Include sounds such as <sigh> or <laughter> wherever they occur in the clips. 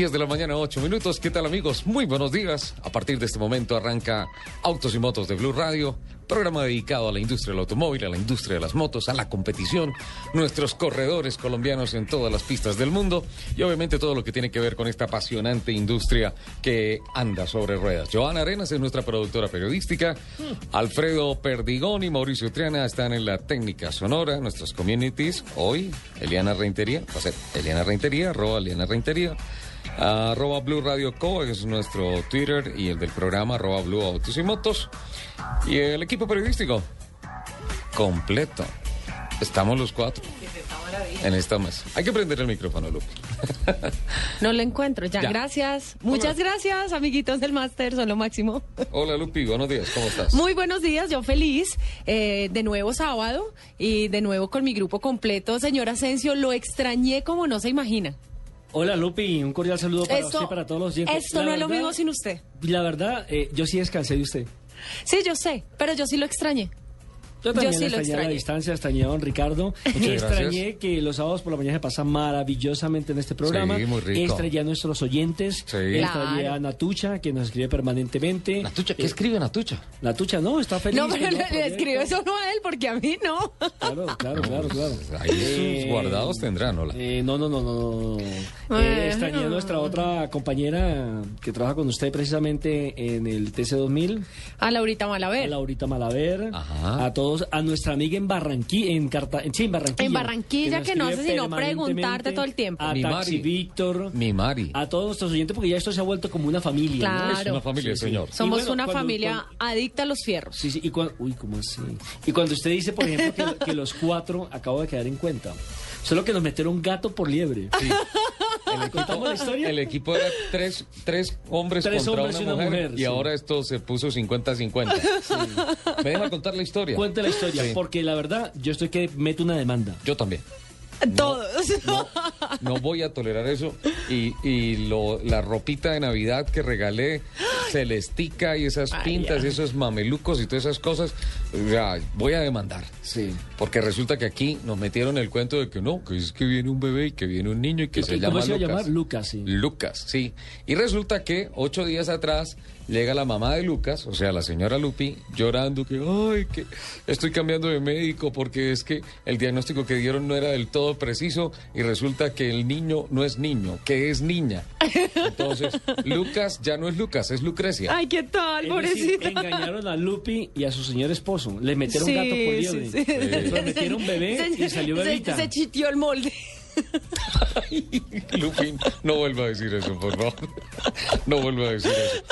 10 de la mañana, 8 minutos. ¿Qué tal amigos? Muy buenos días. A partir de este momento arranca Autos y Motos de Blue Radio, programa dedicado a la industria del automóvil, a la industria de las motos, a la competición, nuestros corredores colombianos en todas las pistas del mundo y obviamente todo lo que tiene que ver con esta apasionante industria que anda sobre ruedas. Joana Arenas es nuestra productora periodística, Alfredo Perdigón y Mauricio Triana están en la técnica sonora, nuestras communities. Hoy, Eliana Reintería, va a ser Eliana Reintería, arroba Eliana Reintería. Arroba Blue Radio Co es nuestro Twitter y el del programa arroba Blue Autos y Motos. Y el equipo periodístico completo. Estamos los cuatro en esta mesa. Hay que prender el micrófono, Lupe. <laughs> No lo encuentro. Ya, Ya. gracias. Muchas gracias, amiguitos del máster. Son lo máximo. <laughs> Hola, Lupi. Buenos días. ¿Cómo estás? Muy buenos días. Yo feliz. eh, de nuevo sábado y de nuevo con mi grupo completo. Señor Asensio, lo extrañé como no se imagina. Hola Lupi, un cordial saludo para usted y para todos los oyentes. esto La no es lo mismo sin usted. La verdad, eh, yo sí descansé de usted. Sí, yo sé, pero yo sí lo extrañé. Yo también Yo sí lo extrañé a la distancia, extrañé a don Ricardo. <laughs> Muchas extrañé gracias. que los sábados por la mañana se pasa maravillosamente en este programa. Sí, muy rico. Extrañé a nuestros oyentes. Sí. Extrañé Claro. a Natucha, que nos escribe permanentemente. Natucha, ¿qué Eh, escribe Natucha? Natucha, no, está feliz. No, pero le, le proyecto. eso no a él porque a mí no. Claro, claro, claro, claro. Ahí sus Eh, guardados tendrán, hola. Eh, no, no, no, no, no. Eh, extrañé a nuestra otra compañera que trabaja con usted precisamente en el TC2000, A Laurita a Malaver. Laurita Malaver, Ajá. a todos, a nuestra amiga en Barranquilla, en Carta, en, sí, en Barranquilla. En Barranquilla, que no nos hace sino preguntarte todo el tiempo. A Mi Taxi Mari. Víctor, Mi Mari. a todos nuestros oyentes, porque ya esto se ha vuelto como una familia, ¿no? Es una familia, Sí, sí. señor. Somos bueno, una cuando- familia adicta a los fierros. Sí, sí, y cuando, uy, ¿cómo así? Y cuando usted dice, por ejemplo, que, que los cuatro, acabo de quedar en cuenta, solo que nos metieron gato por liebre. Sí. <laughs> El equipo, ¿Contamos la historia? el equipo era tres, tres hombres Tres contra hombres una, y una mujer, mujer, y sí. ahora esto se puso 50-50. <laughs> ¿Me deja contar la historia? Cuente la historia, Sí. porque la verdad, yo estoy que meto una demanda. Yo también. Todos. No, no voy a tolerar eso. Y, y lo, la ropita de Navidad que regalé, celestica y esas pintas y esos mamelucos y todas esas cosas, ya, voy a demandar. Sí. Porque resulta que aquí nos metieron el cuento de que no, que es que viene un bebé y que viene un niño y que se ¿Cómo llama se Lucas. llamar? Lucas, sí. Lucas, sí. Y resulta que ocho días atrás llega la mamá de Lucas, o sea, la señora Lupi, llorando que, ay, que estoy cambiando de médico porque es que el diagnóstico que dieron no era del todo preciso y resulta que el niño no es niño, que es niña. Entonces, Lucas ya no es Lucas, es Lucrecia. Ay, ¿qué tal, Es decir, pobrecita? engañaron a Lupi y a su señor esposo. Le metieron Sí, gato por sí, liebre. sí. Le prometieron bebé Se- y salió se- bebita. Se, chitió el molde. Lupi, no vuelva a decir eso, por favor. No vuelva a decir eso.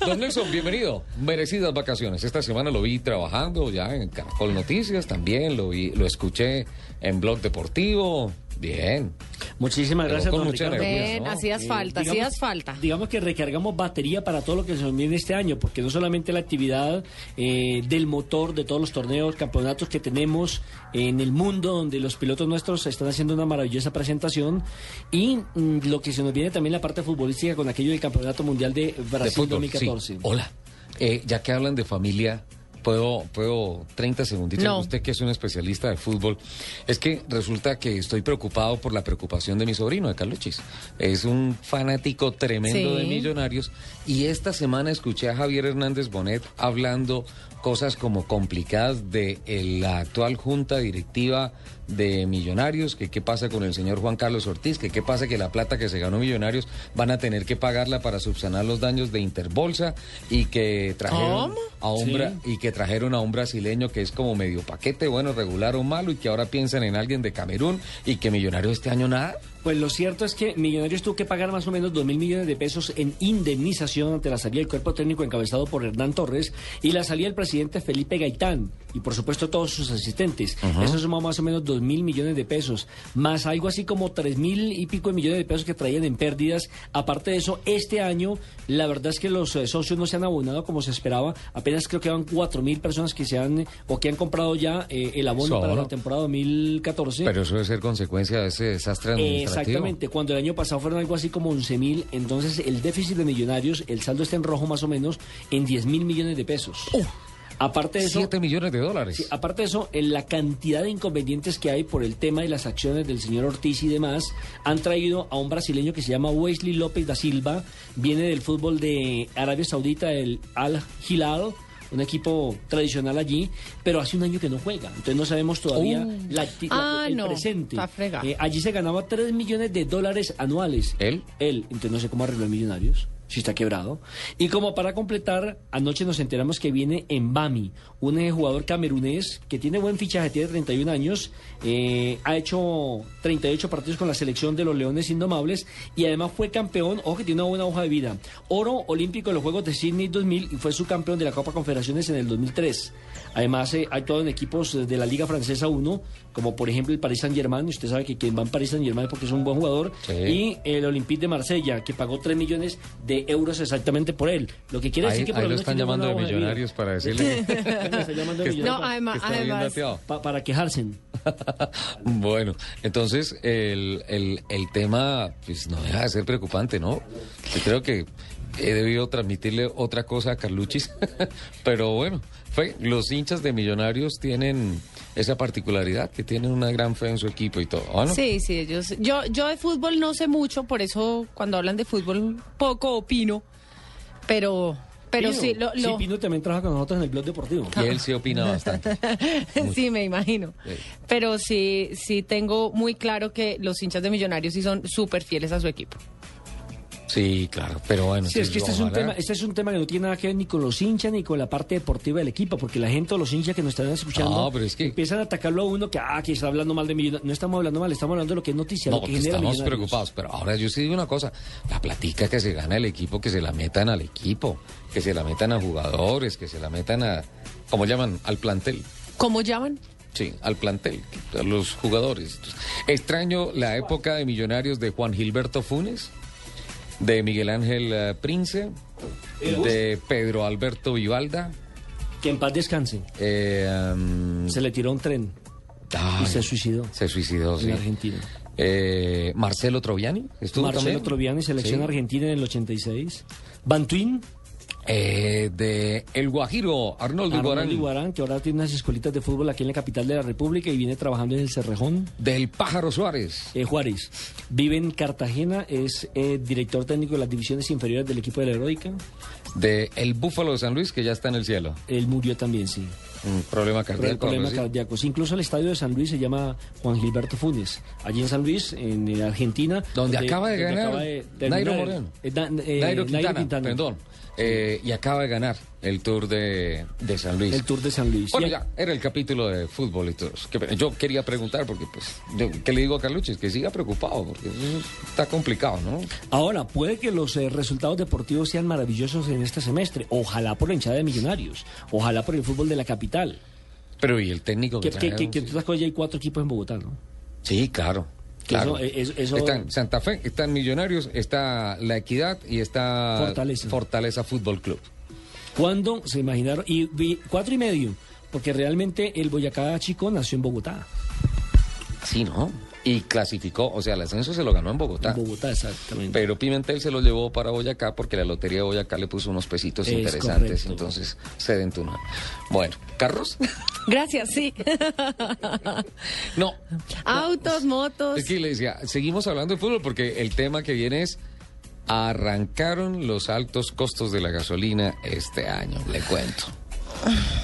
Don Nelson, bienvenido. Merecidas vacaciones. Esta semana lo vi trabajando ya en Caracol Noticias, también lo vi, lo escuché en Blog Deportivo. Bien. Muchísimas gracias, con don mucha Ricardo. ¿no? hacías Eh, falta, digamos- hacías falta. Digamos que recargamos batería para todo lo que se nos viene este año, porque no solamente la actividad eh, del motor de todos los torneos, campeonatos que tenemos en el mundo, donde los pilotos nuestros están haciendo una maravillosa presentación, y mm, lo que se nos viene también la parte futbolística con aquello del Campeonato Mundial de De Brasil fútbol, 2014. sí. Hola. Eh, ya que hablan de familia, puedo, puedo 30 segunditos. No. Usted que es un especialista de fútbol, es que resulta que estoy preocupado por la preocupación de mi sobrino, de Carluchis. Es un fanático tremendo Sí. de Millonarios y esta semana escuché a Javier Hernández Bonet hablando cosas como complicadas de eh, la actual junta directiva de Millonarios, que qué pasa con el señor Juan Carlos Ortiz, que qué pasa que la plata que se ganó Millonarios van a tener que pagarla para subsanar los daños de Interbolsa y que trajeron ¿Cómo? a un y que trajeron a un brasileño que es como medio paquete, bueno, regular o malo y que ahora piensan en alguien de Camerún y que Millonarios este año nada. Pues lo cierto es que Millonarios tuvo que pagar más o menos 2 mil millones de pesos en indemnización ante la salida del cuerpo técnico encabezado por Hernán Torres y la salida del presidente Felipe Gaitán y por supuesto todos sus asistentes. Eso sumó más o menos 2 mil millones de pesos, más algo así como 3 mil y pico de millones de pesos que traían en pérdidas. Aparte de eso, este año la verdad es que los eh, socios no se han abonado como se esperaba. Apenas creo que van 4 mil personas que se han o que han comprado ya eh, el abono para la temporada 2014. Pero eso debe ser consecuencia de ese desastre administrativo. Exactamente, cuando el año pasado fueron algo así como 11 mil, entonces el déficit de millonarios, el saldo está en rojo más o menos en 10 mil millones de pesos. Aparte de eso, 7 millones de dólares. Sí, aparte de eso, en la cantidad de inconvenientes que hay por el tema de las acciones del señor Ortiz y demás, han traído a un brasileño que se llama Wesley López da Silva, viene del fútbol de Arabia Saudita, el Al Hilal, un equipo tradicional allí, pero hace un año que no juega, entonces no sabemos todavía Uh. la acti- Ah, la- el no, presente. está fregado. Eh, allí se ganaba 3 millones de dólares anuales. ¿Él? Él, entonces no sé cómo arregló Millonarios, si está quebrado. Y como para completar, anoche nos enteramos que viene Mbami, un eh, jugador camerunés que tiene buen fichaje, tiene 31 años, eh, ha hecho 38 partidos con la selección de los Leones Indomables y además fue campeón, ojo que tiene una buena hoja de vida, oro olímpico en los Juegos de Sydney 2000 y fue subcampeón de la Copa Confederaciones en el 2003. Además, eh, ha actuado en equipos eh, de la Liga Francesa 1, como por ejemplo el Paris Saint-Germain, usted sabe que quien va en Paris Saint-Germain es porque es un buen jugador, Sí. y el Olympique de Marsella, que pagó 3 millones de euros exactamente por él. Lo que quiere Ahí, decir que por ahí lo <laughs> están llamando de millonarios para decirle No, además- además- pa- para quejarse. <laughs> Bueno, entonces el, el, el tema pues no deja de ser preocupante, ¿no? Yo creo que he debido transmitirle otra cosa a Carluchis, <laughs> pero bueno, fue, los hinchas de Millonarios tienen esa particularidad, que tienen una gran fe en su equipo y todo. ¿ah, no? Sí, sí, ellos. Yo, yo de fútbol no sé mucho, por eso cuando hablan de fútbol poco opino, pero, pero Pino. sí, lo, lo- Sí, Pino también trabaja con nosotros en el blog deportivo. Y él sí opina <laughs> bastante. sí, me imagino. Sí. Pero sí, sí tengo muy claro que los hinchas de Millonarios sí son súper fieles a su equipo. Sí, claro, pero bueno. Sí, es que este es, un ojalá- tema, este es un tema que no tiene nada que ver ni con los hinchas ni con la parte deportiva del equipo, porque la gente o los hinchas que nos están escuchando No, pero es que- empiezan a atacarlo a uno que, ah, que está hablando mal de Millonarios. No estamos hablando mal, estamos hablando de lo que es noticia, No, lo que genera estamos preocupados, pero ahora yo sí digo una cosa, la platica que se gana el equipo, que se la metan al equipo, que se la metan a jugadores, que se la metan a, ¿cómo llaman? Al plantel. ¿Cómo llaman? Sí, al plantel, a los jugadores. Extraño la época de millonarios de Juan Gilberto Funes, de Miguel Ángel eh, Prince, de Pedro Alberto Vivalda. Que en paz descanse. eh, um, Se le tiró un tren ay, y se suicidó Se suicidó, sí. en Argentina. Eh, Marcelo Troviani, estuvo Marcelo también. Troviani, selección Sí. argentina en el 86. Bantuín, Eh, de El Guajiro, Arnoldo Arnoldo Iguarán. Iguarán, que ahora tiene unas escuelitas de fútbol aquí en la capital de la República y viene trabajando en el Cerrejón. Del Pájaro Suárez. Eh, Juárez vive en Cartagena, es eh, director técnico de las divisiones inferiores del equipo de la Heroica. De El Búfalo de San Luis, que ya está en el cielo. Él murió también, sí. Un problema Pro- cardíaco. Problemas cardíacos. Incluso el estadio de San Luis se llama Juan Gilberto Funes. Allí en San Luis, en eh, Argentina. Donde acaba de ganar acaba de Nairo Moreno. eh, da- eh, Nairo Nairo Quintana, perdón. Eh, y acaba de ganar el Tour de, de San Luis. El Tour de San Luis. Bueno, ya, era el capítulo de fútbol y todo eso. Yo quería preguntar, porque, pues, yo- ¿qué le digo a Carluches? Que siga preocupado, porque está complicado, ¿no? Ahora, puede que los eh, resultados deportivos sean maravillosos en este semestre. Ojalá por la hinchada de millonarios. Ojalá por el fútbol de la capital. Pero, ¿y el técnico que, Que, que, que, que ya hay cuatro equipos en Bogotá, ¿no? Sí, claro. Claro. eso- eh, eso- eso- Están Santa Fe, están Millonarios, está La Equidad y está Fortaleza. Fortaleza Fútbol Club. ¿Cuándo se imaginaron? Y, cuatro y medio, porque realmente el Boyacá chico nació en Bogotá. Sí, ¿no? Y clasificó, o sea, el ascenso se lo ganó en Bogotá. En Bogotá, exactamente. Pero Pimentel se lo llevó para Boyacá porque la Lotería de Boyacá le puso unos pesitos Es interesantes. correcto. Entonces se dentunó. Bueno, ¿carros? <laughs> Gracias, sí. <laughs> no. Autos, motos. Es que le decía, seguimos hablando de fútbol porque el tema que viene es. Arrancaron los altos costos de la gasolina este año, le cuento.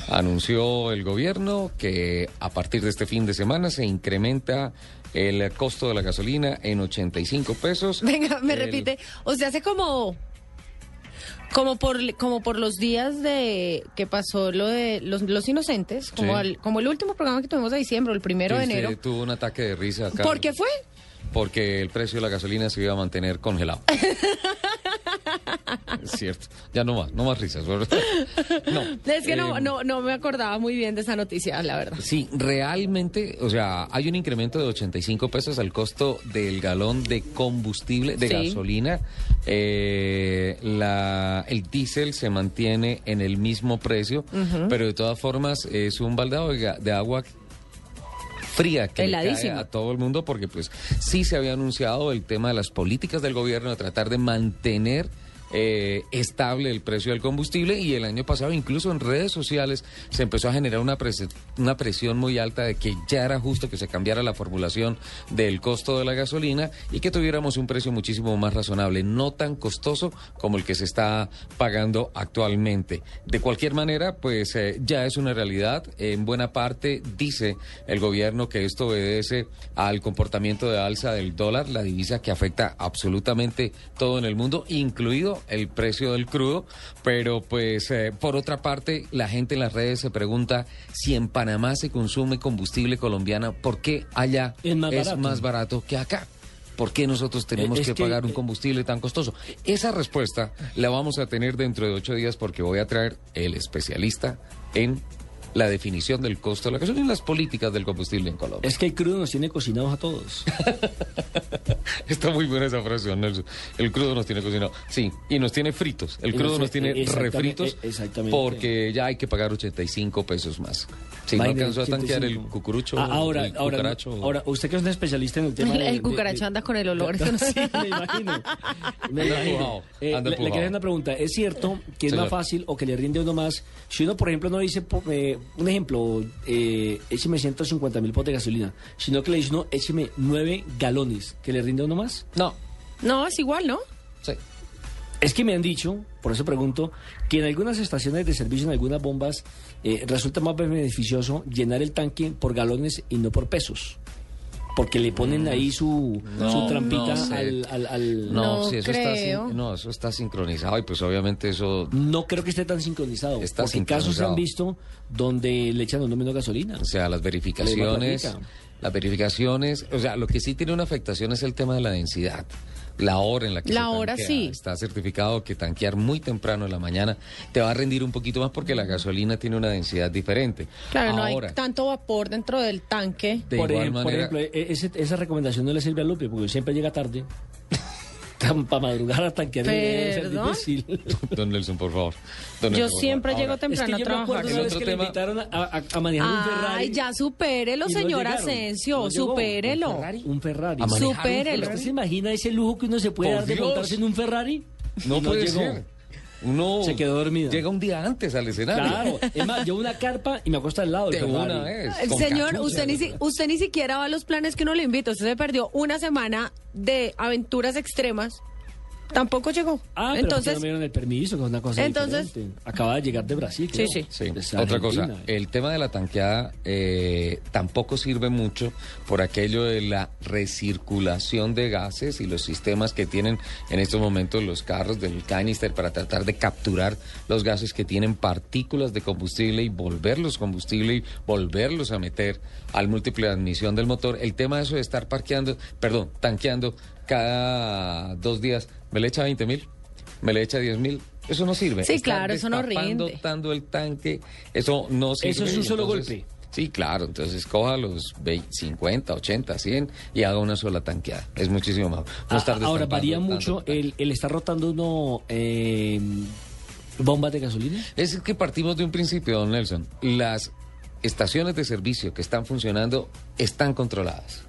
Anunció el gobierno que a partir de este fin de semana se incrementa el costo de la gasolina en 85 pesos. Venga, me El- repite. O sea, hace como como por como por los días de que pasó lo de los, los inocentes, como Sí. al- como el último programa que tuvimos de diciembre, el primero de que usted enero. tuvo un ataque de risa acá. ¿Por qué fue? porque el precio de la gasolina se iba a mantener congelado. <laughs> es cierto. Ya no más, no más risas. <laughs> No. Es que no, Eh, no, no me acordaba muy bien de esa noticia, la verdad. Sí, realmente, o sea, hay un incremento de 85 pesos al costo del galón de combustible, de Sí. gasolina. Eh, la, el diésel se mantiene en el mismo precio, pero de todas formas es un baldado de agua fría que le cae a todo el mundo porque pues sí se había anunciado el tema de las políticas del gobierno de tratar de mantener eh, estable el precio del combustible y el año pasado incluso en redes sociales se empezó a generar una, presión muy alta de que ya era justo que se cambiara la formulación del costo de la gasolina y que tuviéramos un precio muchísimo más razonable, no tan costoso como el que se está pagando actualmente. De cualquier manera, pues eh, ya es una realidad. En buena parte dice el gobierno que esto obedece al comportamiento de alza del dólar, la divisa que afecta absolutamente todo en el mundo, incluido el precio del crudo. Pero pues eh, por otra parte, la gente en las redes se pregunta si en Panamá se consume combustible colombiano, ¿por qué allá Es más barato. más barato que acá? ¿Por qué nosotros tenemos es que, que, pagar un eh, combustible tan costoso? Esa respuesta la vamos a tener dentro de ocho días porque voy a traer el especialista en la definición del costo de la gasolina y las políticas del combustible en Colombia. Es que el crudo nos tiene cocinados a todos. <laughs> Está muy buena esa frase, Nelson. El crudo nos tiene cocinado. Sí, y nos tiene fritos. El crudo nos- tiene refritos eh, exactamente. porque ya hay que pagar 85 pesos más. Si no alcanzó a tanquear el 85. cucurucho, Ah, ahora, el ahora, cucaracho. ahora, usted que es un especialista en el tema <laughs> El, de- de- cucaracho de- anda con el <laughs> olor. sí, me imagino. <laughs> Me Anda imagino. Eh, anda le, le quería hacer una pregunta. ¿Es cierto que es Señor. más fácil o que le rinde a uno más? Si uno, por ejemplo, no dice, eh, un ejemplo, eh, écheme 150 mil potes de gasolina, sino que le dice, no, écheme 9 galones, ¿que le rinde a uno más? No, No, es igual, ¿no? sí. Es que me han dicho, por eso pregunto, que en algunas estaciones de servicio, en algunas bombas, eh, resulta más beneficioso llenar el tanque por galones y no por pesos. Porque le ponen ahí su, No, su trampita no sé. al... al- al- No, No sí, eso está, creo. sin- no, eso está sincronizado y pues obviamente eso No creo que esté tan sincronizado. Está porque casos se han sincronizado. visto donde le echan uno menos gasolina. O sea, las verificaciones, las verificaciones, o sea, lo que sí tiene una afectación es el tema de la densidad. La hora en la que La se hora, tanquea. sí. Está certificado que tanquear muy temprano en la mañana te va a rendir un poquito más porque la gasolina tiene una densidad diferente. Claro, no hay tanto vapor dentro del tanque. de por, igual ejemplo, por manera, ejemplo, e- ese- esa recomendación no le sirve a Lupe porque siempre llega tarde. Para madrugar a tanquear debe ser ¿Perdón? difícil. <laughs> don Nelson, por favor. Don Yo Nelson, siempre favor. llego Ahora, temprano es que a yo trabajar. que le invitaron a, a- a manejar un Ferrari. Ay, ya supérelo, no señor. Asensio, No supérelo. ¿Un Ferrari? Un Ferrari. A manejar un Supérelo. ¿Usted se imagina ese lujo que uno se puede Por dar de Dios. montarse en un Ferrari? No, Y puede llegó. ser. Uno Se quedó dormido. Llega un día antes al escenario. Claro. <laughs> Es más, llevo una carpa y me acuesto al lado De una vez. Señor, usted ni, si- usted ni siquiera va a los planes que uno le invita. Usted se perdió una semana de aventuras extremas. Tampoco llegó. Ah, pero Entonces, no me dieron el permiso, que es una cosa Entonces- diferente. Acaba de llegar de Brasil. creo. sí. Sí, otra cosa, el tema de la tanqueada eh, tampoco sirve mucho por aquello de la recirculación de gases y los sistemas que tienen en estos momentos los carros del canister para tratar de capturar los gases que tienen partículas de combustible y volverlos combustible y volverlos a meter al múltiple de admisión del motor. El tema de eso de estar parqueando, perdón, tanqueando cada dos días, ¿me le echa 20 mil? ¿Me le echa 10 mil? Eso no sirve. Sí, claro, eso no rinde. tanto el tanque, eso no sirve. Eso es un solo Entonces, golpe. Sí, claro, entonces coja los 20, 50, 80, 100 y haga una sola tanqueada. Es muchísimo mejor. No Ah, ahora, varía tanto mucho el, el estar rotando uno eh, bombas de gasolina. Es que partimos de un principio, don Nelson. Las estaciones de servicio que están funcionando están controladas.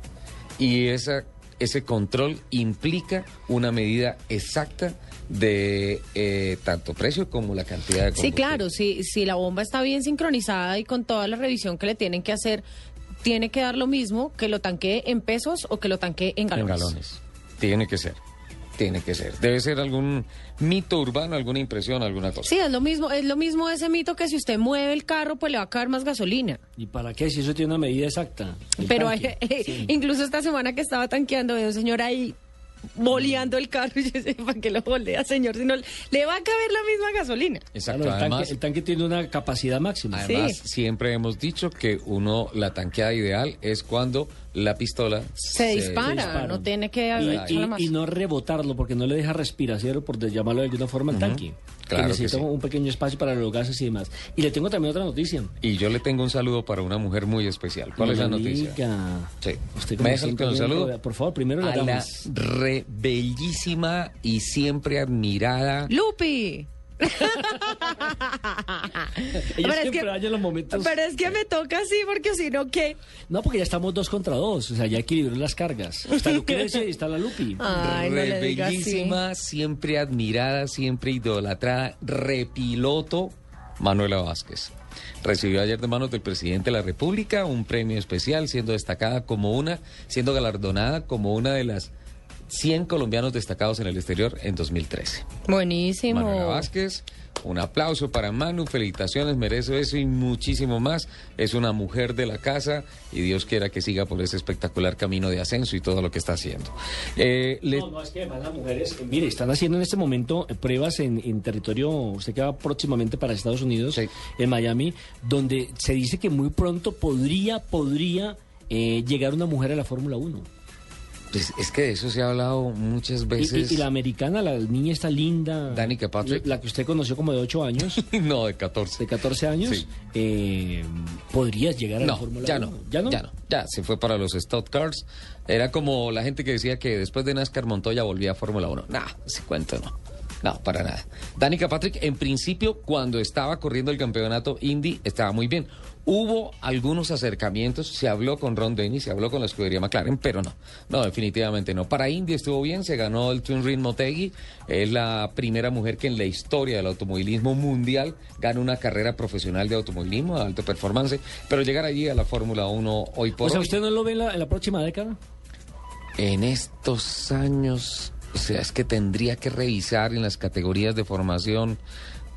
Y esa, ese control implica una medida exacta de eh, tanto precio como la cantidad de sí, claro, si, si la bomba está bien sincronizada y con toda la revisión que le tienen que hacer, tiene que dar lo mismo que lo tanquee en pesos o que lo tanquee en En galones. galones. Tiene que ser. Tiene que ser. Debe ser algún mito urbano, alguna impresión, alguna cosa. Sí, es lo mismo, es lo mismo ese mito que si usted mueve el carro, pues le va a caer más gasolina. ¿Y para qué? Si eso tiene una medida exacta. Pero hay- <laughs> Sí. incluso esta semana que estaba tanqueando, veo un señor ahí boleando el carro <laughs> y yo decía, ¿para qué lo bolea, señor? Si no, le va a caber la misma gasolina. Exacto. Claro, el, Además, tanque, el tanque tiene una capacidad máxima. Sí. Además, siempre hemos dicho que uno, la tanqueada ideal es cuando la pistola Se dispara, dispara. no tiene que y, echarla más. y- y no rebotarlo porque no le deja respiración, por llamarlo de alguna forma, al tanque. Claro que que sí. un pequeño espacio para los gases y demás. Y le tengo también otra noticia. Y yo le tengo un saludo para una mujer muy especial. ¿Cuál No es la noticia? Sí. Usted ¿Me siempre con bien saludo? Por favor, primero las a la damas. re bellísima y siempre admirada. ¡Lupi! <laughs> Ella Pero es que- los momentos. Pero es que me toca así, porque si no, ¿qué? No, porque ya estamos dos contra dos. O sea, ya equilibró las cargas. Está Lucrecia y está la Lupi. <laughs> Ay, no re le diga así. bellísima, siempre admirada, siempre idolatrada, repiloto, Manuela Vázquez. Recibió ayer de manos del presidente de la República un premio especial, siendo destacada como una, siendo galardonada como una de las 100 colombianos destacados en el exterior en 2013. Buenísimo. Manuela Vázquez, un aplauso para Manu, felicitaciones, merece eso y muchísimo más. Es una mujer de la casa y Dios quiera que siga por ese espectacular camino de ascenso y todo lo que está haciendo. Eh, le- No, no, es que además las mujeres, eh, mire, están haciendo en este momento eh, pruebas en, en territorio, usted que va próximamente para Estados Unidos, Sí. en Miami, donde se dice que muy pronto podría, podría eh, llegar una mujer a la Fórmula 1. Pues, es que de eso se ha hablado muchas veces. y- y la americana, la niña está linda. Danica Patrick. La que usted conoció como de 8 años, <laughs> no, de 14. de 14 años, Sí. eh, podrías llegar a la Fórmula ya 1. no, ¿Ya no? ya no, ya se fue para los Stock Cars. Era como la gente que decía que después de NASCAR Montoya volvía a Fórmula 1. Nah, ese cuento no. No, para nada. Danica Patrick, en principio, cuando estaba corriendo el campeonato Indy, estaba muy bien. Hubo algunos acercamientos, se habló con Ron Dennis, se habló con la escudería McLaren, pero no, no, definitivamente no. Para Indy estuvo bien, se ganó el Twin Ring Motegi, es la primera mujer que en la historia del automovilismo mundial gana una carrera profesional de automovilismo de alto performance, pero llegar allí a la Fórmula 1 hoy por O sea, hoy, ¿usted no lo ve en la, en la próxima década? en estos años, o sea, es que tendría que revisar en las categorías de formación,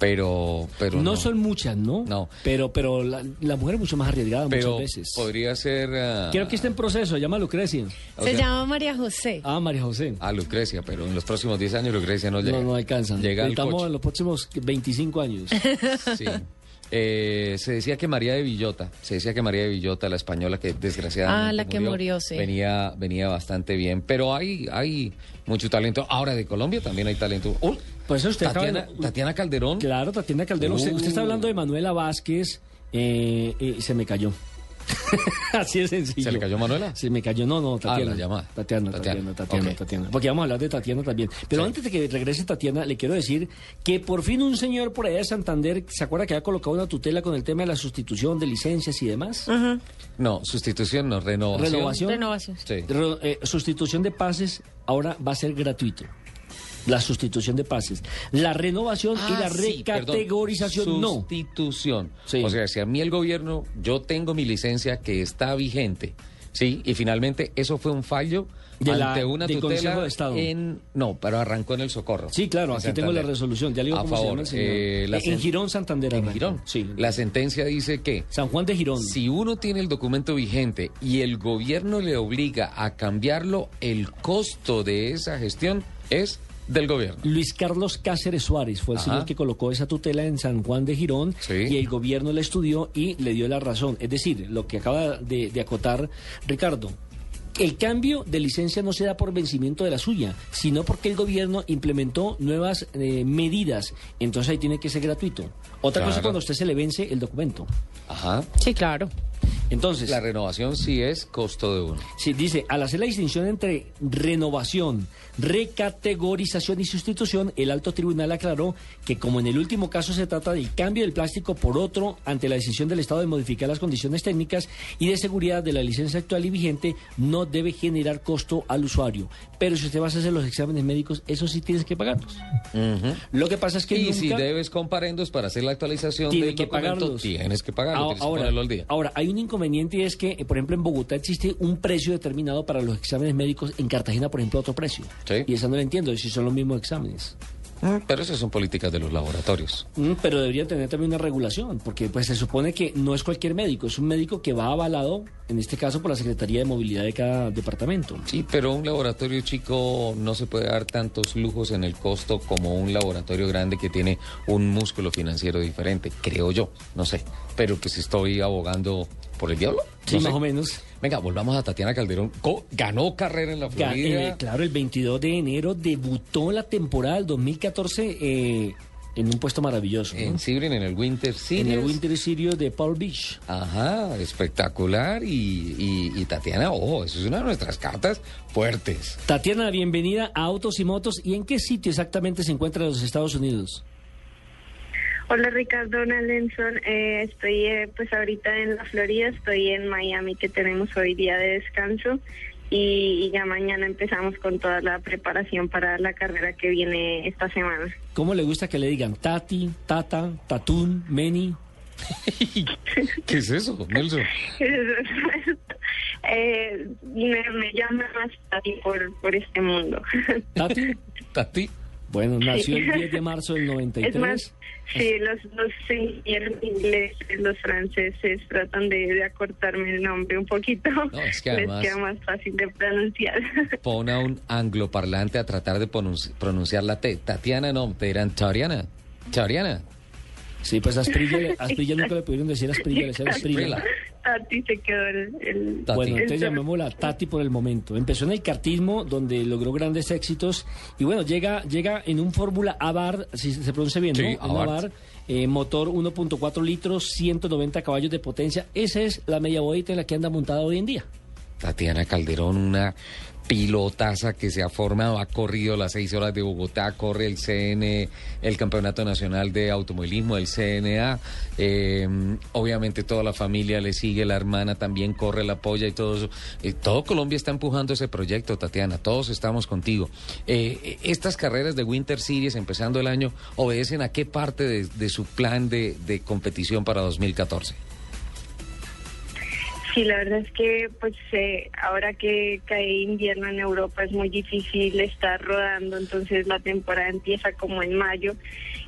pero, pero no, no, son muchas, ¿no? No. Pero, pero la, la mujer es mucho más arriesgada pero muchas veces. podría ser ah, Creo que está en proceso, llama a Lucrecia. Se llama María José. Ah, María José. a Lucrecia, pero en los próximos 10 años Lucrecia no llega. No, no alcanzan. Llega al Estamos coche. en los próximos 25 años. <laughs> Sí. Eh, se decía que María de Villota, se decía que María de Villota, la española que desgraciadamente Ah, la que murió, sí. venía, venía bastante bien, pero hay, hay mucho talento. Ahora de Colombia también hay talento. Oh, Por eso usted acaba de- Tatiana, Tatiana Calderón. Claro, Tatiana Calderón. Usted, usted está Uh. hablando de Manuela Vázquez eh, y se me cayó. <laughs> Así de sencillo. ¿Se le cayó Manuela? Se me cayó, no, no, Tatiana. la llamada. Tatiana, Tatiana. Tatiana, Tatiana. Tatiana. Porque vamos a hablar de Tatiana también. Pero Sí. antes de que regrese Tatiana, le quiero decir que por fin un señor por allá de Santander, ¿se acuerda que había colocado una tutela con el tema de la sustitución de licencias y demás? No, sustitución, no, renovación. Renovación. Renovación. Sí. Re- eh, sustitución de pases ahora va a ser gratuito. La sustitución de pases. La renovación y la Ah, sí, perdón. recategorización no. Sustitución. Sí. O sea, si a mí el gobierno, yo tengo mi licencia que está vigente, ¿sí? Y finalmente eso fue un fallo De la- ante una del tutela Consejo de Estado. en... No, pero arrancó en el Socorro. Sí, claro, aquí tengo la resolución. Ya le digo a cómo se favor, llama el señor. eh, la en Girón, Santander. En. Girón. Sí. La sentencia dice que San Juan de Girón. si uno tiene el documento vigente y el gobierno le obliga a cambiarlo, el costo de esa gestión es del gobierno. Luis Carlos Cáceres Suárez fue el Ajá. señor que colocó esa tutela en San Juan de Girón Sí. y el gobierno la estudió y le dio la razón. Es decir, lo que acaba de, de acotar Ricardo. El cambio de licencia no se da por vencimiento de la suya, sino porque el gobierno implementó nuevas eh, medidas. Entonces ahí tiene que ser gratuito. Otra cosa es cuando a usted se le vence el documento. Ajá. Sí, claro. Entonces, La renovación sí es costo de uno. Sí, dice, al hacer la distinción entre renovación, recategorización y sustitución, el alto tribunal aclaró que como en el último caso se trata del cambio del plástico por otro ante la decisión del Estado de modificar las condiciones técnicas y de seguridad de la licencia actual y vigente, no debe generar costo al usuario. Pero si usted va a hacer los exámenes médicos, eso sí tienes que pagarlos. Lo que pasa es que y nunca... si debes comparendos para hacer la actualización Tiene del que pagarlos. tienes que pagarlo, Ah, tienes que ahora, al día. ahora, hay un inconveniente y es que, eh, por ejemplo, en Bogotá existe un precio determinado para los exámenes médicos, en Cartagena, por ejemplo, otro precio. Sí. Y esa no la entiendo, si son los mismos exámenes. Mm, Pero esas son políticas de los laboratorios. Mm, pero debería tener también una regulación, porque pues se supone que no es cualquier médico, es un médico que va avalado, en este caso, por la Secretaría de Movilidad de cada departamento. Sí, pero un laboratorio chico no se puede dar tantos lujos en el costo como un laboratorio grande que tiene un músculo financiero diferente, creo yo, no sé. Pero que si estoy abogando por el diablo. Sí, no sé. más o menos. Venga, volvamos a Tatiana Calderón. Ganó carrera en la Ga- Florida. eh, claro, el 22 de enero debutó la temporada del 2014 eh, en un puesto maravilloso. ¿no? en Sebring, en el Winter Series. En el Winter Series de Paul Beach. Ajá, espectacular. Y, y- y Tatiana, ojo, eso es una de nuestras cartas fuertes. Tatiana, bienvenida a Autos y Motos. ¿Y en qué sitio exactamente se encuentra los Estados Unidos? Hola Ricardo Lenson, eh, estoy eh, pues ahorita en la Florida, estoy en Miami que tenemos hoy día de descanso y, y ya mañana empezamos con toda la preparación para la carrera que viene esta semana. ¿Cómo le gusta que le digan Tati, Tata, Tatún, Meni? <laughs> ¿Qué es eso, Nelson? <laughs> eh, me, me llama más Tati por, por este mundo. <laughs> ¿Tati? Tati. Bueno, nació el Sí. 10 de <laughs> marzo del 93. Es más, sí, los, los ingleses, los franceses tratan de, de acortarme el nombre un poquito. No, es que además- Les queda más fácil de pronunciar. <laughs> Pon a un angloparlante a tratar de pronunci- pronunciar la T. Tatiana, no, te dirán Tariana. Tariana. Sí, pues a Asprilla, <laughs> Asprilla nunca le pudieron decir Asprilla, le decían Asprilla. Tati se quedó el... el- Tati. Bueno, entonces el- llamémosla Tati por el momento. Empezó en el kartismo, donde logró grandes éxitos. Y bueno, llega, llega en un Fórmula Abarth, si se pronuncia bien, ¿no? Sí, Un Abarth. Abarth, eh, motor 1.4 litros, 190 caballos de potencia. Esa es la media bodita en la que anda montada hoy en día. Tatiana Calderón, una pilotaza que se ha formado, ha corrido las seis horas de Bogotá, corre el CN, el Campeonato Nacional de Automovilismo, el CNA. eh, obviamente toda la familia le sigue, la hermana también corre, la apoya y todo eso. Eh, todo Colombia está empujando ese proyecto, Tatiana, todos estamos contigo. Eh, estas carreras de Winter Series, empezando el año, obedecen a qué parte de, su plan de competición para 2014? Sí, la verdad es que pues eh, ahora que cae invierno en Europa es muy difícil estar rodando, entonces la temporada empieza como en mayo.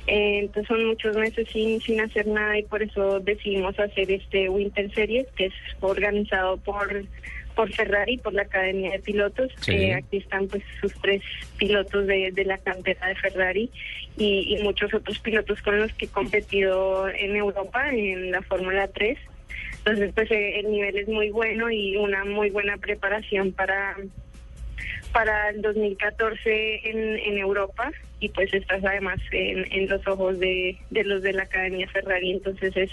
Eh, entonces son muchos meses sin, sin hacer nada y por eso decidimos hacer este Winter Series, que es organizado por por Ferrari, por la Academia de Pilotos. Sí. Eh, aquí están pues sus tres pilotos de, de la cantera de Ferrari y, y muchos otros pilotos con los que he competido en Europa en la Fórmula 3. Entonces, pues eh, el nivel es muy bueno y una muy buena preparación para para el 2014 en, en Europa. Y pues estás además en, en los ojos de, de los de la Academia Ferrari, entonces es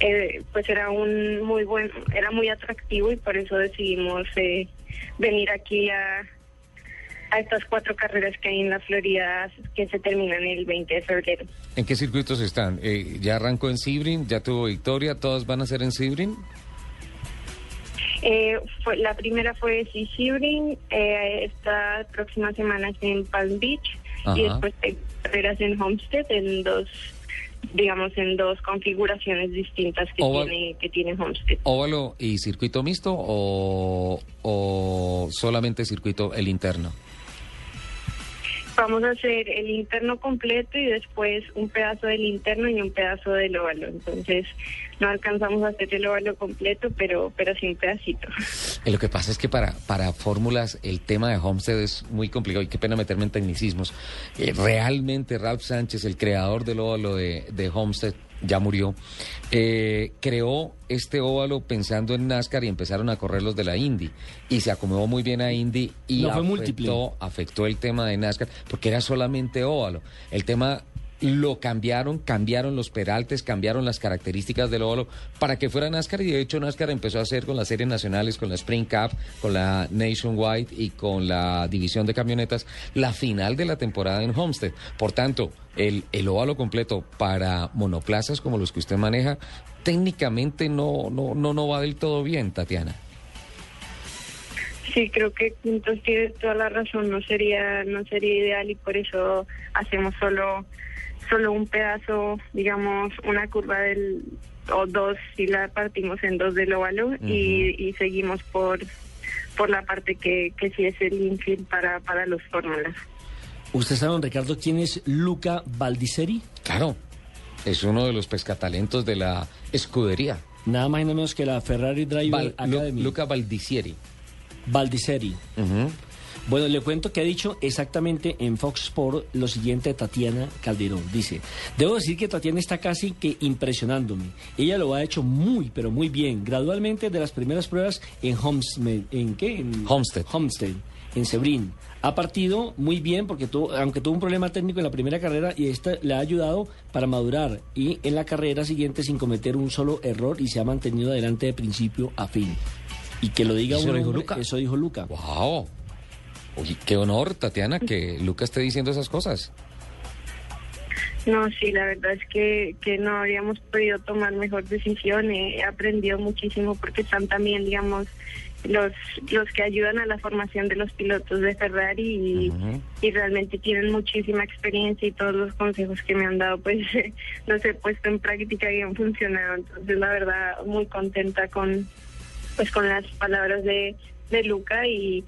eh, pues era un muy buen, era muy atractivo y por eso decidimos eh, venir aquí a, a estas cuatro carreras que hay en la Florida que se terminan el 20 de febrero. ¿En qué circuitos están? Eh, ¿Ya arrancó en Sebring? ¿Ya tuvo victoria? ¿Todas van a ser en Sebring? Eh, fue, la primera fue Sebring, eh, esta próxima semana es en Palm Beach Ajá. y después hay carreras en Homestead en dos digamos en dos configuraciones distintas que Oval- tiene que tiene Homestead. ¿Óvalo y circuito mixto o, o solamente circuito el interno? Vamos a hacer el interno completo y después un pedazo del interno y un pedazo del óvalo. Entonces no alcanzamos a hacer el óvalo completo, pero pero sí un pedacito. Eh, lo que pasa es que para, para fórmulas el tema de Homestead es muy complicado y qué pena meterme en tecnicismos. Eh, realmente Ralph Sánchez, el creador del óvalo de, de Homestead, ya murió, eh, creó este óvalo pensando en NASCAR y empezaron a correr los de la Indy. Y se acomodó muy bien a Indy y No, afectó, afectó el tema de NASCAR porque era solamente óvalo. El tema lo cambiaron, cambiaron los peraltes, cambiaron las características del óvalo para que fuera NASCAR y de hecho NASCAR empezó a hacer con las series nacionales, con la Spring Cup, con la Nationwide y con la división de camionetas la final de la temporada en Homestead. Por tanto, el, el óvalo completo para monoplazas como los que usted maneja técnicamente no, no, no, no va del todo bien, Tatiana. Sí, creo que entonces tiene toda la razón, no sería no sería ideal y por eso hacemos solo solo un pedazo, digamos, una curva del o dos si la partimos en dos del óvalo y, y seguimos por por la parte que, que sí es el infield para, para los fórmulas. ¿Usted sabe, don Ricardo, quién es Luca Baldisseri? Claro, es uno de los pescatalentos de la escudería. Nada más y nada menos que la Ferrari Driver Val- Lu- Academy. Luca Baldicieri. Baldisseri. Ujú. Bueno, le cuento que ha dicho exactamente en Fox Sport lo siguiente Tatiana Calderón. Dice, debo decir que Tatiana está casi que impresionándome. Ella lo ha hecho muy, pero muy bien. Gradualmente de las primeras pruebas en Homestead. ¿En qué? En Homestead. Homestead, en Sebrín. Ha partido muy bien porque tuvo, aunque tuvo un problema técnico en la primera carrera y esta le ha ayudado para madurar y en la carrera siguiente sin cometer un solo error y se ha mantenido adelante de principio a fin. Y que lo diga ¿Eso un lo dijo Luca? Eso dijo Luca. Wow. Oye, qué honor, Tatiana, que Luca esté diciendo esas cosas. No, sí, la verdad es que, que no habríamos podido tomar mejor decisión. He aprendido muchísimo porque están también, digamos, los los que ayudan a la formación de los pilotos de Ferrari y, y realmente tienen muchísima experiencia y todos los consejos que me han dado, pues <laughs> los he puesto en práctica y han funcionado. Entonces, la verdad, muy contenta con pues con las palabras de, de Luca y,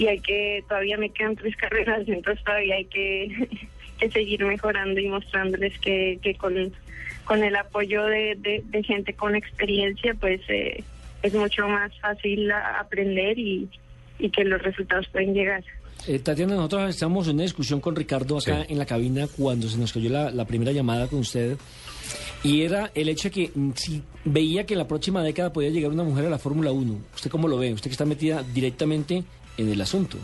y hay que, todavía me quedan tres carreras, entonces todavía hay que, <laughs> que seguir mejorando y mostrándoles que, que con, con el apoyo de, de, de gente con experiencia, pues eh, es mucho más fácil aprender y, y que los resultados pueden llegar. Eh, Tatiana, nosotros estamos en una discusión con Ricardo acá Sí. en la cabina cuando se nos cayó la, la primera llamada con usted. Y era el hecho de que mm, si veía que en la próxima década podía llegar una mujer a la Fórmula 1. ¿Usted cómo lo ve? Usted que está metida directamente en el asunto.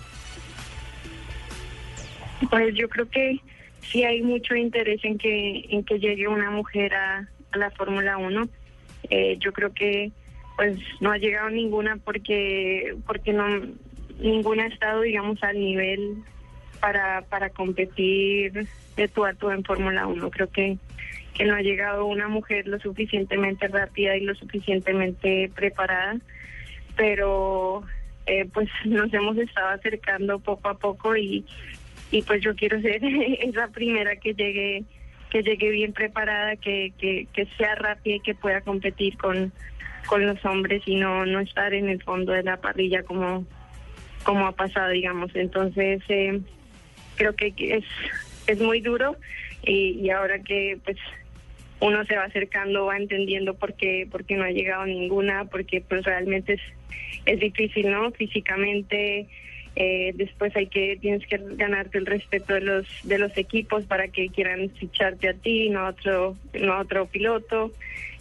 Pues yo creo que sí hay mucho interés en que en que llegue una mujer a, la Fórmula 1. Eh, yo creo que pues no ha llegado ninguna porque porque no ninguna ha estado digamos al nivel para para competir de tú a tú en Fórmula 1. Creo que que no ha llegado una mujer lo suficientemente rápida y lo suficientemente preparada, pero eh, pues nos hemos estado acercando poco a poco y, y pues yo quiero ser <laughs> esa primera que llegue que llegue bien preparada, que, que, sea rápida y que pueda competir con, con los hombres y no, no estar en el fondo de la parrilla como, como ha pasado, digamos. Entonces, eh, creo que es, es muy duro y, y ahora que pues uno se va acercando, va entendiendo por qué, por qué no ha llegado ninguna, porque pues realmente es, es difícil, ¿no? Físicamente, eh, después hay que, tienes que ganarte el respeto de los, de los equipos para que quieran ficharte a ti, no a otro, no a otro piloto.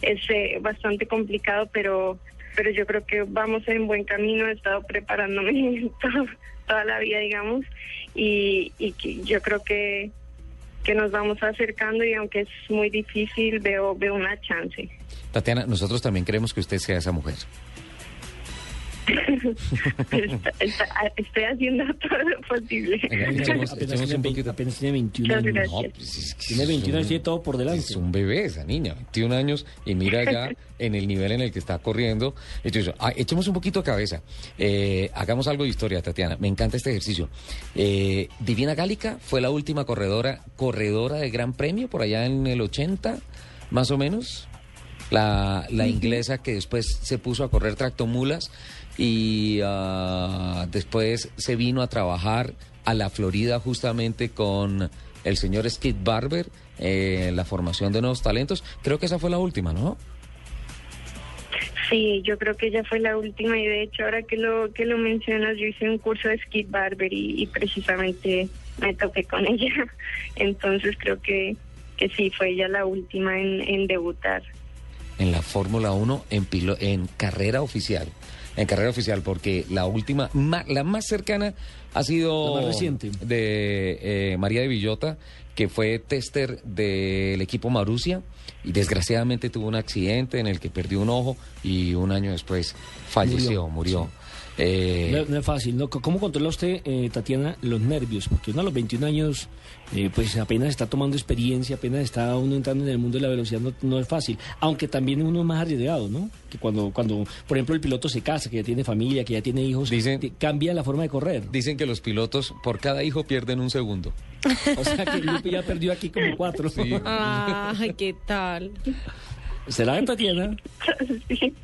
Es eh, bastante complicado, pero, pero yo creo que vamos en buen camino, he estado preparándome <laughs> toda la vida, digamos, y, y yo creo que que nos vamos acercando y aunque es muy difícil veo veo una chance. Tatiana, nosotros también queremos que usted sea esa mujer. <laughs> Está- está- estoy haciendo todo lo posible. Venga, Apenas, echemos, apenas echemos tiene, un vein- poquito. apenas tiene 21 Muchas años. No, pues es que Tiene es 21 años, tiene todo por delante. Es un bebé esa niña, 21 años, y mira ya <laughs> en el nivel en el que está corriendo. Entonces, ah, echemos un poquito de cabeza. Eh, hagamos algo de historia, Tatiana. Me encanta este ejercicio. Eh, Divina Gálica fue la última corredora, corredora de Gran Premio, por allá en el 80, más o menos. La, la inglesa que después se puso a correr tractomulas y ah, después se vino a trabajar a la Florida justamente con el señor Skid Barber eh, la formación de nuevos talentos. Creo que esa fue la última, ¿no? Sí, yo creo que ella fue la última y de hecho ahora que lo que lo mencionas yo hice un curso de Skid Barber y, y precisamente me toqué con <laughs> ella. Entonces creo que que sí fue ella la última en, en debutar. En la Fórmula 1 en, pilo- en carrera oficial. En carrera oficial, porque la última, ma- la más cercana ha sido La más reciente. de eh, María de Villota, que fue tester del equipo Marusia y desgraciadamente tuvo un accidente en el que perdió un ojo y un año después falleció, Murió, murió. Eh, No, no es fácil, ¿no? ¿Cómo controla usted, eh, Tatiana, los nervios? Porque uno a los 21 años, eh, pues apenas está tomando experiencia, apenas está uno entrando en el mundo de la velocidad, no, no es fácil. Aunque también uno es más arriesgado, ¿no? Que cuando, cuando, por ejemplo, el piloto se casa, que ya tiene familia, que ya tiene hijos, Dicen- te- cambia la forma de correr. Dicen que los pilotos por cada hijo pierden un segundo. <laughs> O sea que Lupe ya perdió aquí como cuatro. <laughs> Ay, ¿qué tal? ¿Será Tatiana? <laughs> Sí.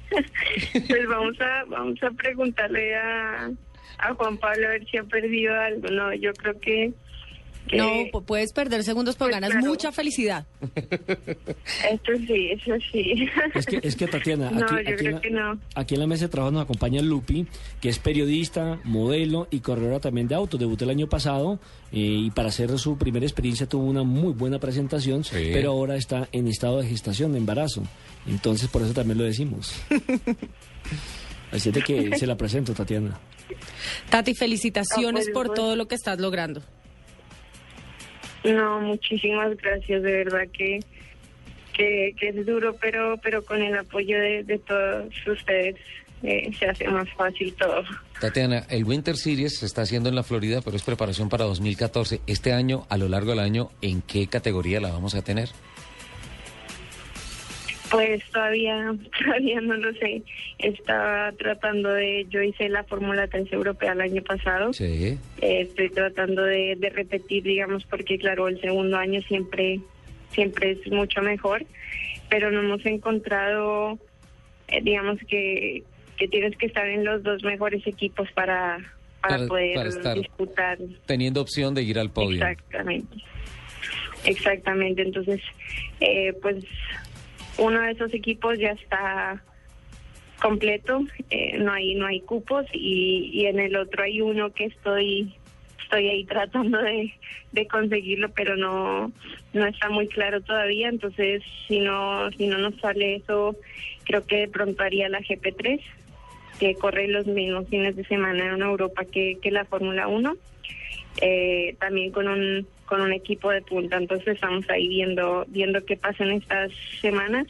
Pues vamos a vamos a preguntarle a, a Juan Pablo a ver si ha perdido algo. No, yo creo que que- No, pu- puedes perder segundos, pero Pues ganas claro. mucha felicidad. Esto sí, eso sí. Es que, es que Tatiana, <laughs> No, aquí, yo aquí en creo la, que no. aquí en la mesa de trabajo nos acompaña Lupi, que es periodista, modelo y corredora también de autos. Debutó el año pasado eh, y para hacer su primera experiencia tuvo una muy buena presentación, Sí. pero ahora está en estado de gestación, de embarazo. Entonces por eso también lo decimos. <laughs> Así es de que se la presento, Tatiana. Tati, felicitaciones pues, por pues. todo lo que estás logrando. No, muchísimas gracias, de verdad que, que, que es duro, pero, pero con el apoyo de, todos ustedes eh, se hace más fácil todo. Tatiana, el Winter Series se está haciendo en la Florida, pero es preparación para 2014. Este año, a lo largo del año, ¿en qué categoría la vamos a tener? Pues todavía, <laughs> todavía no lo sé. Estaba tratando de, yo hice la Fórmula 3 europea el año pasado. Sí. Eh, estoy tratando de, de repetir, digamos, porque claro, el segundo año siempre, siempre es mucho mejor, pero no hemos encontrado, eh, digamos que, que tienes que estar en los dos mejores equipos para, para, Para- poder para estar disputar. Teniendo opción de ir al podio. Exactamente. Exactamente. Entonces, eh, pues uno de esos equipos ya está completo, eh, no hay no hay cupos y, y en el otro hay uno que estoy estoy ahí <laughs> tratando de, de conseguirlo, pero no no está muy claro todavía. Entonces, si no si no nos sale eso, creo que de pronto haría la GP3 que corre los mismos fines de semana en Europa que, que la Fórmula 1 eh, también con un con un equipo de punta. Entonces estamos ahí viendo viendo qué pasa en estas semanas.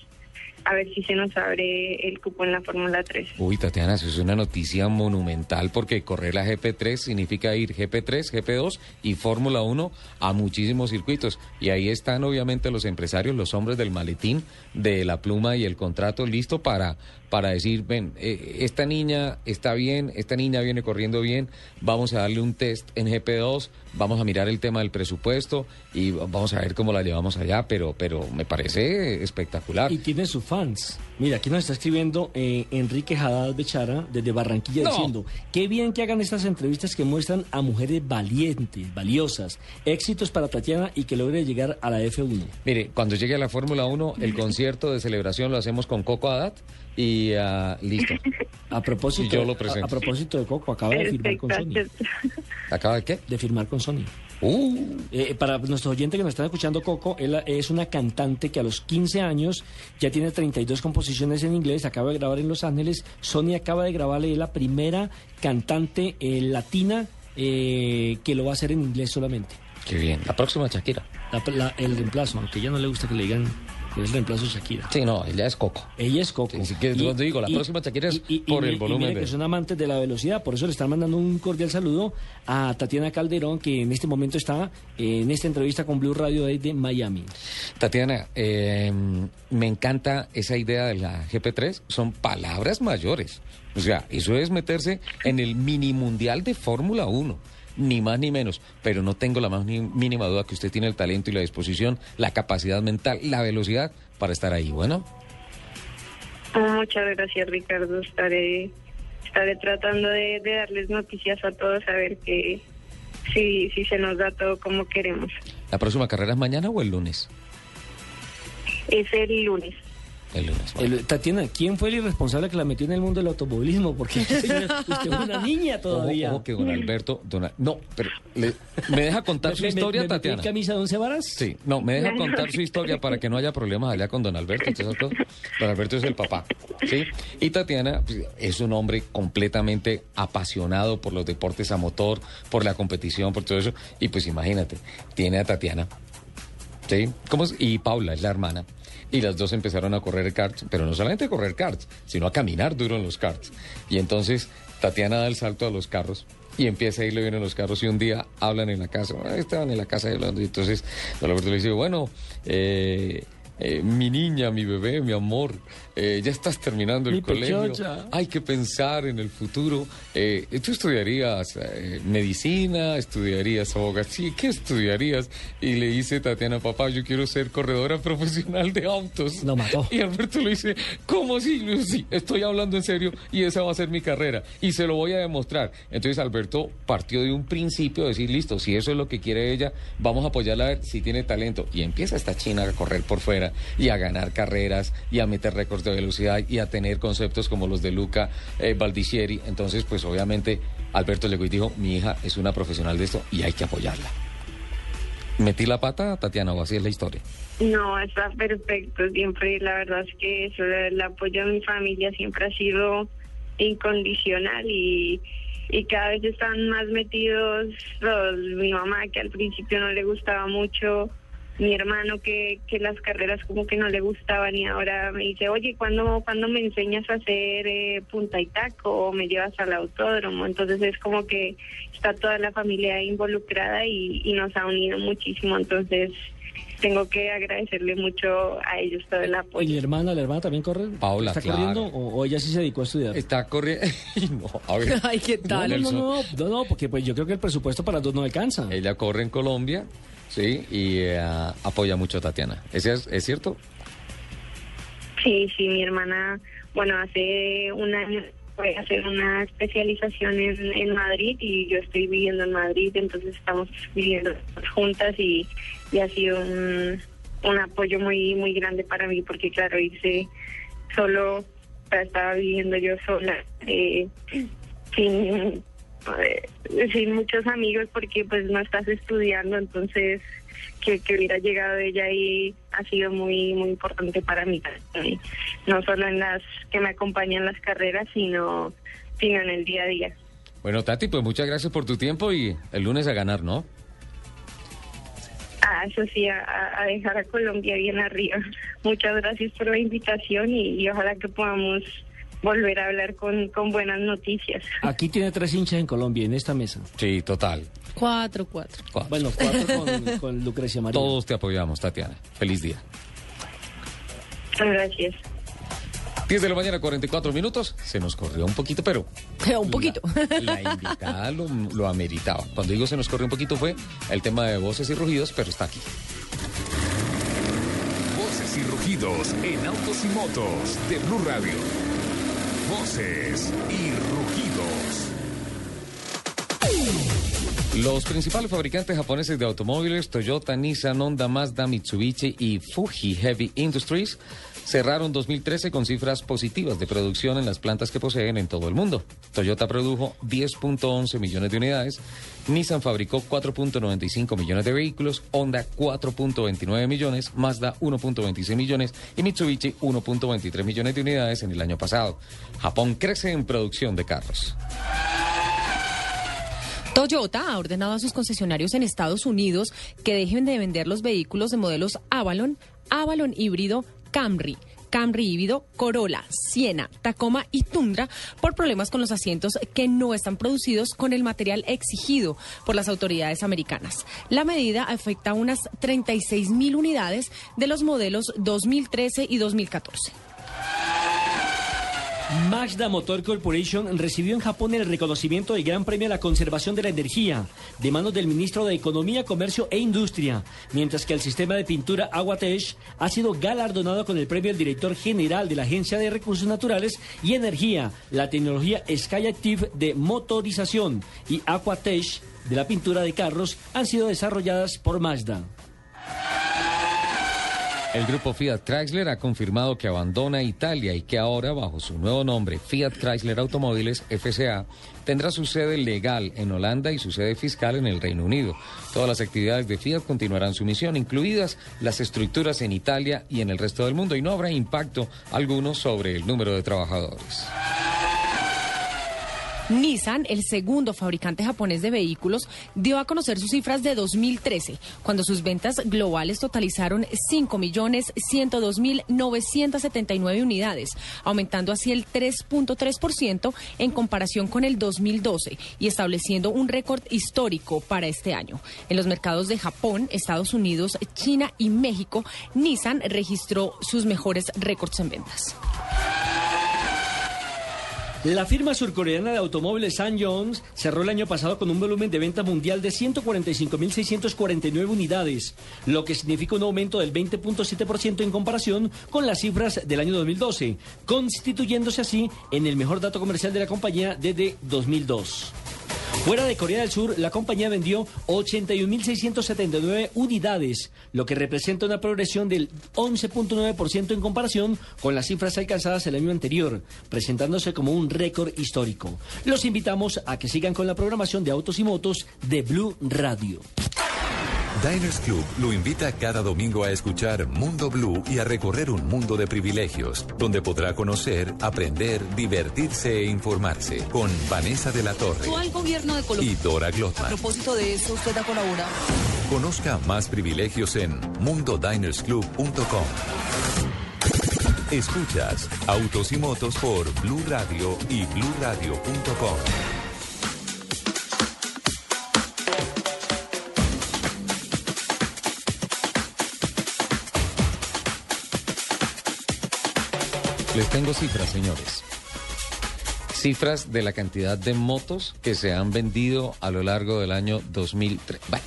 A ver si se nos abre el cupo en la Fórmula 3 Uy, Tatiana, eso es una noticia monumental porque correr la GP3 significa ir GP3, GP2 y Fórmula 1 a muchísimos circuitos. Y ahí están obviamente los empresarios, los hombres del maletín, de la pluma y el contrato listo para, para decir, ven, eh, esta niña está bien, esta niña viene corriendo bien, vamos a darle un test en GP2, vamos a mirar el tema del presupuesto y vamos a ver cómo la llevamos allá, pero, pero me parece espectacular. Y tiene sus fans. Mira, aquí nos está escribiendo eh, Enrique Haddad Bechara desde Barranquilla No. diciendo, qué bien que hagan estas entrevistas que muestran a mujeres valientes, valiosas, éxitos para Tatiana y que logre llegar a la F1. Mire, cuando llegue a la Fórmula 1, el concierto de celebración lo hacemos con Coco Haddad y ah, listo. A propósito, Y yo lo a, presento. a propósito de Coco, acaba de firmar con Sony. ¿Acaba de qué? De firmar con Sony. Uh, Eh, para nuestros oyentes que nos están escuchando, Coco él es una cantante que a los 15 años ya tiene 32 composiciones en inglés, acaba de grabar en Los Ángeles. Sony acaba de grabarle es la primera cantante eh, latina eh, que lo va a hacer en inglés solamente. qué bien. La próxima Shakira. La- la- el reemplazo, aunque ya no le gusta que le digan es el reemplazo de Shakira. Sí, no, ella es Coco. Ella es Coco. Sí, sí, que cuando digo, la próxima Shakira es por el volumen mire de- que son amantes de la velocidad, por eso le están mandando un cordial saludo a Tatiana Calderón, que en este momento está eh, en esta entrevista con Blue Radio desde Miami. Tatiana, eh, me encanta esa idea de la GP3. Son palabras mayores. O sea, eso es meterse en el mini mundial de Fórmula 1. Ni más ni menos. Pero no tengo la más ni- mínima duda que usted tiene el talento y la disposición, la capacidad mental, la velocidad para estar ahí. Bueno. Muchas gracias, Ricardo. Estaré, estaré tratando de, de darles noticias a todos a ver que si, si se nos da todo como queremos. ¿La próxima carrera es mañana o el lunes? Es el lunes. El lunes. bueno. El- Tatiana, ¿quién fue el irresponsable que la metió en el mundo del automovilismo? Porque <laughs> usted es una niña todavía. Ojo, ojo que don Alberto, don no, pero le- me deja contar <laughs> su ¿Me- historia, me, me Tatiana. camisa de once varas? Sí, no, me deja contar su historia para que no haya problemas allá con don Alberto. y todas esas cosas. Don Alberto es el papá, ¿sí? Y Tatiana pues, es un hombre completamente apasionado por los deportes a motor, por la competición, por todo eso. Y pues imagínate, tiene a Tatiana, ¿sí? ¿Cómo es? Y Paula es la hermana. Y las dos empezaron a correr karts, pero no solamente a correr karts, sino a caminar duro en los karts. Y entonces Tatiana da el salto a los carros y empieza a irle bien en los carros y un día hablan en la casa, "Ah, estaban en la casa hablando y entonces Alberto le dice, bueno, eh, eh, mi niña, mi bebé, mi amor, eh, ya estás terminando el Mi colegio. pechocha. Hay que pensar en el futuro. Eh, ¿Tú estudiarías eh, medicina? ¿Estudiarías abogacía? ¿Qué estudiarías? Y le dice Tatiana, papá, yo quiero ser corredora profesional de autos. Lo mató. Y Alberto le dice, ¿cómo así? Sí, estoy hablando en serio y esa va a ser mi carrera y se lo voy a demostrar. Entonces Alberto partió de un principio de decir, listo, si eso es lo que quiere ella, vamos a apoyarla a ver si tiene talento. Y empieza esta china a correr por fuera y a ganar carreras y a meter récords de velocidad y a tener conceptos como los de Luca eh, Baldicieri. Entonces, pues obviamente Alberto y dijo, mi hija es una profesional de esto y hay que apoyarla. ¿Metí la pata, Tatiana, o así es la historia? No, está perfecto. Siempre, la verdad es que eso, el apoyo de mi familia siempre ha sido incondicional y, y cada vez están más metidos los, mi mamá, que al principio no le gustaba mucho, mi hermano, que, que las carreras como que no le gustaban y ahora me dice, oye, ¿cuándo, ¿cuándo me enseñas a hacer eh, punta y taco o me llevas al autódromo? Entonces es como que está toda la familia involucrada y, y nos ha unido muchísimo. Entonces tengo que agradecerle mucho a ellos todo el ¿Y apoyo. la hermana, la hermana también corre? Paula, ¿Está claro. corriendo o, o ella sí se dedicó a estudiar? Está corriendo... <laughs> no, a ver. Ay, ¿qué No, tal? no, no, no, no, no, porque pues yo creo que el presupuesto para las dos no alcanza. Ella corre en Colombia, sí, y eh, apoya mucho a Tatiana. ¿Es, ¿Es cierto? Sí, sí, mi hermana, bueno, hace un año fue a hacer una especialización en, en Madrid y yo estoy viviendo en Madrid, entonces estamos viviendo juntas y, y ha sido un, un apoyo muy muy grande para mí porque claro, hice solo, estaba viviendo yo sola, eh, sin, eh, sin muchos amigos porque pues no estás estudiando, entonces que, que hubiera llegado ella ahí ha sido muy muy importante para mí no solo en las que me acompañan las carreras sino sino en el día a día. Bueno, Tati, pues muchas gracias por tu tiempo y el lunes a ganar, ¿no? ah eso sí a, a dejar a Colombia bien arriba. <laughs> Muchas gracias por la invitación y, y ojalá que podamos volver a hablar con, con buenas noticias Aquí tiene tres hinchas en Colombia, en esta mesa. Sí, total. Cuatro, cuatro. Cuatro. Bueno, cuatro con, <laughs> con Lucrecia María. Todos te apoyamos, Tatiana. Feliz día. gracias 10 de la mañana, 44 minutos. Se nos corrió un poquito, pero... <laughs> Un poquito. La, la invitada lo, lo ameritaba. Cuando digo se nos corrió un poquito fue el tema de voces y rugidos, pero está aquí. Voces y rugidos en autos y motos de Blue Radio. Voces y rugidos. Los principales fabricantes japoneses de automóviles, Toyota, Nissan, Honda, Mazda, Mitsubishi y Fuji Heavy Industries, cerraron 2013 con cifras positivas de producción en las plantas que poseen en todo el mundo. Toyota produjo 10.11 millones de unidades, Nissan fabricó 4.95 millones de vehículos, Honda 4.29 millones, Mazda 1.26 millones y Mitsubishi 1.23 millones de unidades en el año pasado. Japón crece en producción de carros. Toyota ha ordenado a sus concesionarios en Estados Unidos que dejen de vender los vehículos de modelos Avalon, Avalon híbrido, Camry. Camry híbrido, Corolla, Siena, Tacoma y Tundra por problemas con los asientos que no están producidos con el material exigido por las autoridades americanas. La medida afecta a unas 36 mil unidades de los modelos 2013 y 2014. Mazda Motor Corporation recibió en Japón el reconocimiento del Gran Premio a la Conservación de la Energía de manos del ministro de Economía, Comercio e Industria, mientras que el sistema de pintura Aguatesh ha sido galardonado con el premio del director general de la Agencia de Recursos Naturales y Energía, la tecnología Sky Active de motorización y Aquatesh de la pintura de carros han sido desarrolladas por Mazda. El grupo Fiat Chrysler ha confirmado que abandona Italia y que ahora, bajo su nuevo nombre, Fiat Chrysler Automóviles FCA, tendrá su sede legal en Holanda y su sede fiscal en el Reino Unido. Todas las actividades de Fiat continuarán su misión, incluidas las estructuras en Italia y en el resto del mundo, y no habrá impacto alguno sobre el número de trabajadores. Nissan, el segundo fabricante japonés de vehículos, dio a conocer sus cifras de 2013, cuando sus ventas globales totalizaron 5.102.979 unidades, aumentando así el 3.3% en comparación con el 2012 y estableciendo un récord histórico para este año. En los mercados de Japón, Estados Unidos, China y México, Nissan registró sus mejores récords en ventas. La firma surcoreana de automóviles San Jones cerró el año pasado con un volumen de venta mundial de 145.649 unidades, lo que significa un aumento del 20.7% en comparación con las cifras del año 2012, constituyéndose así en el mejor dato comercial de la compañía desde 2002. Fuera de Corea del Sur, la compañía vendió 81.679 unidades, lo que representa una progresión del 11.9% en comparación con las cifras alcanzadas el año anterior, presentándose como un récord histórico. Los invitamos a que sigan con la programación de autos y motos de Blue Radio. Diners Club lo invita cada domingo a escuchar Mundo Blue y a recorrer un mundo de privilegios, donde podrá conocer, aprender, divertirse e informarse con Vanessa de la Torre gobierno de Colombia. y Dora A Glotman. propósito de eso, usted ha colaborado. Conozca más privilegios en mundodinersclub.com. Escuchas Autos y Motos por Blue Radio y bluradio.com. Les tengo cifras, señores. Cifras de la cantidad de motos que se han vendido a lo largo del año 2003. Bueno,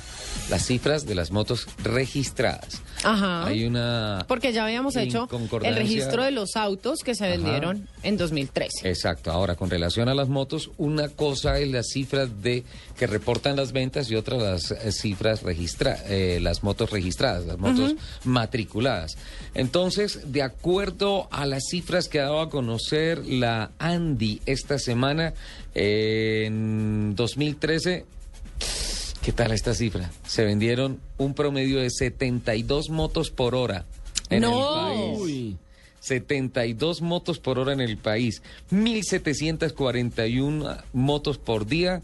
las cifras de las motos registradas. Ajá. Hay una... Porque ya habíamos hecho el registro de los autos que se Ajá. vendieron en 2013. Exacto. Ahora, con relación a las motos, una cosa es las cifras de que reportan las ventas y otra las eh, cifras registradas, las motos registradas, las motos matriculadas. Entonces, de acuerdo a las cifras que ha dado a conocer la Andy esta semana, eh, en 2013, ¿qué tal esta cifra? Se vendieron un promedio de 72 motos por hora en No. el país. Uy. 72 motos por hora en el país, 1.741 motos por día,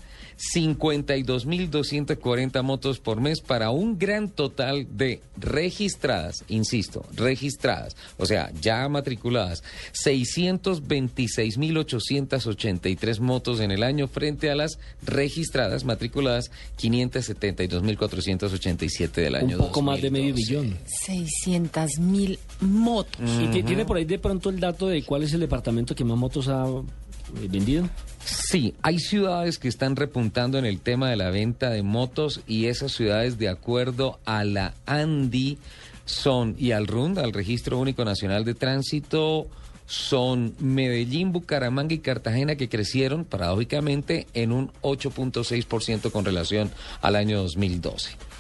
52.240 motos por mes para un gran total de registradas, insisto, registradas, o sea, ya matriculadas, 626.883 motos en el año frente a las registradas, matriculadas, 572.487 del año. Un poco más de medio 2012. billón. 600 mil motos. ¿Y ti- tiene por ahí de pronto el dato de cuál es el departamento que más motos ha vendido? Sí, hay ciudades que están repuntando en el tema de la venta de motos y esas ciudades, de acuerdo a la ANDI, son, y al RUND, al Registro Único Nacional de Tránsito, son Medellín, Bucaramanga y Cartagena que crecieron, paradójicamente, en un 8.6% con relación al año 2012.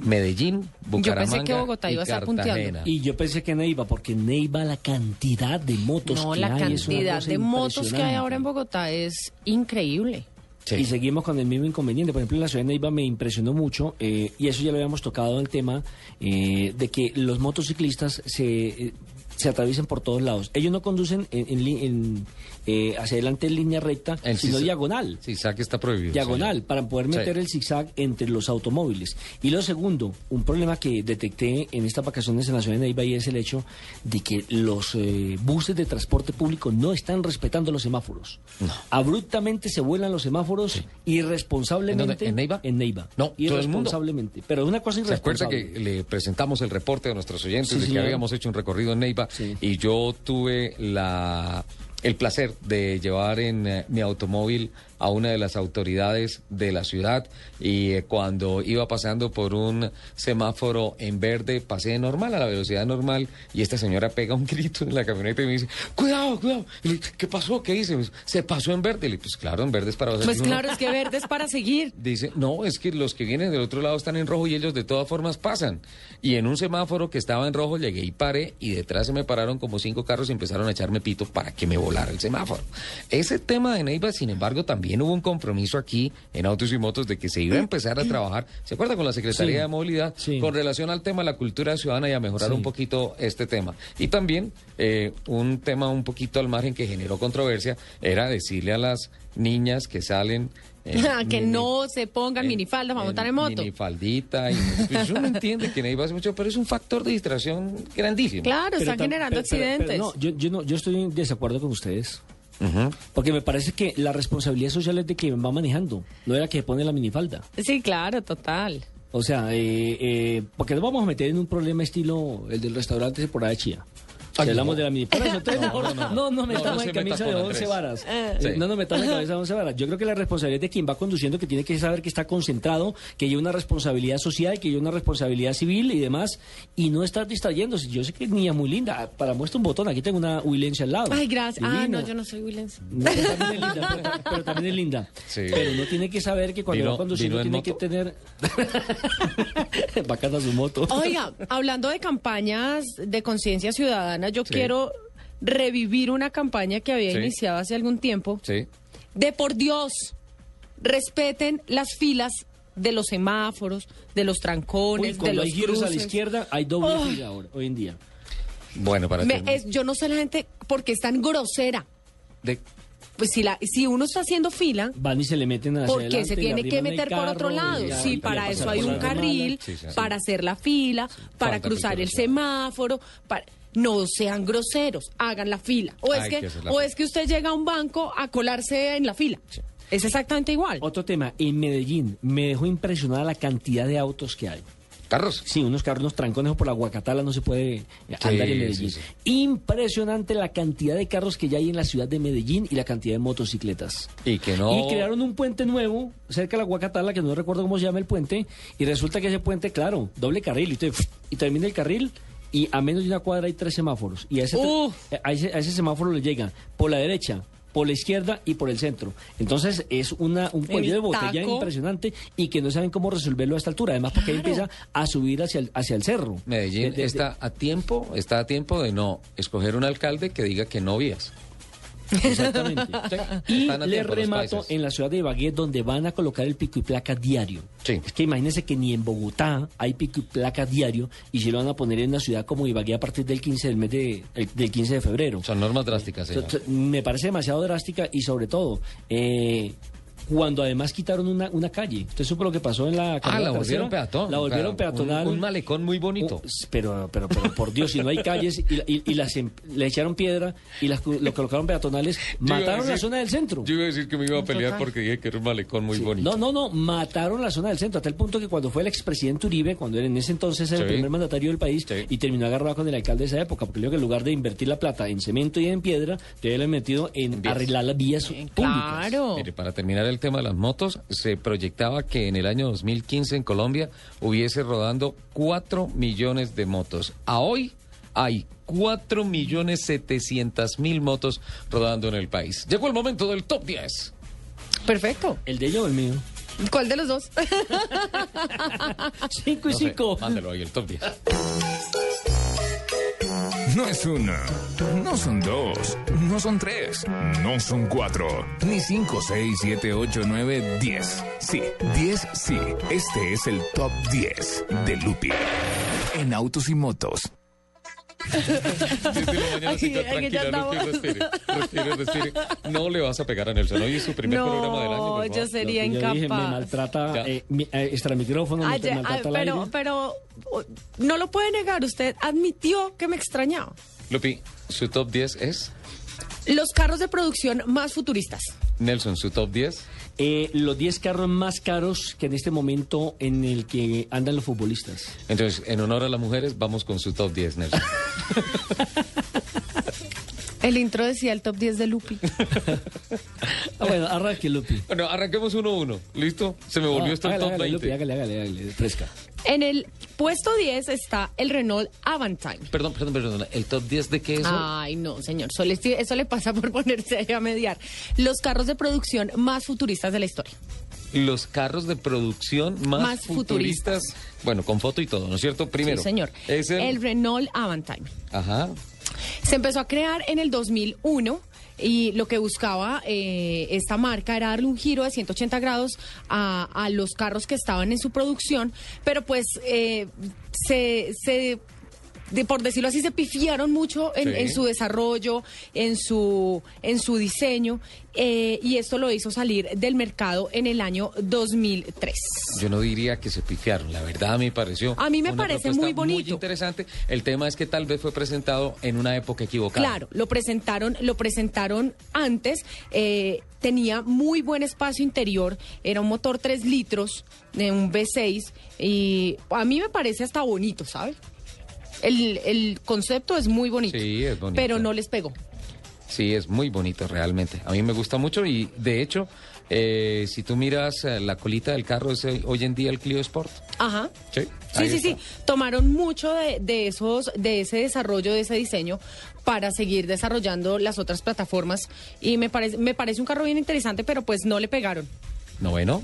Medellín, Bucaramanga pensé que Bogotá y iba a estar punteando. Y yo pensé que Neiva, porque Neiva la cantidad de motos No, que la hay es una cantidad de motos que hay ahora en. Bogotá es increíble. Sí. Y seguimos con el mismo inconveniente. Por ejemplo, en la ciudad de Neiva me impresionó mucho, eh, y eso ya lo habíamos tocado en el tema, eh, de que los motociclistas se, eh, se atraviesan por todos lados. Ellos no conducen en, en en, eh, hacia adelante en línea recta, El sino zigzag- diagonal. Zigzag está prohibido. diagonal señor. para poder Sí. meter el zigzag entre los automóviles. Y lo segundo, un problema que detecté en estas vacaciones en la ciudad de Neiva y es el hecho de que los eh, buses de transporte público no están respetando los semáforos. No. Abruptamente se vuelan los semáforos irresponsablemente. ¿En Neiva? En Neiva. No, todo el mundo. irresponsablemente. Pero una cosa ¿Se acuerda irresponsable. que le presentamos el reporte a nuestros oyentes Sí, de que señor. habíamos hecho un recorrido en Neiva Sí. y yo tuve la el placer de llevar en eh, mi automóvil a una de las autoridades de la ciudad y eh, cuando iba pasando por un semáforo en verde pasé normal a la velocidad normal y esta señora pega un <laughs> grito en la camioneta y me dice cuidado cuidado le ¿qué pasó? ¿qué hice? Se pasó en verde y le digo, pues claro en verde es para Pues uno- claro, es que verde es para seguir. <laughs> Dice, no, es que los que vienen del otro lado están en rojo y ellos de todas formas pasan. Y en un semáforo que estaba en rojo llegué y paré y detrás se me pararon como cinco carros y empezaron a echarme pito para que me volara el semáforo. Ese tema de Neiva, sin embargo, también también hubo un compromiso aquí en Autos y Motos de que se iba a empezar a trabajar, ¿se acuerda? Con la Secretaría Sí. de Movilidad, Sí. con relación al tema de la cultura ciudadana y a mejorar Sí. un poquito este tema. Y también eh, un tema un poquito al margen que generó controversia era decirle a las niñas que salen... eh, <laughs> que mini- no se pongan minifaldas para montar en moto. Minifaldita. Y, pues uno entiende que nadie va a hacer mucho, pero es un factor de distracción grandísimo. Claro, Pero están tam- generando pero- pero- accidentes. pero no, yo, yo no, yo estoy en desacuerdo con ustedes. Porque me parece que la responsabilidad social es de quien va manejando, no de la que pone la minifalda. Sí, claro, total. O sea, eh, eh, porque nos vamos a meter en un problema estilo el del restaurante por de Chía. Si Ay, hablamos no. de la mini. No, mejor no, no, no. no, No, metamos no en camisa de Andrés. 11 varas. Eh. Sí. No nos metamos en camisa de 11 varas. Yo creo que la responsabilidad es de quien va conduciendo, que tiene que saber que está concentrado, que hay una responsabilidad social, que hay una responsabilidad civil y demás, y no estar distrayéndose. Yo sé que es niña muy linda. Para muestra un botón, aquí tengo una Wilencia al lado. Ay, gracias. Ah, no, yo no soy Williams. No, pero también es linda, pero, pero también es linda. Sí. Pero uno tiene que saber que cuando va conduciendo tiene que moto. tener... <laughs> Bacana su moto. Oiga, hablando de campañas de conciencia ciudadana, yo Sí. quiero revivir una campaña que había Sí. iniciado hace algún tiempo. Sí. De por Dios, respeten las filas de los semáforos, de los Uy, trancones, de cuando los hay giros a la cruces. izquierda, hay doble fila ahora, hoy en día. Bueno, para Me- es- yo no sé la gente por qué es tan grosera. De- Pues si, la, si uno está haciendo fila, Van y se le meten hacia porque adelante se tiene que meter por otro lado. ya- Sí, para eso hay un carril, Sí, sí, sí. para hacer la fila, para Falta cruzar el semáforo. Para... No sean groseros, hagan la fila. O, es que, que hacer la o fila. es que usted llega a un banco a colarse en la fila. Es exactamente igual. Otro tema, en Medellín me dejó impresionada la cantidad de autos que hay. Carros. Sí, unos carros, unos trancones por la Guacatala no se puede eh, andar en Medellín. sí, sí. Impresionante la cantidad de carros que ya hay en la ciudad de Medellín y la cantidad de motocicletas. Y que no. Y crearon un puente nuevo cerca de la Guacatala, que no recuerdo cómo se llama el puente, y resulta que ese puente, claro, doble carril, y, te- y termina el carril, y a menos de una cuadra hay tres semáforos. Y a ese, Uf. a ese, a ese semáforo le llegan por la derecha, por la izquierda y por el centro. Entonces es una, un cuello El de botella taco. impresionante y que no saben cómo resolverlo a esta altura. Además, porque ahí empieza a subir hacia el, hacia el cerro. Medellín De- de- de- está a tiempo, está a tiempo de no escoger un alcalde que diga que no vías. Exactamente. <laughs> y le remato en la ciudad de Ibagué, donde van a colocar el pico y placa diario. Sí. Es que imagínense que ni en Bogotá hay pico y placa diario y si lo van a poner en una ciudad como Ibagué a partir del 15 del mes de, el- del 15 de febrero. Son normas drásticas, Me parece demasiado drástica y sobre todo eh, cuando además quitaron una, una calle. ¿Usted supo lo que pasó en la Ah, carrera la volvieron tercera? peatón. La volvieron un- peatonal. Un, malecón muy bonito. Uh, pero, pero, pero por Dios, si no hay calles y, la- y- y las em- le echaron piedra y las lo colocaron peatonales, mataron la zona del centro. Yo iba a decir que me iba a pelear porque dije que era un malecón muy bonito. No, no, no, mataron la zona del centro, a tal punto que cuando fue el expresidente Uribe, cuando era en ese entonces era el primer mandatario del país, Sí. y terminó agarrado con el alcalde de esa época, porque creo que en lugar de invertir la plata en cemento y en piedra, debe haberle metido en arreglar las vías públicas. Claro. Mire, para terminar el tema de las motos, se proyectaba que en el año 2015 en Colombia hubiese rodando 4 millones de motos. A hoy hay 4 millones 700 mil motos rodando en el país. Llegó el momento del top 10. Perfecto. ¿El de ella o el mío? ¿Cuál de los dos? <laughs> Cinco y No sé, cinco. mándelo ahí, el top 10. No es una, no son dos, no son tres, no son cuatro, ni cinco, seis, siete, ocho, nueve, diez. Sí, diez, sí. Este es el top 10 de Lupi en autos y motos. Desde la mañana Aquí- siga aquí ya tranquila, Lupi, estamos. respire, respire, respire. No le vas a pegar a Nelson. Hoy es su primer programa del año. No, yo sería yo dije, me incapaz. maltrata eh, mi, eh, extra micrófono, me Ayer- maltrata ah, al pero, pero no lo puede negar. Usted admitió que me extrañaba. Lupi, su top 10 es. Los carros de producción más futuristas. Nelson, su top 10. Eh, los 10 carros más caros que en este momento en el que andan los futbolistas. Entonces, en honor a las mujeres, vamos con su top 10, Nelson. <laughs> El intro decía el top 10 de Lupi. <laughs> Ah, bueno, arranque, Lupi. Bueno, arranquemos uno a uno. ¿Listo? Se me volvió Ah, esto el top hágale, 20. Lupi, hágale, hágale, hágale, fresca. En el puesto 10 está el Renault Avantime. Perdón, perdón, perdón. ¿El top 10 de qué es? Ay, no, señor. Eso le, eso le pasa por <laughs> ponerse ahí a mediar. Los carros de producción más futuristas de la historia. Los carros de producción más, Más futuristas. Bueno, con foto y todo, ¿no es cierto? Primero. sí, señor. Es el... el Renault Avantime. Ajá. Se empezó a crear en el 2001. y lo que buscaba eh, esta marca era darle un giro de 180 grados a, a los carros que estaban en su producción, pero pues eh, se... se de, por decirlo así, se pifiaron mucho en, Sí. en su desarrollo, en su, en su diseño, eh, y esto lo hizo salir del mercado en el año 2003. Yo no diría que se pifiaron, la verdad me pareció. A mí me una parece muy bonito. interesante. El tema es que tal vez fue presentado en una época equivocada. Claro, lo presentaron, lo presentaron antes, eh, tenía muy buen espacio interior, era un motor 3 litros de un V6 y a mí me parece hasta bonito, ¿sabes? El, el concepto es muy bonito, Sí, es bonito. pero no les pegó. Sí, es muy bonito realmente. A mí me gusta mucho y de hecho, eh, si tú miras eh, la colita del carro, es eh, hoy en día el Clio Sport. Ajá. Sí, Sí, sí, sí. Tomaron mucho de, de esos, de ese desarrollo, de ese diseño, para seguir desarrollando las otras plataformas. Y me parece, me parece un carro bien interesante, pero pues no le pegaron. Noveno.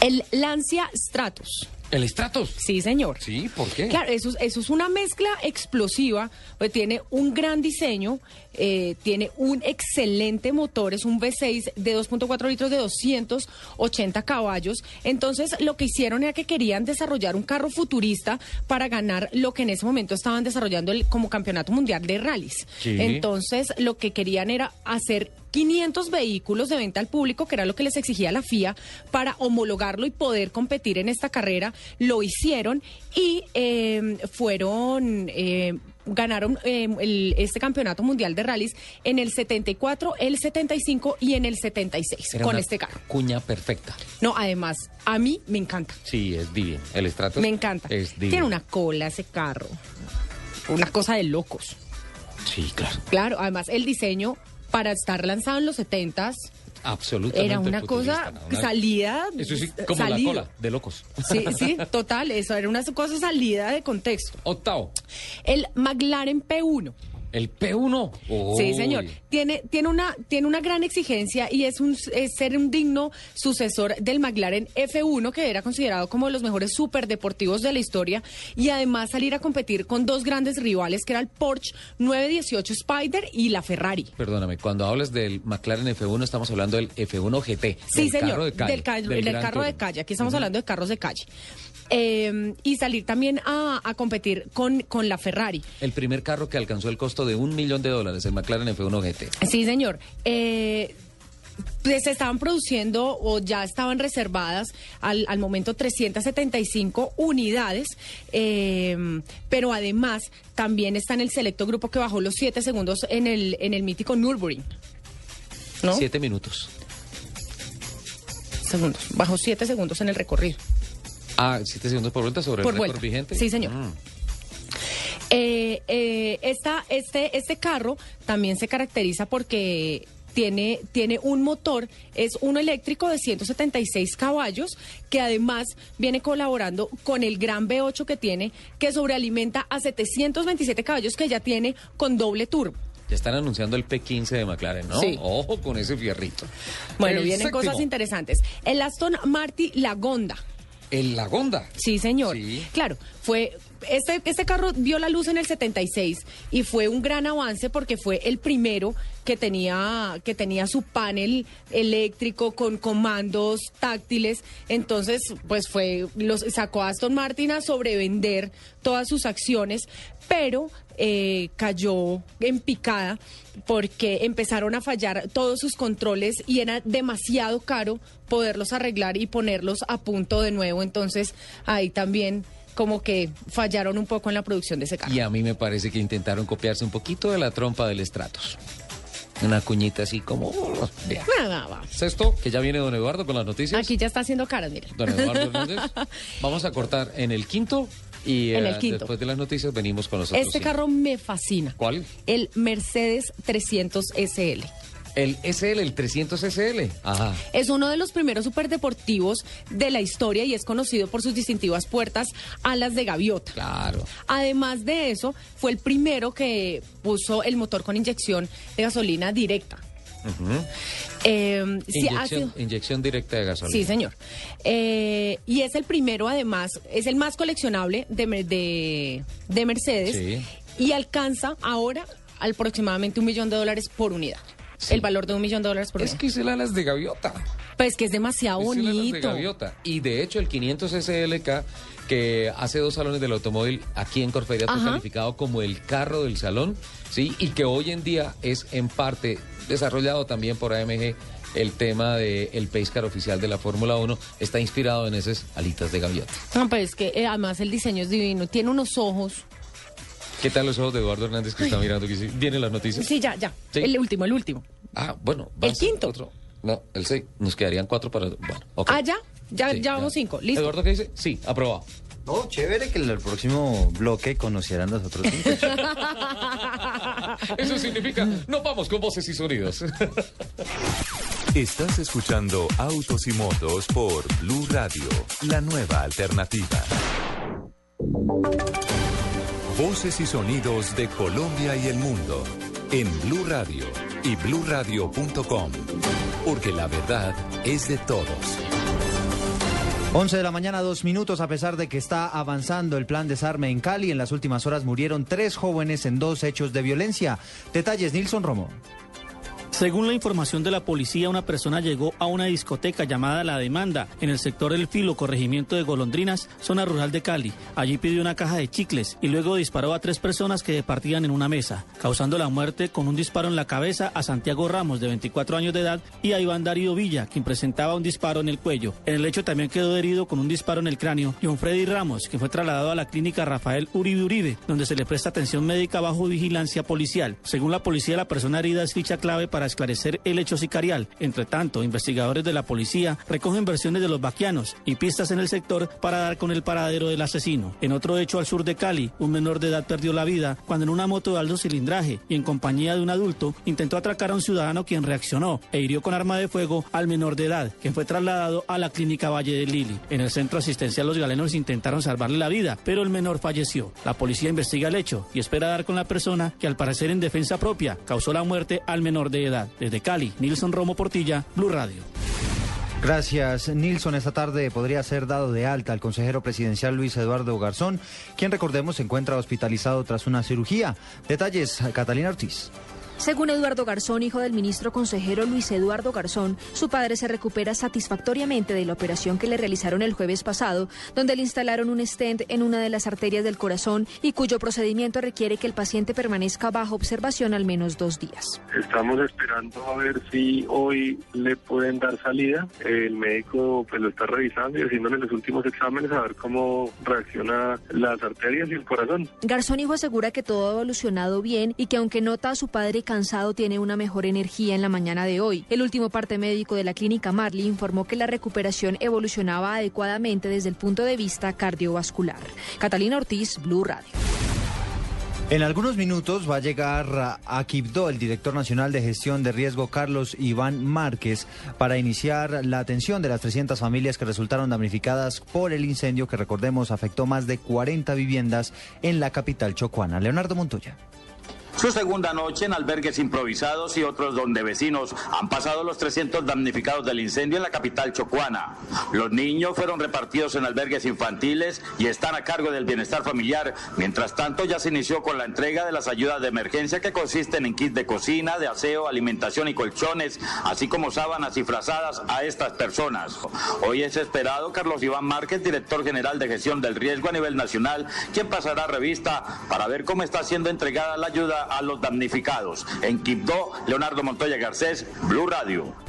El Lancia Stratus. El Stratos. Sí, señor. Sí, ¿por qué? Claro, eso, es- eso es una mezcla explosiva, pues tiene un gran diseño, eh, tiene un excelente motor, es un V6 de 2.4 litros de 280 caballos. Entonces, lo que hicieron era que querían desarrollar un carro futurista para ganar lo que en ese momento estaban desarrollando el- como campeonato mundial de rallies. Sí. Entonces, lo que querían era hacer 500 vehículos de venta al público, que era lo que les exigía la FIA, para homologarlo y poder competir en esta carrera. Lo hicieron y eh, fueron... eh, Ganaron eh, el- este campeonato mundial de rallies en el 74, el 75 y en el 76 Era con una este carro. Cuña perfecta. No, además, a mí me encanta. Sí, es divino. El Stratos. Me encanta. Es divino. Tiene una cola ese carro. Una cosa de locos. Sí, claro. Claro, además el diseño para estar lanzado en los 70s Absolutamente. era una cosa salida. Eso sí, como salido. la cola de locos. Sí, <laughs> sí, total, eso era una cosa salida de contexto. Octavo. El McLaren P1. El P1. Sí, señor. Tiene, tiene, una, tiene una gran exigencia y es, un, es ser un digno sucesor del McLaren F1, que era considerado como de los mejores superdeportivos de la historia, y además salir a competir con dos grandes rivales, que era el Porsche 918 Spider y la Ferrari. Perdóname, cuando hablas del McLaren F1 estamos hablando del F1 GT. Sí, del señor, Carro de calle, del, ca- del del Gran carro de calle. Aquí estamos hablando de carros de calle. Eh, y salir también a, a competir con, con la Ferrari. El primer carro que alcanzó el costo de un millón de dólares, el McLaren F1 GT. Sí, señor. Eh, pues se estaban produciendo o ya estaban reservadas al, al momento 375 unidades, eh, pero además también está en el selecto grupo que bajó los 7 segundos en el, en el mítico Nürburgring. ¿No? Siete minutos. segundos. Bajó 7 segundos en el recorrido. Ah, siete segundos por vuelta sobre Por el récord vigente. Sí, señor. Mm. Eh, eh, esta, este, este carro también se caracteriza porque tiene, tiene un motor, es uno eléctrico de 176 caballos, que además viene colaborando con el gran V8 que tiene, que sobrealimenta a 727 caballos que ya tiene con doble turbo. Ya están anunciando el P15 de McLaren, ¿no? Sí. Ojo con ese fierrito. Bueno, El vienen séptimo, cosas interesantes. El Aston Martin Lagonda. El Lagonda. Sí, señor. Sí. Claro, fue este este carro vio la luz en el 76 y fue un gran avance porque fue el primero que tenía que tenía su panel eléctrico con comandos táctiles. Entonces, pues fue los sacó a Aston Martin a sobrevender todas sus acciones, pero eh, cayó en picada porque empezaron a fallar todos sus controles y era demasiado caro poderlos arreglar y ponerlos a punto de nuevo. Entonces ahí también como que fallaron un poco en la producción de ese carro. Y a mí me parece que intentaron copiarse un poquito de la trompa del Stratos. Una cuñita así como... Va, va. Sexto, que ya viene don Eduardo con las noticias. Aquí ya está haciendo caras, mire. Don Eduardo Hernández. <laughs> Vamos a cortar en el quinto y En el eh, quinto. después de las noticias venimos con nosotros. Este carro me fascina. ¿Cuál? El Mercedes 300 SL. El SL, el 300 SL. Ajá. Es uno de los primeros superdeportivos de la historia y es conocido por sus distintivas puertas alas de gaviota. Claro. Además de eso, fue el primero que puso el motor con inyección de gasolina directa. Ha Inyección, sido- inyección directa de gasolina. Sí, señor. Eh, y es el primero, además, es el más coleccionable de, de, de Mercedes Sí. y alcanza ahora aproximadamente un millón de dólares por unidad. El valor de un millón de dólares por Es que es el alas de gaviota. Pues que es demasiado Es alas de bonito. gaviota. Y de hecho el 500 SLK que hace dos salones del automóvil aquí en Corferia fue calificado como el carro del salón, ¿sí? Y que hoy en día es en parte desarrollado también por AMG el tema del el pace car oficial de la Fórmula 1 está inspirado en esas alitas de gaviota. No, pues que eh, además el diseño es divino. Tiene unos ojos. ¿Qué tal los ojos de Eduardo Hernández que está mirando? Sí? ¿Vienen las noticias? Sí, ya, ya. Sí. El último, el último. Ah, bueno. El quinto. Otro. No, el seis. Nos quedarían cuatro para... Bueno, ok. Ah, ya. Ya, Sí, ya vamos cinco. Listo. ¿Eduardo qué dice? Sí, aprobado. No, chévere que en el próximo bloque conocieran los otros cinco. <laughs> Eso significa, no vamos con voces y sonidos. <laughs> Estás escuchando Autos y Motos por Blue Radio, la nueva alternativa. Voces y sonidos de Colombia y el mundo en Blue Radio y bluradio.com, porque la verdad es de todos. 11 de la mañana, dos minutos, a pesar de que está avanzando el plan desarme en Cali, en las últimas horas murieron tres jóvenes en dos hechos de violencia. Detalles, Nilson Romo. Según la información de la policía, una persona llegó a una discoteca llamada La Demanda en el sector El Filo, corregimiento de Golondrinas, zona rural de Cali. Allí pidió una caja de chicles y luego disparó a tres personas que departían en una mesa, causando la muerte con un disparo en la cabeza a Santiago Ramos, de 24 años de edad, y a Iván Darío Villa, quien presentaba un disparo en el cuello. En el hecho también quedó herido con un disparo en el cráneo John Freddy Ramos, quien fue trasladado a la clínica Rafael Uribe Uribe, donde se le presta atención médica bajo vigilancia policial. Según la policía, la persona herida es ficha clave para esclarecer el hecho sicarial. Entre tanto, investigadores de la policía recogen versiones de los vaquianos y pistas en el sector para dar con el paradero del asesino. En otro hecho al sur de Cali, un menor de edad perdió la vida cuando en una moto de alto cilindraje y en compañía de un adulto intentó atracar a un ciudadano quien reaccionó e hirió con arma de fuego al menor de edad, quien fue trasladado a la clínica Valle de Lili. En el centro asistencial los galenos intentaron salvarle la vida, pero el menor falleció. La policía investiga el hecho y espera dar con la persona que al parecer en defensa propia causó la muerte al menor de edad. Desde Cali, Nilson Romo Portilla, Blue Radio. Gracias, Nilson. Esta tarde podría ser dado de alta al consejero presidencial Luis Eduardo Garzón, quien recordemos se encuentra hospitalizado tras una cirugía. Detalles, Catalina Ortiz. Según Eduardo Garzón, hijo del ministro consejero Luis Eduardo Garzón, su padre se recupera satisfactoriamente de la operación que le realizaron el jueves pasado, donde le instalaron un stent en una de las arterias del corazón y cuyo procedimiento requiere que el paciente permanezca bajo observación al menos dos días. Estamos esperando a ver si hoy le pueden dar salida. El médico pues lo está revisando y haciéndole los últimos exámenes a ver cómo reacciona las arterias y el corazón. Garzón hijo asegura que todo ha evolucionado bien y que aunque nota a su padre cansado tiene una mejor energía en la mañana de hoy. El último parte médico de la clínica Marley informó que la recuperación evolucionaba adecuadamente desde el punto de vista cardiovascular. Catalina Ortiz, Blue Radio. En algunos minutos va a llegar a Quibdó el director nacional de gestión de riesgo Carlos Iván Márquez para iniciar la atención de las 300 familias que resultaron damnificadas por el incendio que recordemos afectó más de 40 viviendas en la capital chocuana. Leonardo Montoya. Su segunda noche en albergues improvisados y otros donde vecinos han pasado los 300 damnificados del incendio en la capital chocuana. Los niños fueron repartidos en albergues infantiles y están a cargo del bienestar familiar. Mientras tanto, ya se inició con la entrega de las ayudas de emergencia que consisten en kits de cocina, de aseo, alimentación y colchones, así como sábanas y frazadas a estas personas. Hoy es esperado Carlos Iván Márquez, director general de gestión del riesgo a nivel nacional, quien pasará revista para ver cómo está siendo entregada la ayuda a los damnificados. En Quibdó, Leonardo Montoya Garcés, Blue Radio.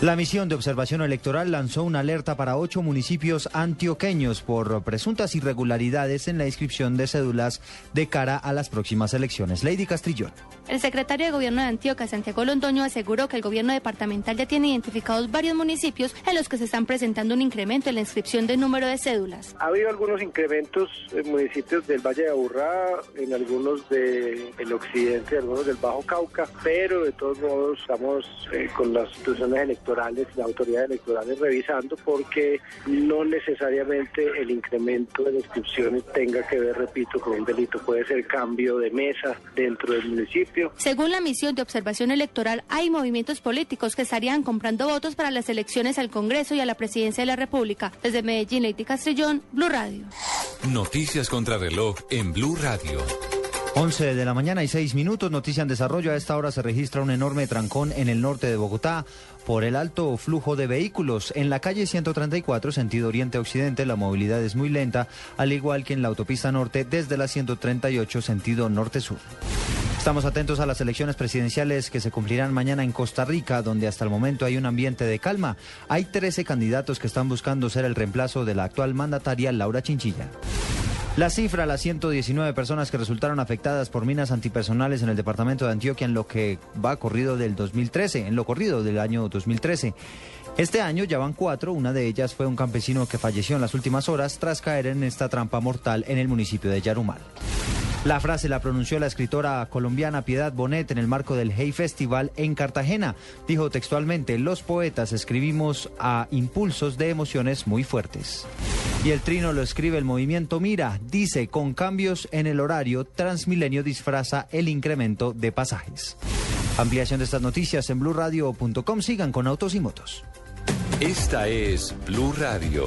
La misión de observación electoral lanzó una alerta para ocho municipios antioqueños por presuntas irregularidades en la inscripción de cédulas de cara a las próximas elecciones. Lady Castrillón. El secretario de Gobierno de Antioquia, Santiago Londoño, aseguró que el gobierno departamental ya tiene identificados varios municipios en los que se están presentando un incremento en la inscripción del número de cédulas. Ha habido algunos incrementos en municipios del Valle de Aburrá, en algunos del occidente, algunos del Bajo Cauca, pero de todos modos estamos eh, con las instituciones electorales, las autoridades electorales revisando porque no necesariamente el incremento de inscripciones tenga que ver, repito, con un delito. Puede ser cambio de mesa dentro del municipio según la misión de observación electoral, hay movimientos políticos que estarían comprando votos para las elecciones al Congreso y a la presidencia de la República. Desde Medellín, Lady Castrillón, Blue Radio. Noticias contra reloj en Blue Radio. 11 de la mañana y 6 minutos, noticia en desarrollo. A esta hora se registra un enorme trancón en el norte de Bogotá por el alto flujo de vehículos. En la calle 134, sentido oriente-occidente, la movilidad es muy lenta, al igual que en la autopista norte desde la 138, sentido norte-sur. Estamos atentos a las elecciones presidenciales que se cumplirán mañana en Costa Rica, donde hasta el momento hay un ambiente de calma. Hay 13 candidatos que están buscando ser el reemplazo de la actual mandataria Laura Chinchilla. La cifra, las 119 personas que resultaron afectadas por minas antipersonales en el departamento de Antioquia en lo que va corrido del 2013, en lo corrido del año 2013. Este año ya van cuatro, una de ellas fue un campesino que falleció en las últimas horas tras caer en esta trampa mortal en el municipio de Yarumal. La frase la pronunció la escritora colombiana Piedad Bonet en el marco del Hey Festival en Cartagena. Dijo textualmente, los poetas escribimos a impulsos de emociones muy fuertes. Y el trino lo escribe el movimiento Mira. Dice, con cambios en el horario, Transmilenio disfraza el incremento de pasajes. Ampliación de estas noticias en blurradio.com. Sigan con Autos y Motos. Esta es Blue Radio.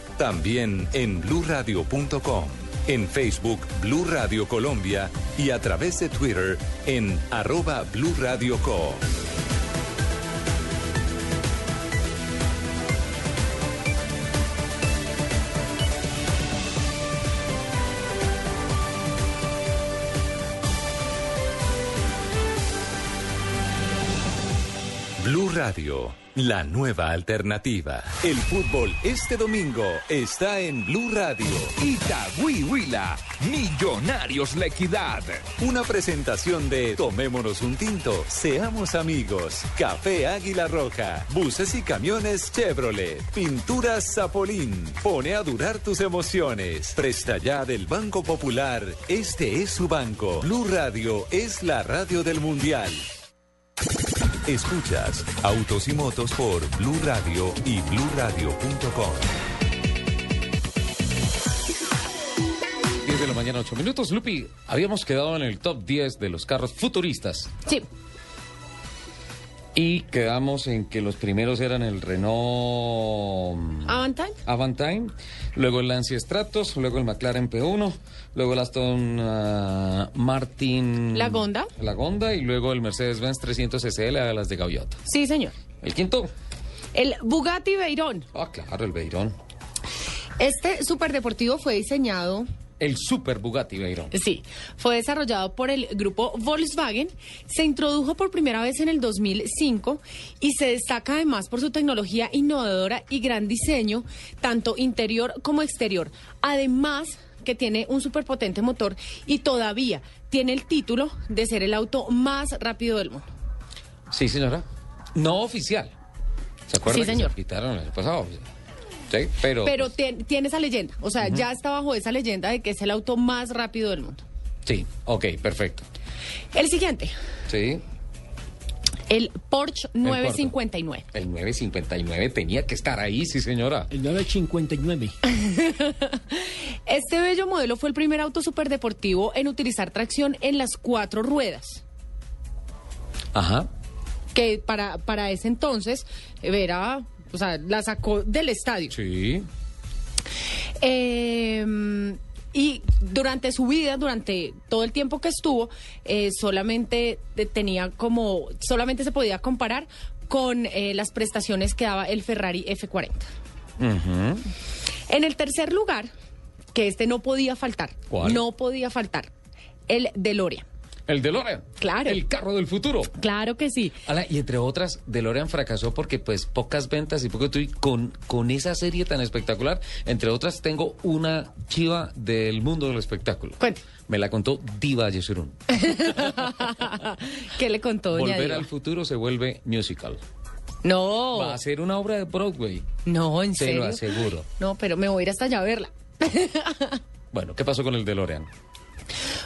También en bluradio.com, en Facebook Blue Radio Colombia y a través de Twitter en arroba. Radio, la nueva alternativa. El fútbol este domingo está en Blue Radio. Itagüí Huila, Millonarios La Equidad. Una presentación de Tomémonos un tinto, seamos amigos. Café Águila Roja, buses y camiones Chevrolet, pinturas Zapolín. Pone a durar tus emociones. Presta ya del Banco Popular. Este es su banco. Blue Radio es la radio del Mundial. Escuchas Autos y Motos por Blue Radio y bluradio.com. 10 de la mañana, 8 minutos. Lupi, habíamos quedado en el top 10 de los carros futuristas. Sí. Y quedamos en que los primeros eran el Renault Avantime. Avantime, luego el Lancia Stratos, luego el McLaren P1, luego el Aston ah, Martin La Gonda. La Gonda y luego el Mercedes-Benz 300 SL a las de Gaviota. Sí, señor. El quinto. El Bugatti Veyron. Ah, claro, el Veyron. Este superdeportivo fue diseñado El Super Bugatti Veyron. Sí, fue desarrollado por el grupo Volkswagen, se introdujo por primera vez en el 2005 y se destaca además por su tecnología innovadora y gran diseño, tanto interior como exterior. Además que tiene un superpotente motor y todavía tiene el título de ser el auto más rápido del mundo. Sí, señora. No oficial. ¿Se acuerdan Sí, que señor. se quitaron el pasado? Sí, pero... Pero tien- tiene esa leyenda, o sea, ya está bajo esa leyenda de que es el auto más rápido del mundo. Sí, ok, perfecto. El siguiente, Sí, el Porsche Porsche. 959. el 959 tenía que estar ahí, sí, señora. El 959. <laughs> Este bello modelo fue el primer auto superdeportivo en utilizar tracción en las cuatro ruedas, Ajá. que para, para ese entonces era, o sea, la sacó del estadio. Sí. Eh, y durante su vida, durante todo el tiempo que estuvo, eh, solamente tenía como, solamente se podía comparar con eh, las prestaciones que daba el Ferrari F40. Ujú. En el tercer lugar, que este no podía faltar, ¿Cuál? no podía faltar, el DeLorean. El DeLorean. Claro. El carro del futuro. Claro que sí. Ala, y entre otras, DeLorean fracasó porque pues pocas ventas y poco con, con esa serie tan espectacular. Entre otras, tengo una chiva del mundo del espectáculo. Cuente. Me la contó Diva Yesurún. <laughs> ¿Qué le contó doña Volver Diva? al futuro se vuelve musical. No. Va a ser una obra de Broadway. No, ¿en Se serio? lo aseguro. No, pero me voy a ir hasta allá a verla. <laughs> Bueno, ¿qué pasó con el DeLorean?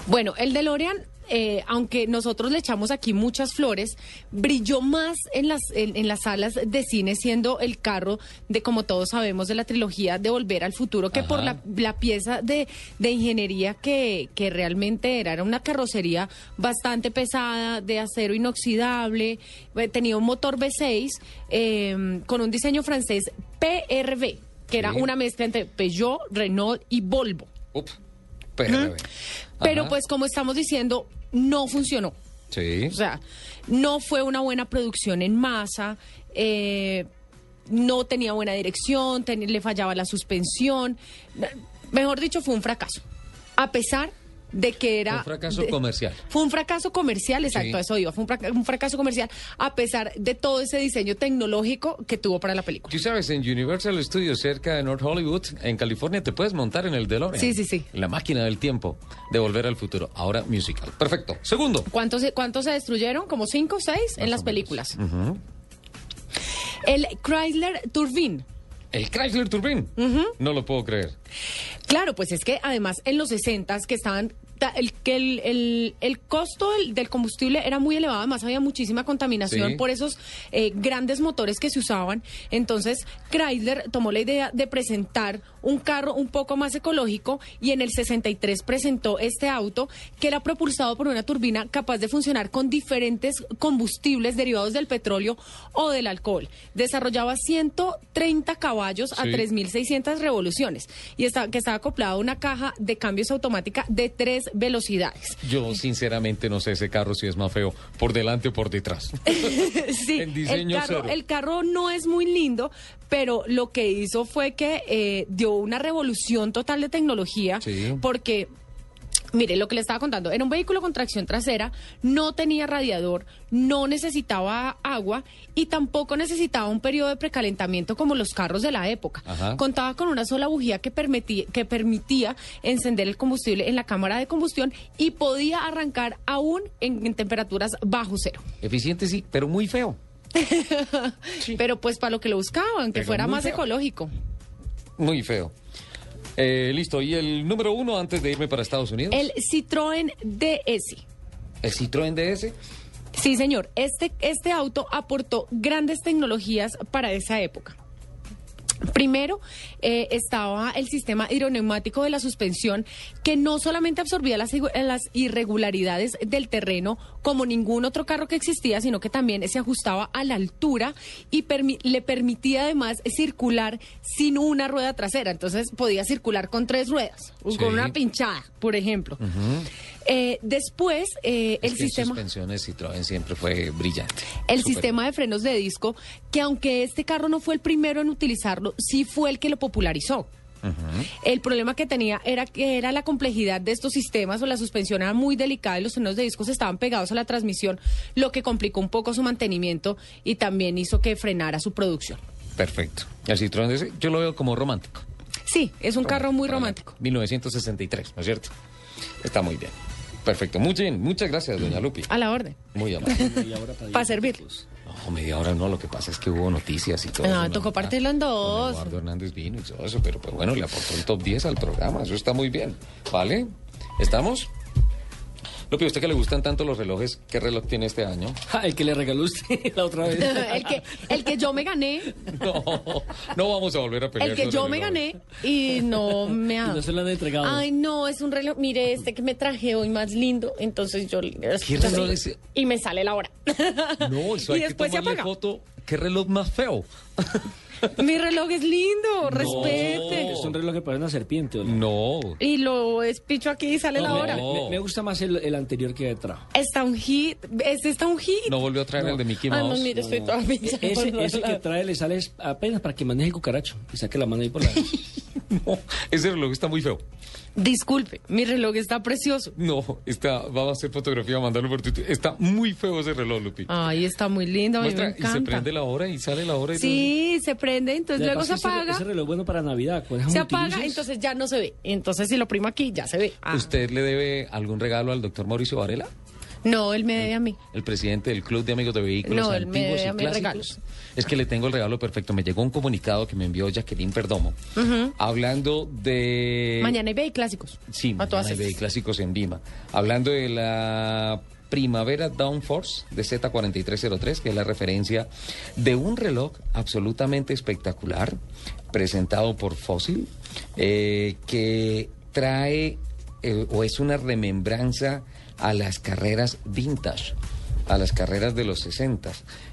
Bueno, el DeLorean, eh, aunque nosotros le echamos aquí muchas flores, brilló más en las, en, en las salas de cine siendo el carro de, como todos sabemos, de la trilogía de Volver al Futuro, que por la, la pieza de, de ingeniería que, que realmente era. Era una carrocería bastante pesada, de acero inoxidable, eh, tenía un motor V6 eh, con un diseño francés PRV, que era Sí. una mezcla entre Peugeot, Renault y Volvo. PRV. Pero Ajá. pues como estamos diciendo, no funcionó. Sí. O sea, no fue una buena producción en masa, eh, no tenía buena dirección, ten- le fallaba la suspensión. Mejor dicho, fue un fracaso. A pesar de que era... Un fracaso de- comercial. Fue un fracaso comercial, exacto, Sí. a eso iba. Fue un, fraca- un fracaso comercial a pesar de todo ese diseño tecnológico que tuvo para la película. Tú sabes, en Universal Studios, cerca de North Hollywood, en California, te puedes montar en el DeLorean. Sí, sí, sí. La máquina del tiempo de volver al futuro. Ahora musical. Perfecto. Segundo. ¿Cuántos, se- ¿Cuántos se destruyeron? ¿Como cinco o seis en las películas? El Chrysler Turbine. El Chrysler Turbine. No lo puedo creer. Claro, pues es que además en los 60 que estaban ta- el que el, el, el costo del, del combustible era muy elevado, además había muchísima contaminación Sí. por esos eh, grandes motores que se usaban. Entonces, Chrysler tomó la idea de presentar un carro un poco más ecológico y en el 63 presentó este auto que era propulsado por una turbina capaz de funcionar con diferentes combustibles derivados del petróleo o del alcohol. Desarrollaba 130 caballos a Sí. 3.600 revoluciones y está, que estaba acoplado a una caja de cambios automática de tres velocidades. Yo sinceramente no sé ese carro si es más feo, por delante o por detrás. <laughs> sí, En diseño el, carro, el carro no es muy lindo, pero lo que hizo fue que eh, dio una revolución total de tecnología Sí. porque... Mire, lo que le estaba contando, era un vehículo con tracción trasera, no tenía radiador, no necesitaba agua y tampoco necesitaba un periodo de precalentamiento como los carros de la época. Ajá. Contaba con una sola bujía que permitía, que permitía encender el combustible en la cámara de combustión y podía arrancar aún en, en temperaturas bajo cero. Eficiente sí, pero muy feo. <laughs> Pero pues para lo que lo buscaban, que Pero fuera más feo. ecológico. Muy feo. Eh, listo, ¿y el número uno antes de irme para Estados Unidos? El Citroën DS. ¿El Citroën DS? Sí, señor. Este, este auto aportó grandes tecnologías para esa época. Primero eh, estaba el sistema hidroneumático de la suspensión que no solamente absorbía las, irregularidades del terreno como ningún otro carro que existía, sino que también se ajustaba a la altura y permi- le permitía además circular sin una rueda trasera. Entonces podía circular con tres ruedas, Sí. con una pinchada, por ejemplo. Eh, después, eh, el Es que sistema... suspensiones Citroën siempre fue brillante. El sistema de frenos de disco, que aunque este carro no fue el primero en utilizarlo, sí fue el que lo popularizó. El problema que tenía era que era la complejidad de estos sistemas o la suspensión era muy delicada y los frenos de discos estaban pegados a la transmisión, lo que complicó un poco su mantenimiento y también hizo que frenara su producción. Perfecto. El Citroën yo lo veo como romántico. Sí, es un carro muy romántico. 1963, ¿no es cierto? Está muy bien. Perfecto. Muy bien. Muchas gracias, doña Lupi. A la orden. Muy amable. <laughs> Para servir. No, media hora no, lo que pasa es que hubo noticias y todo. No, eso, tocó Ah, partirlo en dos. Eduardo Hernández vino y todo eso, pero pues bueno, le aportó el top 10 al programa, eso está muy bien. ¿Vale? ¿Estamos? Lupi, ¿a usted que le gustan tanto los relojes? ¿Qué reloj tiene este año? <laughs> Ah, el que le regaló usted <laughs> la otra vez. <laughs> el, que, el que yo me gané, No, no vamos a volver a pelear. el que yo me gané y no me ha Y no se lo han entregado. Ay, no, es un reloj. Mire, este que me traje hoy más lindo. Entonces yo. ¿Qué reloj es? Y me sale la hora. No, eso Y hay que después se tomarle apaga. foto. ¿Qué reloj más feo? Mi reloj es lindo, respete. Es un reloj que parece una serpiente. ¿o no? No. Y lo espicho aquí y sale la No, hora. me, me- me gusta más el, el anterior que trajo. Está un hit. Este está un hit. No volvió a traer el de Mickey Ay, no, Mouse. mire, estoy toda pinchada. Ese, por los ese que trae le sale apenas para que maneje el cucaracho y saque la mano ahí por la... <laughs> No, ese reloj está muy feo. Disculpe, mi reloj está precioso. No, está, va a hacer fotografía, mandarlo por Twitter. Está muy feo ese reloj, Lupi. Ay, está muy lindo. A mí me Muestra, y se encanta. prende la hora y sale la hora. Y Sí, se prende, entonces luego se Además, ese- apaga. Ese, reloj bueno para Navidad. Se apaga, entonces ya no se ve. Entonces si lo primo aquí, ya se ve. Ah. ¿Usted le debe algún regalo al doctor Mauricio Varela? No, él me debe a mí. El presidente del Club de Amigos de Vehículos No, Antiguos y Clásicos. regalos. Es que le tengo el regalo perfecto. Me llegó un comunicado que me envió Jacqueline Perdomo hablando de... Mañana hay clásicos. Sí, A mañana hay clásicos en Vima. Hablando de la Primavera Downforce de Z4303, que es la referencia de un reloj absolutamente espectacular, presentado por Fossil, eh, que trae eh, o es una remembranza a las carreras vintage a las carreras de los 60.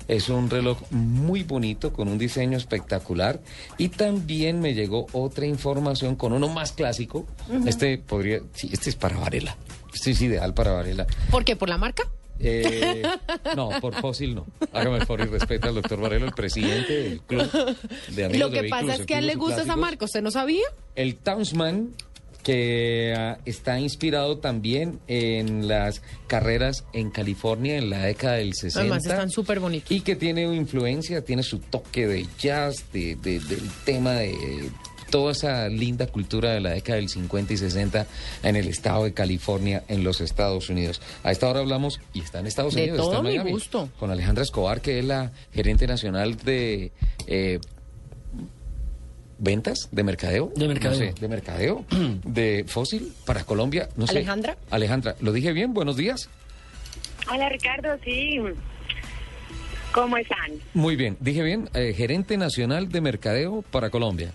Es un reloj muy bonito, con un diseño espectacular. Y también me llegó otra información con uno más clásico. Este podría, sí, este es para Varela. Este es ideal para Varela. ¿Por qué? ¿Por la marca? Eh, no, por fósil no. Hágame el favor y respeta al doctor Varela, el presidente del club de amigos Lo de que pasa es que a él le gusta esa marca. ¿Usted no sabía? El Townsman, que ah, está inspirado también en las carreras en California en la década del 60. Además están súper bonitos. Y que tiene influencia, tiene su toque de jazz, de, de- del tema de toda esa linda cultura de la década del 50 y 60 en el estado de California, en los Estados Unidos. A esta hora hablamos, y está en Estados De Unidos, está todo en mi Miami, gusto. con Alejandra Escobar, que es la gerente nacional de... eh, ventas de mercadeo De mercadeo. No sé, de mercadeo <clears throat> de fósil para Colombia no sé Alejandra. Alejandra lo dije bien buenos días Hola Ricardo, sí. ¿Cómo están? muy bien dije bien eh, gerente nacional de mercadeo para Colombia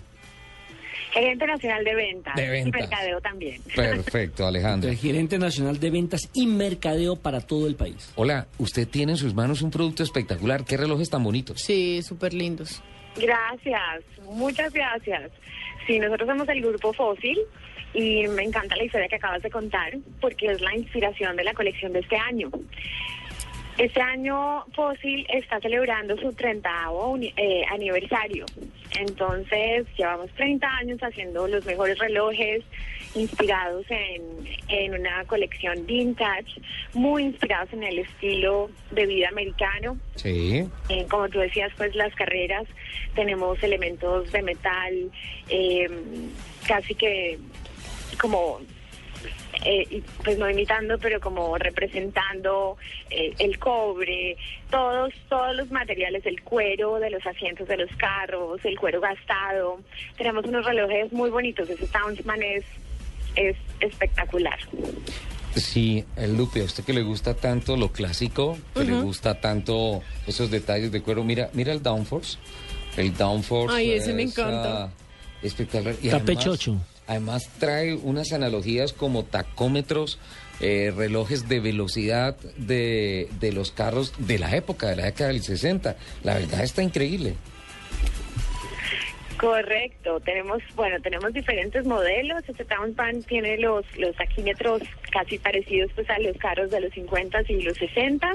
Gerente Nacional de Ventas. De ventas. Y Mercadeo también. perfecto Alejandra El gerente nacional de ventas y mercadeo para todo el país. hola usted tiene en sus manos un producto espectacular qué relojes tan bonitos Sí, súper lindos. Gracias, muchas gracias. Sí, nosotros somos el grupo Fósil y me encanta la historia que acabas de contar porque es la inspiración de la colección de este año. Este año Fósil está celebrando su 30 eh, aniversario. Entonces, llevamos 30 años haciendo los mejores relojes inspirados en, en una colección vintage, muy inspirados en el estilo de vida americano. sí Eh, como tú decías, pues las carreras tenemos elementos de metal, eh, casi que como, eh, y, pues no imitando, pero como representando eh, el cobre, todos, todos los materiales, el cuero de los asientos de los carros, el cuero gastado. Tenemos unos relojes muy bonitos, ese Townsman es, es espectacular. Sí, el Lupe, a usted que le gusta tanto lo clásico, que le gusta tanto esos detalles de cuero, mira, mira el Downforce. El Downforce. Ay, ese me encanta. ah, espectacular. Y Está además- pechocho. Además trae unas analogías como tacómetros, eh, relojes de velocidad de, de los carros de la época, de la década del 60. La verdad está increíble. Correcto, tenemos, bueno, tenemos diferentes modelos. Este Townspan tiene los, los taquímetros casi parecidos pues a los carros de los 50 y los 60.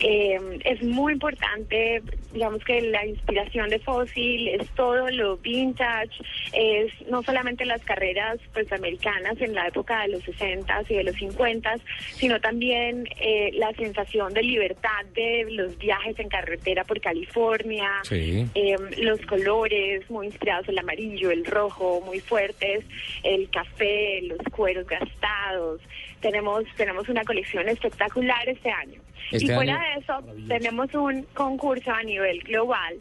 Eh, es muy importante, digamos que la inspiración de Fossil es todo lo vintage, es no solamente las carreras pues americanas en la época de los 60 y de los 50, sino también eh, la sensación de libertad de los viajes en carretera por California. Sí. Eh, los colores muy inspirados, el amarillo, el rojo, muy fuertes, el café, los cueros gastados. Tenemos, tenemos una colección espectacular este año. Este y fuera año- de eso, tenemos un concurso a nivel global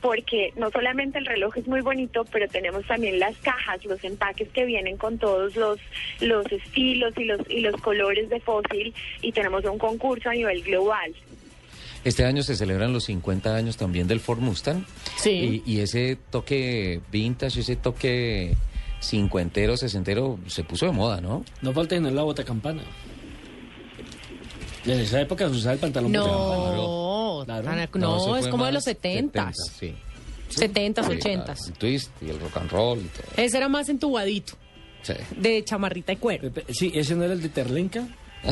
porque no solamente el reloj es muy bonito, pero tenemos también las cajas, los empaques que vienen con todos los los estilos y los y los colores de fósil y tenemos un concurso a nivel global. Este año se celebran los 50 años también del Ford Mustang. Sí. Y, y ese toque vintage, ese toque cincuentero, sesentero, se puso de moda, ¿no? No falta tener la bota campana. Desde esa época se usaba el pantalón bota campana. No, Claro. tan- No, no, es como de los 70s. 70s, sí. 70s, Sí, 80s. claro, El twist y el rock and roll y todo. Ese era más entubadito, Sí. de chamarrita y cuero. Sí, ese no era el de Terlenca. <laughs>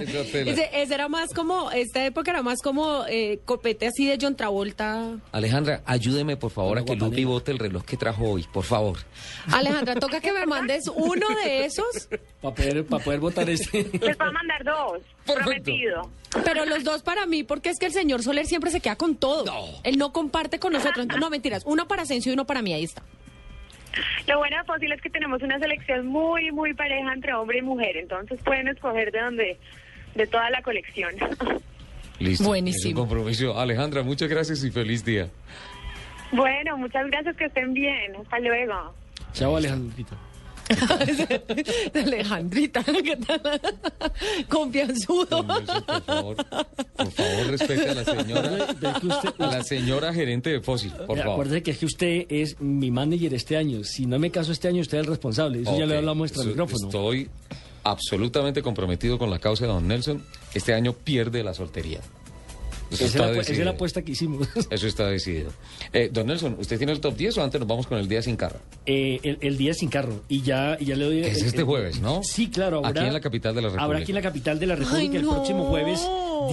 Ese, ese era más como, esta época era más como eh, copete así de John Travolta. Alejandra, ayúdeme por favor a que. Lupi bote el reloj que trajo hoy, por favor. Alejandra, toca que me mandes uno de esos, Para poder, votar este. Les voy a mandar dos, prometido. pero los dos para mí, porque es que el señor Soler siempre se queda con todo. Él no comparte con nosotros. No, mentiras, uno para Asensio y uno para mí, ahí está. Lo bueno de Fósil es que tenemos una selección muy, muy pareja entre hombre y mujer, entonces pueden escoger de donde de toda la colección. <laughs> Listo. Buenísimo. Es un compromiso. Alejandra, muchas gracias y feliz día. bueno, muchas gracias, que estén bien. Hasta luego. Chao, Alejandrito. <laughs> Alejandrita, ¿qué tal? Confianzudo. Por favor, por favor, respete a la señora, Ve que usted- a la señora gerente de Fósil, por favor. Acuérdese que es que usted es mi manager este año. Si no me caso este año, usted es el responsable. Eso ya le hablamos eso- micrófono. Estoy absolutamente comprometido con la causa de don Nelson. Este año pierde la soltería. Eso Esa es, está la, esa es la apuesta que hicimos. <laughs> Eso está decidido. Eh, don Nelson, ¿usted tiene el top 10 o antes nos vamos con el día sin carro? Eh, el, el día sin carro. Y ya, y ya le doy. Es el- este el- jueves, ¿no? Sí, claro. Habrá, Aquí en la capital de la República. Habrá aquí en la capital de la República Ay, el no. próximo jueves.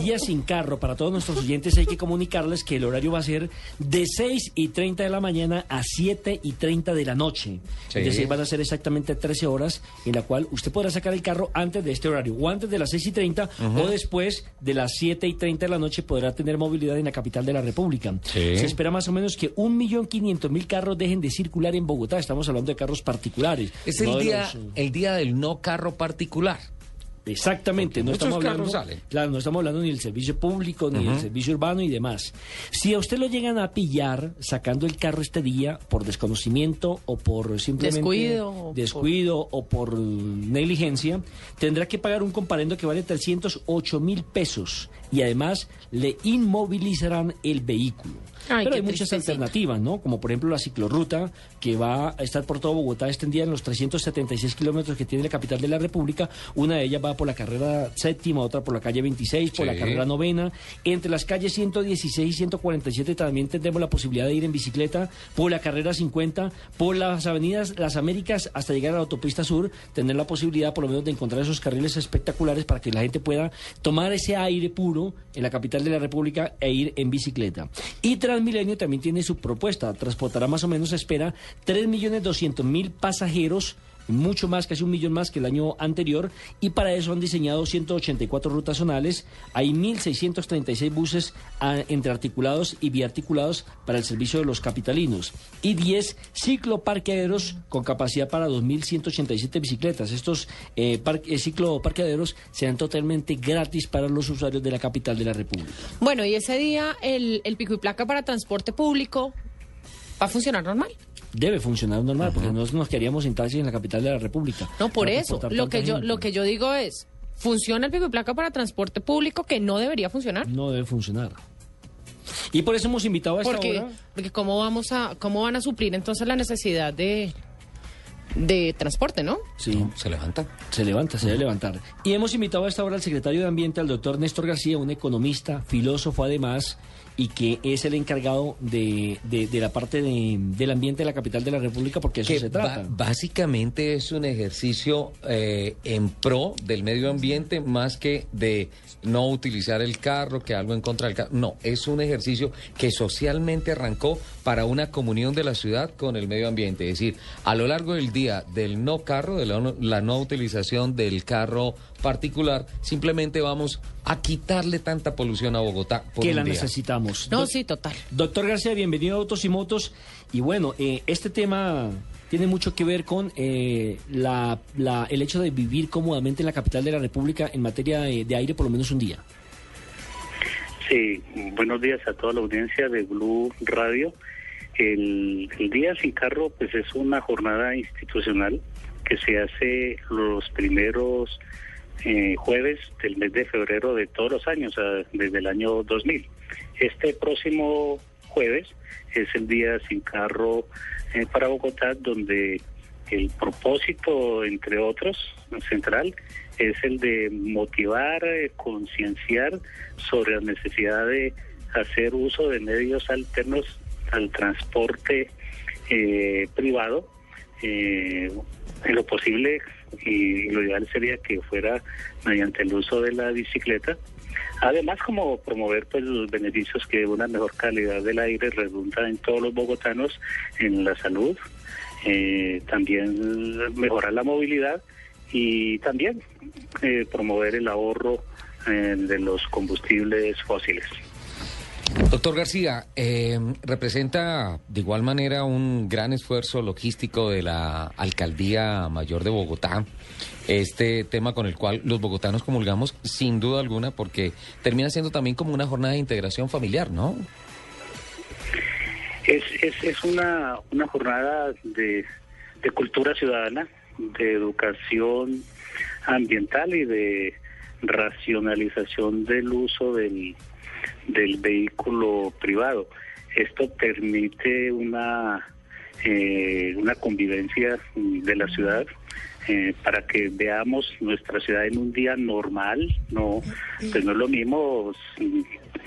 Día sin carro. Para todos nuestros oyentes hay que comunicarles que el horario va a ser de 6 y 30 de la mañana a 7 y 30 de la noche. Sí. Es decir, van a ser exactamente 13 horas en la cual usted podrá sacar el carro antes de este horario. O antes de las 6 y 30 o después de las 7 y 30 de la noche podrá tener movilidad en la capital de la República. Sí. Se espera más o menos que 1.500.000 carros dejen de circular en Bogotá. Estamos hablando de carros particulares. Es no el de día, los, eh, el día del no carro particular. Exactamente, Porque no estamos hablando, salen. claro, no estamos hablando ni del servicio público, ni del servicio urbano y demás. Si a usted lo llegan a pillar sacando el carro este día por desconocimiento o por simplemente Descuido, o por- descuido o por negligencia, tendrá que pagar un comparendo que vale 308 mil pesos y además le inmovilizarán el vehículo. Ay, Pero hay muchas alternativas, ¿no? Como por ejemplo la ciclorruta, que va a estar por todo Bogotá extendida en los 376 kilómetros que tiene la capital de la República. Una de ellas va por la carrera séptima, otra por la calle 26, por Sí. la carrera novena. Entre las calles 116 y 147 también tendremos la posibilidad de ir en bicicleta, por la carrera 50, por las avenidas Las Américas hasta llegar a la autopista sur, tener la posibilidad por lo menos de encontrar esos carriles espectaculares para que la gente pueda tomar ese aire puro en la capital de la República e ir en bicicleta. Y Transmilenio también tiene su propuesta, transportará más o menos, se espera, 3.200.000 pasajeros mucho más, casi un millón más que el año anterior, y para eso han diseñado 184 rutas zonales, hay 1.636 buses ah, entre articulados y biarticulados para el servicio de los capitalinos, y 10 cicloparqueaderos con capacidad para 2.187 bicicletas. Estos eh, par- eh, cicloparqueaderos serán totalmente gratis para los usuarios de la capital de la República. Bueno, y ese día el, el pico y placa para transporte público va a funcionar normal. Debe funcionar normal, porque nosotros nos quedaríamos sin taxi en la capital de la República. No, por eso. Lo que yo gente. lo que yo digo es, funciona el pico y placa para transporte público que no debería funcionar. No debe funcionar. Y por eso hemos invitado a esta Porque, hora... porque cómo vamos a cómo van a suplir entonces la necesidad de de transporte, ¿no? Sí, Se levanta. se levanta, se debe levantar. Y hemos invitado a esta hora al secretario de Ambiente, al doctor Néstor García, un economista, filósofo además, y que es el encargado de, de- de la parte de- del ambiente de la capital de la República, porque eso que se trata. básicamente es un ejercicio eh, en pro del medio ambiente más que de no utilizar el carro, que algo en contra del carro. No, es un ejercicio que socialmente arrancó para una comunión de la ciudad con el medio ambiente. Es decir, a lo largo del día del no carro, de la no utilización del carro particular, simplemente vamos a quitarle tanta polución a Bogotá por que un la día. necesitamos. No, sí, total. Doctor García, bienvenido a Autos y Motos. Y bueno, eh, este tema tiene mucho que ver con eh, la, la- el hecho de vivir cómodamente en la capital de la República en materia de, de aire por lo menos un día. Sí, buenos días a toda la audiencia de Blue Radio. El, el Día Sin Carro pues es una jornada institucional que se hace los primeros eh, jueves del mes de febrero de todos los años, desde el año 2000. Este próximo jueves es el Día Sin Carro eh, para Bogotá, donde el propósito, entre otros, central, es el de motivar, eh, concienciar sobre la necesidad de hacer uso de medios alternos al transporte eh, privado. en lo posible y lo ideal sería que fuera mediante el uso de la bicicleta. Además, como promover pues los beneficios que una mejor calidad del aire redunda en todos los bogotanos, en la salud, eh, también mejorar la movilidad y también eh, promover el ahorro eh, de los combustibles fósiles. Doctor García, eh, representa de igual manera un gran esfuerzo logístico de la Alcaldía Mayor de Bogotá, este tema con el cual los bogotanos comulgamos sin duda alguna, porque termina siendo también como una jornada de integración familiar, ¿no? Es, es, es una, una jornada de, de cultura ciudadana, de educación ambiental y de racionalización del uso del, del vehículo privado. Esto permite una, eh, una convivencia de la ciudad eh, para que veamos nuestra ciudad en un día normal, no, pues no es lo mismo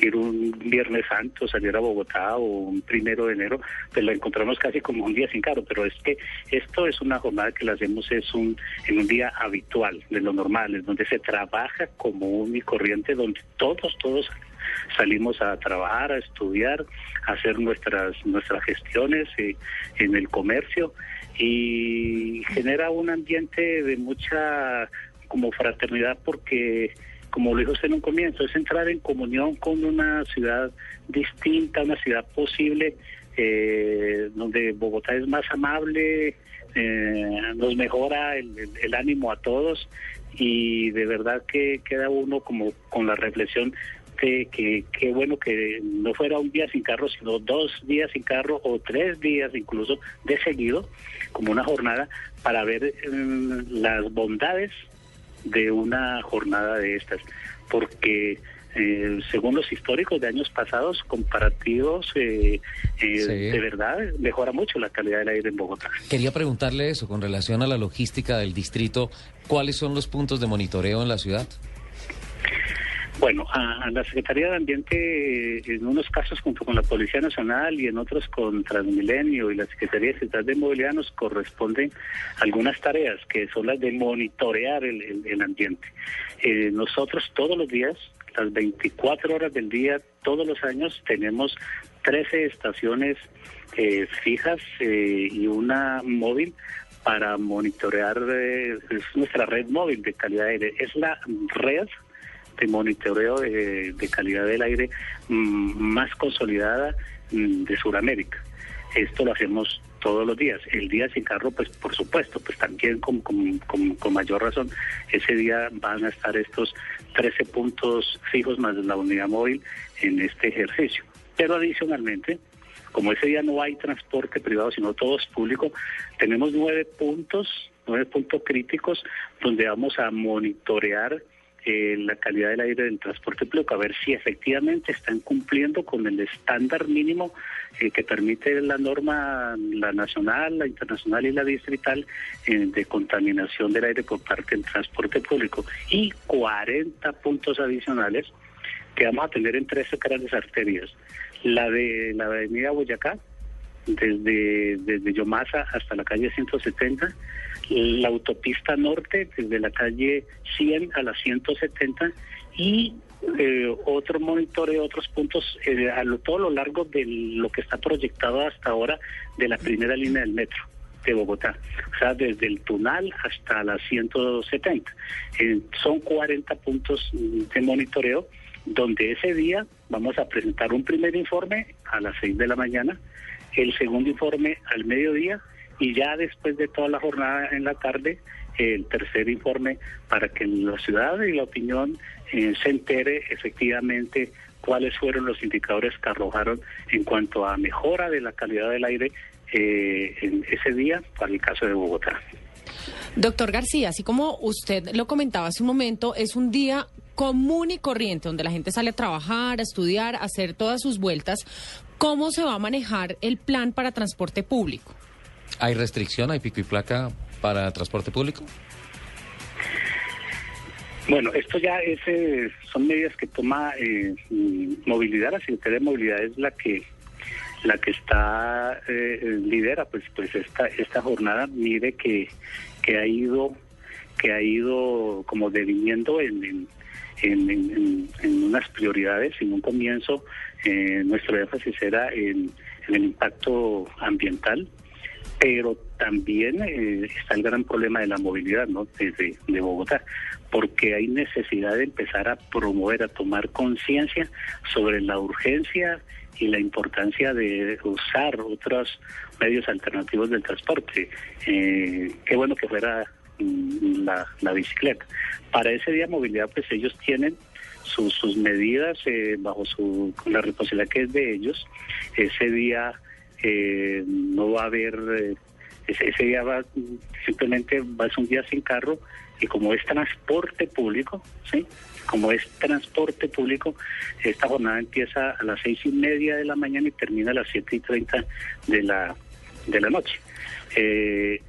ir un Viernes Santo, salir a Bogotá o un primero de enero, pues lo encontramos casi como un día sin carro, pero es que esto es una jornada que la hacemos es un, en un día habitual, de lo normal, es donde se trabaja común y corriente, donde todos, todos salimos a trabajar, a estudiar, a hacer nuestras nuestras gestiones eh, en el comercio y genera un ambiente de mucha como fraternidad porque como lo dijo usted en un comienzo, es entrar en comunión con una ciudad distinta, una ciudad posible, eh, donde Bogotá es más amable, eh, nos mejora el, el, ánimo a todos y de verdad que queda uno como con la reflexión que bueno que no fuera un día sin carro, sino dos días sin carro o tres días incluso de seguido, como una jornada, para ver mm, las bondades de una jornada de estas, porque eh, según los históricos de años pasados, comparativos, eh, eh, de verdad mejora mucho la calidad del aire en Bogotá. Quería preguntarle eso con relación a la logística del distrito, ¿cuáles son los puntos de monitoreo en la ciudad? Bueno, a, la Secretaría de Ambiente, en unos casos junto con la Policía Nacional y en otros con Transmilenio y la Secretaría de Ciudad de Movilidad nos corresponden algunas tareas que son las de monitorear el, ambiente. Eh, nosotros todos los días, las 24 horas del día, todos los años, tenemos 13 estaciones eh, fijas eh, y una móvil para monitorear es nuestra red móvil de calidad de aire. Es la red de monitoreo de, calidad del aire mm, más consolidada mm, de Sudamérica. Esto lo hacemos todos los días. El día sin carro, pues por supuesto, pues también con, con, mayor razón, ese día van a estar estos 13 puntos fijos más la unidad móvil en este ejercicio. Pero adicionalmente, como ese día no hay transporte privado, sino todo es público, tenemos nueve puntos, nueve puntos críticos donde vamos a monitorear la calidad del aire del transporte público, a ver si efectivamente están cumpliendo con el estándar mínimo eh, que permite la norma, la nacional, la internacional y la distrital eh, de contaminación del aire por parte del transporte público y 40 puntos adicionales que vamos a tener en 13 grandes arterias. La de la avenida Boyacá, desde, desde Yomasa hasta la calle 170, la autopista norte desde la calle 100 a la 170 y eh, otro monitoreo, otros puntos eh, a lo, todo lo largo de lo que está proyectado hasta ahora de la primera línea del metro de Bogotá, o sea, desde el Tunal hasta la 170. Eh, son 40 puntos de monitoreo donde ese día vamos a presentar un primer informe a las 6 de la mañana, el segundo informe al mediodía y ya después de toda la jornada en la tarde, el tercer informe para que la ciudad y la opinión eh, se entere efectivamente cuáles fueron los indicadores que arrojaron en cuanto a mejora de la calidad del aire eh, en ese día para el caso de Bogotá. Doctor García, así como usted lo comentaba hace un momento, es un día común y corriente donde la gente sale a trabajar, a estudiar, a hacer todas sus vueltas. ¿Cómo se va a manejar el plan para transporte público? ¿Hay restricción, hay pico y placa para transporte público? Bueno, esto ya es, eh, son medidas que toma eh, movilidad, la Secretaría de Movilidad es la que la que está eh, lidera pues pues esta esta jornada mire que, que ha ido que ha ido como deviniendo en, en, en, unas prioridades en un comienzo nuestro énfasis era en, en el impacto ambiental pero también eh, está el gran problema de la movilidad ¿no? desde de Bogotá, porque hay necesidad de empezar a promover, a tomar conciencia sobre la urgencia y la importancia de usar otros medios alternativos del transporte. Eh, qué bueno que fuera mm, la, bicicleta. Para ese día movilidad, pues ellos tienen sus, sus medidas eh, bajo su la responsabilidad que es de ellos. Ese día eh, no va a haber, eh, ese, ese día va simplemente va ser un día sin carro y como es transporte público, ¿sí? Como es transporte público, esta jornada empieza a las seis y media de la mañana y termina a las siete y treinta de la, de la noche. Eh,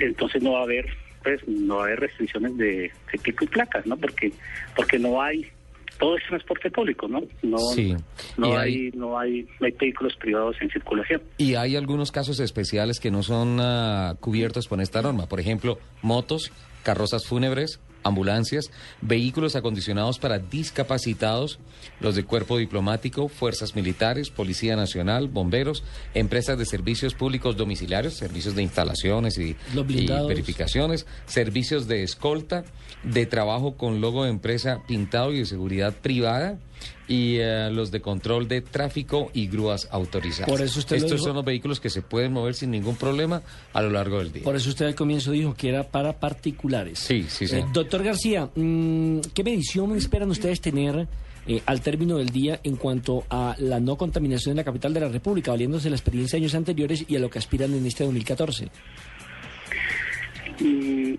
entonces no va a haber pues no va a haber restricciones de, de y placas, ¿no? Porque porque no hay todo es transporte público, ¿no? No, Sí. no hay, hay- no hay no hay vehículos privados en circulación. Y hay algunos casos especiales que no son ah, cubiertos por esta norma. Por ejemplo, motos, carrozas fúnebres, ambulancias, vehículos acondicionados para discapacitados, los de cuerpo diplomático, fuerzas militares, Policía Nacional, bomberos, empresas de servicios públicos domiciliarios, servicios de instalaciones y, verificaciones, servicios de escolta, de trabajo con logo de empresa pintado y de seguridad privada. Y eh, los de control de tráfico y grúas autorizadas. Por eso usted lo Estos dijo. son los vehículos que se pueden mover sin ningún problema a lo largo del día. Por eso usted al comienzo dijo que era para particulares. Sí, sí, sí. Eh, doctor García, mm, ¿qué medición esperan ustedes tener eh, al término del día en cuanto a la no contaminación en la capital de la República, valiéndose de la experiencia de años anteriores y a lo que aspiran en este 2014? Mm,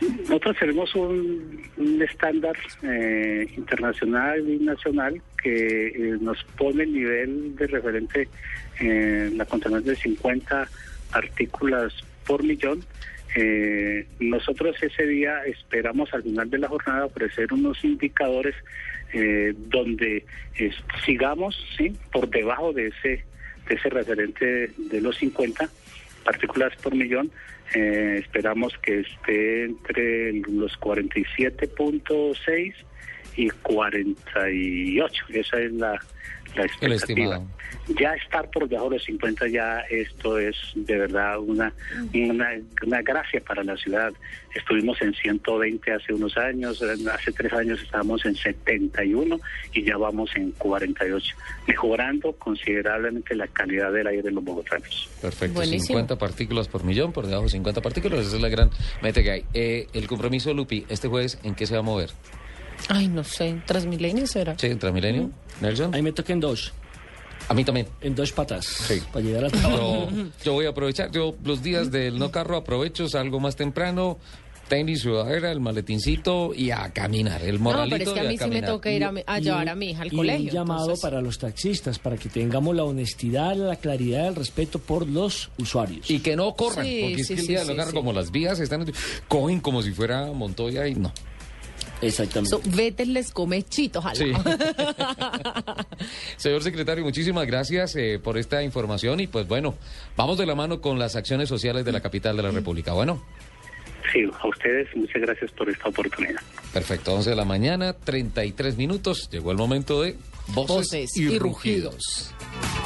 Nosotros tenemos un, estándar eh, internacional y nacional que eh, nos pone el nivel de referente en la contaminación de 50 partículas por millón. Eh, nosotros ese día esperamos al final de la jornada ofrecer unos indicadores eh, donde eh, sigamos sí por debajo de ese de ese referente de los 50 partículas por millón. Eh, esperamos que esté entre los 47.6 y 48. Esa es la, la El expectativa. Ya estar por debajo de los 50 ya esto es de verdad una, una, una gracia para la ciudad. Estuvimos en 120 hace unos años, hace tres años estábamos en 71 y ya vamos en 48, mejorando considerablemente la calidad del aire de los bogotanos. Perfecto, Buenísimo. 50 partículas por millón, por debajo de 50 partículas, esa es la gran meta que hay. Eh, el compromiso, Lupi, este jueves, ¿en qué se va a mover? Ay, no sé, Transmilenio será. ¿Sí, en Transmilenio? ¿Nelson? Ahí me toca en dos, A mí también. en dos patas, Sí. para llegar al trabajo. Yo, yo voy a aprovechar, yo los días del no carro aprovecho, salgo más temprano, tenis, sudadera, el maletincito y a caminar, el No, morralito pero es que a y mí sí me toca ir a, a llevar a mi hija al y colegio. un llamado entonces- para los taxistas, para que tengamos la honestidad, la claridad, el respeto por los usuarios. Y que no corran, Sí, porque es sí, que el sí, día del sí, no carro, sí. como las vías están, cogen como si fuera Montoya y no. Exactamente. So, vete les come chito, ojalá. Sí. <laughs> Señor secretario, muchísimas gracias eh, por esta información y pues bueno, vamos de la mano con las acciones sociales de la capital de la República. Bueno, Sí, a ustedes muchas gracias por esta oportunidad. perfecto, 11 de la mañana, 33 minutos, llegó el momento de voces, Voces y, y rugidos. Voces y rugidos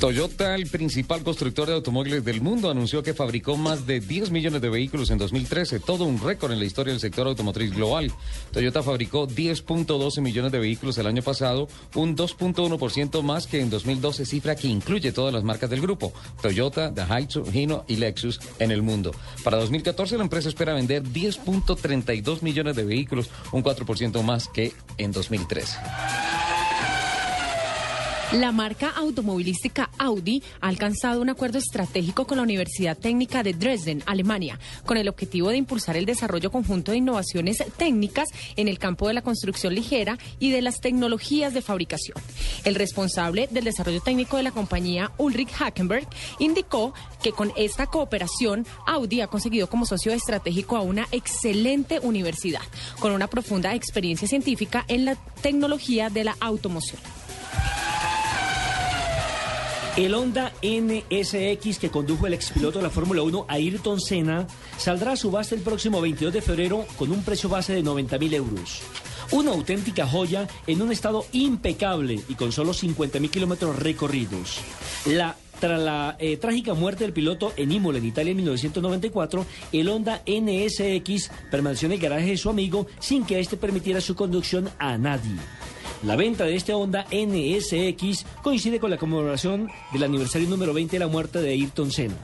Toyota, el principal constructor de automóviles del mundo, anunció que fabricó más de 10 millones de vehículos en 2013, todo un récord en la historia del sector automotriz global. Toyota fabricó 10.12 millones de vehículos el año pasado, un 2.1% más que en 2012, cifra que incluye todas las marcas del grupo, Toyota, Daihatsu, Hino y Lexus en el mundo. Para 2014 la empresa espera vender 10.32 millones de vehículos, un 4% más que en 2013. La marca automovilística Audi ha alcanzado un acuerdo estratégico con la Universidad Técnica de Dresden, Alemania, con el objetivo de impulsar el desarrollo conjunto de innovaciones técnicas en el campo de la construcción ligera y de las tecnologías de fabricación. El responsable del desarrollo técnico de la compañía, Ulrich Hackenberg, indicó que con esta cooperación Audi ha conseguido como socio estratégico a una excelente universidad, con una profunda experiencia científica en la tecnología de la automoción. El Honda NSX que condujo el expiloto de la Fórmula 1 Ayrton Senna saldrá a subasta el próximo 22 de febrero con un precio base de 90 mil euros. Una auténtica joya en un estado impecable y con solo 50 mil kilómetros recorridos. La tras la eh, trágica muerte del piloto en Imola, en Italia, en 1994, el Honda NSX permaneció en el garaje de su amigo sin que éste permitiera su conducción a nadie. La venta de este Honda NSX coincide con la conmemoración del aniversario número 20 de la muerte de Ayrton Senna.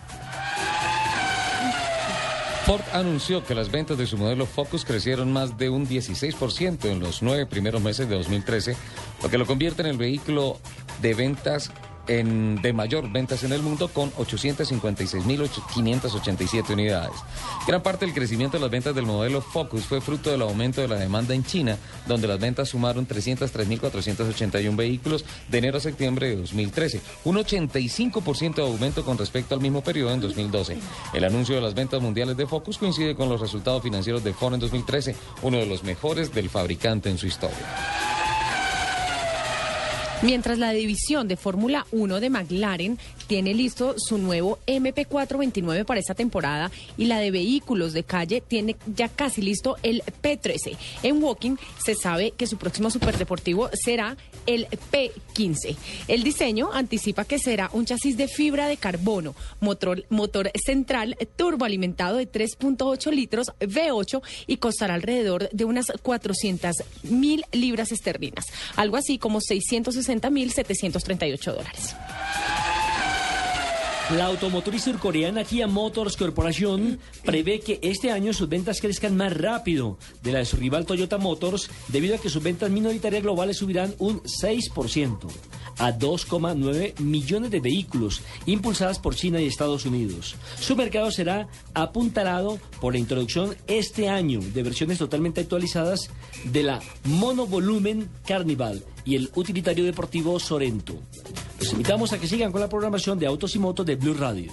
Ford anunció que las ventas de su modelo Focus crecieron más de un 16% en los nueve primeros meses de 2013, lo que lo convierte en el vehículo de ventas en, de mayor ventas en el mundo con 856.587 unidades. Gran parte del crecimiento de las ventas del modelo Focus fue fruto del aumento de la demanda en China, donde las ventas sumaron 303.481 vehículos de enero a septiembre de 2013, un 85% de aumento con respecto al mismo periodo en 2012. El anuncio de las ventas mundiales de Focus coincide con los resultados financieros de Ford en 2013, uno de los mejores del fabricante en su historia. Mientras la división de Fórmula 1 de McLaren tiene listo su nuevo MP429 para esta temporada y la de vehículos de calle tiene ya casi listo el P13. En Walking se sabe que su próximo superdeportivo será el P15. El diseño anticipa que será un chasis de fibra de carbono, motor, motor central turboalimentado de 3.8 litros V8 y costará alrededor de unas 400 mil libras esterlinas, algo así como 660 mil 738 dólares. La automotriz surcoreana Kia Motors Corporation prevé que este año sus ventas crezcan más rápido de la de su rival Toyota Motors debido a que sus ventas minoritarias globales subirán un 6% a 2,9 millones de vehículos impulsadas por China y Estados Unidos. Su mercado será apuntalado por la introducción este año de versiones totalmente actualizadas de la monovolumen Carnival y el utilitario deportivo Sorento. Los invitamos a que sigan con la programación de Autos y Motos de Blue Radio.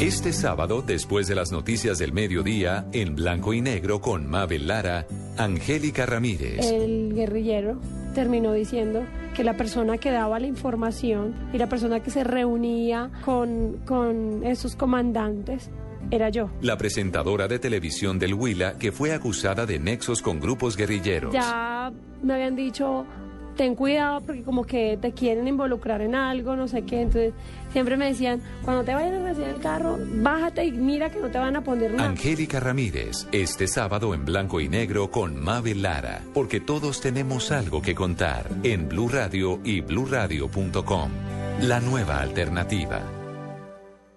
Este sábado, después de las noticias del mediodía, en blanco y negro con Mabel Lara, Angélica Ramírez. El guerrillero terminó diciendo que la persona que daba la información y la persona que se reunía con, con esos comandantes era yo. La presentadora de televisión del Huila que fue acusada de nexos con grupos guerrilleros. Ya me habían dicho, ten cuidado porque como que te quieren involucrar en algo, no sé qué. Entonces siempre me decían, cuando te vayan a recibir el carro, bájate y mira que no te van a poner nada. Angélica Ramírez, este sábado en blanco y negro con Mabel Lara, porque todos tenemos algo que contar en Blue Radio y bluradio.com. La nueva alternativa.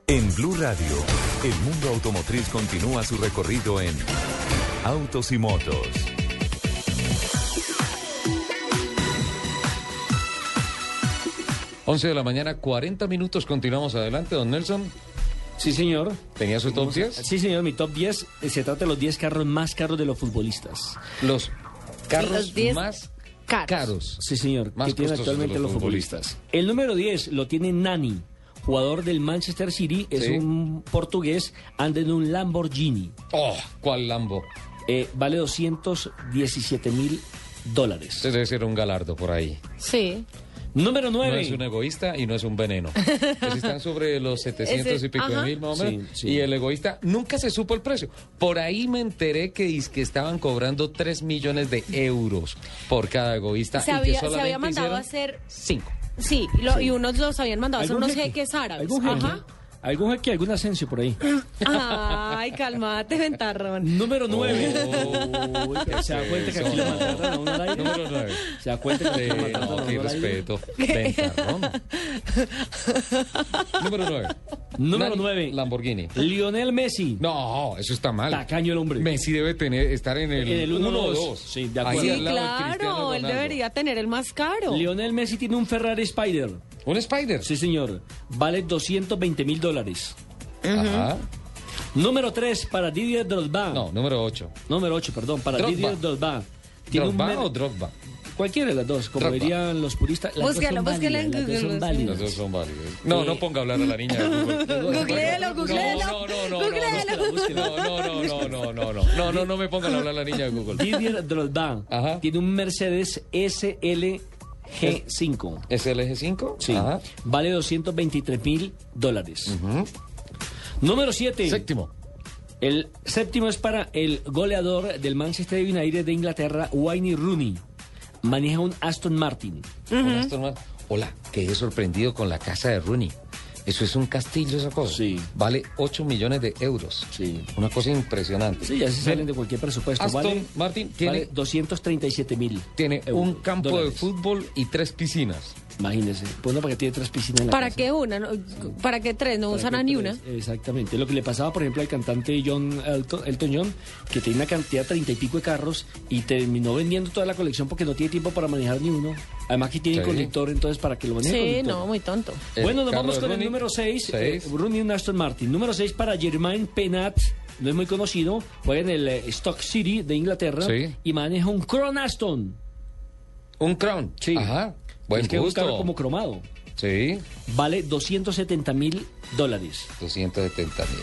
En Blue Radio, el mundo automotriz continúa su recorrido en Autos y Motos. Once de la mañana, 40 minutos, continuamos adelante, don Nelson. Sí, señor. ¿Tenía su top 10? Sí, señor, mi top 10 eh, se trata de los 10 carros más caros de los futbolistas. Los carros Los 10 más caros. caros. Sí, señor, Más que tienen actualmente de los los futbolistas. El número 10 lo tiene Nani, jugador del Manchester City, es Sí. un portugués, anda en un Lamborghini. Oh, ¿cuál Lambo? Eh, vale 217 mil dólares. Debe ser un galardo por ahí. Sí. Número No 9. es un egoísta y no es un veneno. Pues están sobre los <laughs> 700 Ese- y pico de mil más o menos. Sí, sí. Y el egoísta nunca se supo el precio. Por ahí me enteré que, que estaban cobrando 3 millones de euros por cada egoísta. Se y que había, se solamente había mandado a hacer... cinco. Sí, lo- y unos los habían mandado a hacer ¿Algún unos jeque? jeques árabes. Ajá. Algún aquí, algún ascenso por ahí. <laughs> Ay, calmate, ventarrón. Número 9. Oh, <laughs> se da cuenta que aquí lo maltratan a uno al aire. Número 9. Se da cuenta que aquí lo maltratan a no, uno al aire. respeto. Ventarrón. Número 9. Número 9. Lamborghini. Lionel Messi. No, eso está mal. Tacaño el hombre. Messi debe tener, estar en el, En el 1 1 o 2. 2. Sí, de acuerdo. Sí, claro, él debería tener el más caro. Lionel Messi tiene un Ferrari Spider. ¿Un Spider? Sí, señor. Vale 220 mil dólares. Ajá. Número 3 para Didier Drogba. No, número 8. Número 8, perdón, para Drogba. Didier Drogba. Tiene un ¿Drogba mer- o Drogba? Cualquiera de las dos, como Drogba. dirían los puristas. Las Búsquelo, dos son búsquelo en válidas, las dos son Google, válidas. Los dos son válidos. No, Eh, no ponga a hablar a la niña de <laughs> Google. Googleelo, googleelo. No, no, no, Googleelo. no, no, no, no, no, no, no, no, no, no me pongan a hablar a la niña de Google. Didier Drogba Ajá. tiene un Mercedes SLG5. ¿SLG5? Sí. Ajá. Vale 223 mil dólares. Número 7. Séptimo. El séptimo es para el goleador del Manchester United de Inglaterra, Wayne Rooney. Maneja un Aston Martin. Un Aston Martin. Hola, quedé sorprendido con la casa de Rooney. Eso es un castillo, esa cosa. Sí. Vale 8 millones de euros. Sí. Una cosa impresionante. Sí, ya se salen de cualquier presupuesto. Aston vale, Martin tiene, vale 237 mil. tiene euros, un campo dólares. de fútbol y tres piscinas. Imagínese. Pues no, para que tiene tres piscinas en la ¿Para casa. qué una? no? ¿Para qué tres? No a ni tres. una. Exactamente. Lo que le pasaba, por ejemplo, al cantante John Elton, Elton John, que tiene una cantidad de treinta y pico de carros y terminó vendiendo toda la colección porque no tiene tiempo para manejar ni uno. Además que tiene Sí. conductor, entonces para que lo maneje Sí, conductor. no, muy tonto. Bueno, nos vamos con el número 6, seis. Rooney un Aston Martin. Número 6 para Germain Penat, no es muy conocido, juega en el eh, Stock City de Inglaterra Sí. y maneja un Crown Aston. Un Crown. Sí. Ajá. Buen es que es un gusto. carro como cromado. Sí. Vale 270 mil dólares. 270 mil.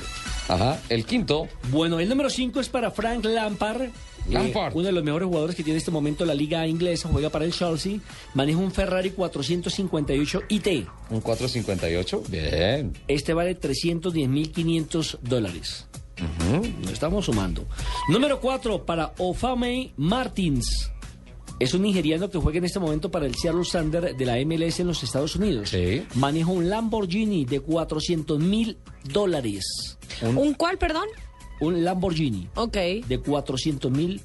Ajá. El quinto. Bueno, el número 5 es para Frank Lampard. eh, Lampard. uno de los mejores jugadores que tiene en este momento la liga inglesa, juega para el Chelsea, maneja un Ferrari 458 IT. Un 458. Bien. Este vale 310.500 dólares. Ujú. Lo estamos sumando. Número 4 para Ofame Martins. Es un nigeriano que juega en este momento para el Seattle Sander de la MLS en los Estados Unidos. Sí. Maneja un Lamborghini de 400 mil dólares. ¿Un cuál, perdón? Un Lamborghini Ok. de 400 mil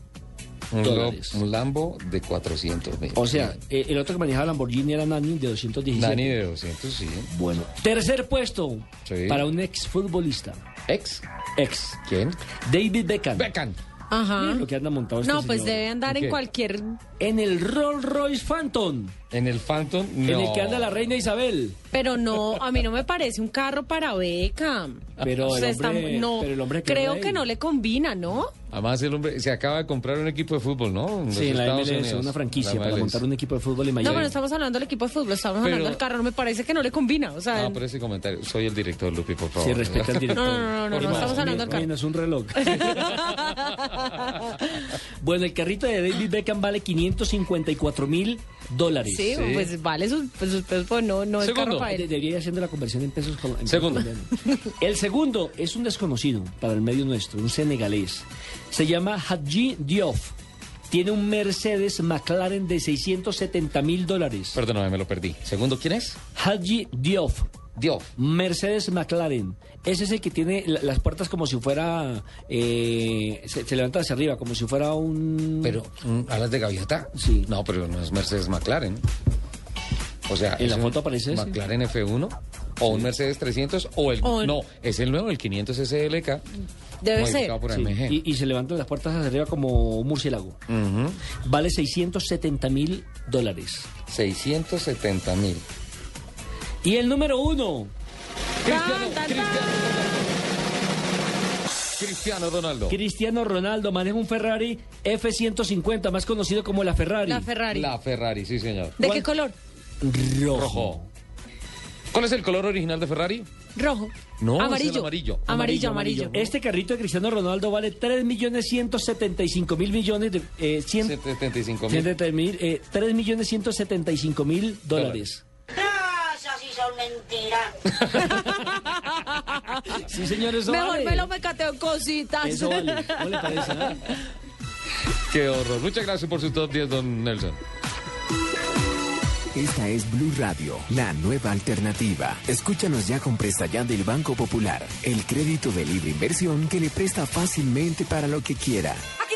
Un, lo- dólares. un Lambo de 400 mil. O sea, eh, el otro que manejaba Lamborghini era Nani de 217. Dani de 200, sí. Bueno, tercer puesto Sí. para un ex futbolista. ¿Ex? Ex. ¿Quién? David Beckham. Beckham. Ajá. Miren lo que anda montado este No, pues señor. debe andar ¿En en qué? cualquier... En el Rolls Royce Phantom. En el Phantom, no. En el que anda la reina Isabel. Pero no, a mí no me parece un carro para Beckham. Pero O el está- hombre- no, pero el hombre que creo que no le combina, ¿no? Además, el hombre se acaba de comprar un equipo de fútbol, ¿no? Los Sí, en la MLS, Unidos. una franquicia La para montar un equipo de fútbol en No, Miami. pero estamos hablando del equipo de fútbol, estamos hablando del carro, no me parece que no le combina. O sea, No, pero ese comentario. Soy el director, Lupi, por favor. Sí, respeta al director. No, no, no, no, no, más, estamos hablando del carro. menos un reloj. <laughs> bueno, el carrito de David Beckham vale 554 mil dólares. Sí, pues vale sus, pues, sus pesos, pues no, no es Segundo. De- él. Debería ir haciendo la conversión en pesos. en Segundo. El segundo es un desconocido para el medio nuestro, un senegalés. Se llama Hadji Diouf. Tiene un Mercedes McLaren de 670 mil dólares. Perdóname, me lo perdí. Segundo, ¿quién es? Hadji Diouf. Dios. Mercedes McLaren. Ese es el que tiene la- las puertas como si fuera. eh, se, se levanta hacia arriba, como si fuera un. Pero, mm, ¿alas de gaviota? Sí. No, pero no es Mercedes McLaren. O sea, En ¿es la un foto aparece ese. McLaren F1 o un Mercedes 300 o el O el- no, es el nuevo el 500 SLK. Debe ser. modificado por Sí, AMG. y, y se levantan las puertas hacia arriba como un murciélago. Ujú. Vale 670 mil dólares. 670 mil. Y el número uno. Cristiano, Tan, tan, Cristiano. Cristiano Ronaldo. Cristiano Ronaldo maneja un Ferrari F-150, más conocido como la Ferrari. La Ferrari. La Ferrari, sí, señor. ¿De ¿Cuál? qué color? Rojo. Rojo. ¿Cuál es el color original de Ferrari? Rojo. No, es el amarillo. amarillo. Amarillo, amarillo. Este carrito de Cristiano Ronaldo vale 3 millones 175 mil millones de... Eh, 100, 75 mil. 170 mil, eh, 3 millones 175 mil dólares. Esas <laughs> sí señores, Mejor vale. me lo mecateo en cositas. Eso vale. ¿Cómo le parece? ah? <laughs> Qué horror. Muchas gracias por su top 10, don Nelson. Esta es Blue Radio, la nueva alternativa. Escúchanos ya con Presta Ya del Banco Popular, el crédito de libre inversión que le presta fácilmente para lo que quiera. Aquí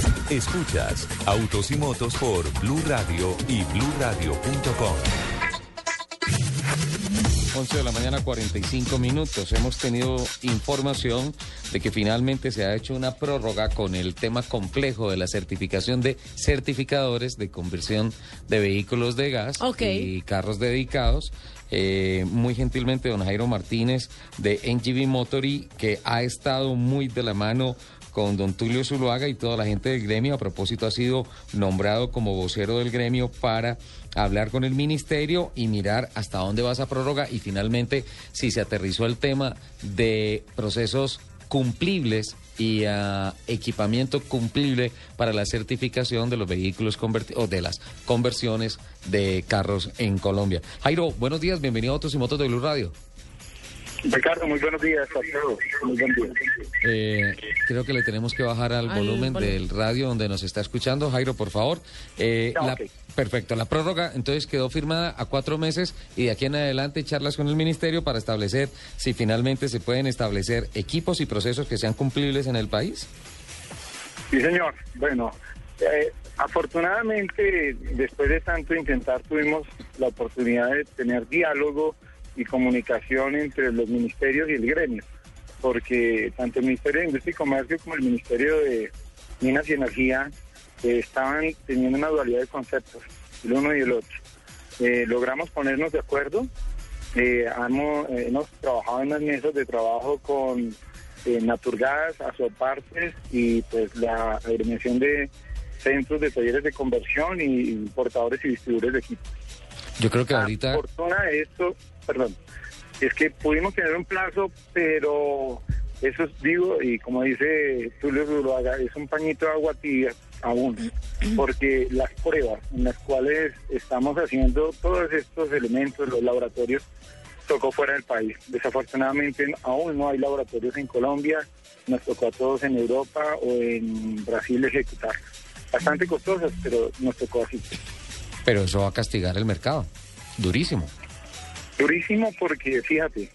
Escuchas Autos y Motos por Blue Radio y bluradio.com. 11 de la mañana, 45 minutos. Hemos tenido información de que finalmente se ha hecho una prórroga con el tema complejo de la certificación de certificadores de conversión de vehículos de gas y carros dedicados. Eh, muy gentilmente, don Jairo Martínez de NGV Motory, que ha estado muy de la mano con don Tulio Zuluaga y toda la gente del gremio. A propósito, ha sido nombrado como vocero del gremio para hablar con el ministerio y mirar hasta dónde va esa prórroga y finalmente si se aterrizó el tema de procesos cumplibles y ah, equipamiento cumplible para la certificación de los vehículos o de las conversiones de carros en Colombia. Jairo, buenos días, bienvenido a Autos y Motos de Blue Radio. Ricardo, muy buenos días a todos. Muy buen día. Eh, creo que le tenemos que bajar al, volumen del radio donde nos está escuchando. Jairo, por favor. Eh, Ah, la-. Perfecto. La prórroga entonces quedó firmada a cuatro meses y de aquí en adelante charlas con el ministerio para establecer si finalmente se pueden establecer equipos y procesos que sean cumplibles en el país. Sí, señor. Bueno, eh, afortunadamente, después de tanto intentar, tuvimos la oportunidad de tener diálogo y comunicación entre los ministerios y el gremio, porque tanto el Ministerio de Industria y Comercio como el Ministerio de Minas y Energía eh, estaban teniendo una dualidad de conceptos, el uno y el otro. Eh, logramos ponernos de acuerdo, eh, hemos, eh, hemos trabajado en las mesas de trabajo con eh, Naturgas, Azopartes y pues la agremiación de centros de talleres de conversión y importadores y distribuidores de equipos. Yo creo que ahorita... Por fortuna de esto, perdón, es que pudimos tener un plazo, pero eso es, digo, y como dice Tulio Zuluaga, es un pañito de agua tibia aún, <clears throat> porque las pruebas en las cuales estamos haciendo todos estos elementos, los laboratorios, tocó fuera del país. Desafortunadamente aún no hay laboratorios en Colombia, nos tocó a todos en Europa o en Brasil ejecutar. Bastante costosas, pero nos tocó así. Pero eso va a castigar el mercado. Durísimo. Durísimo porque, fíjate,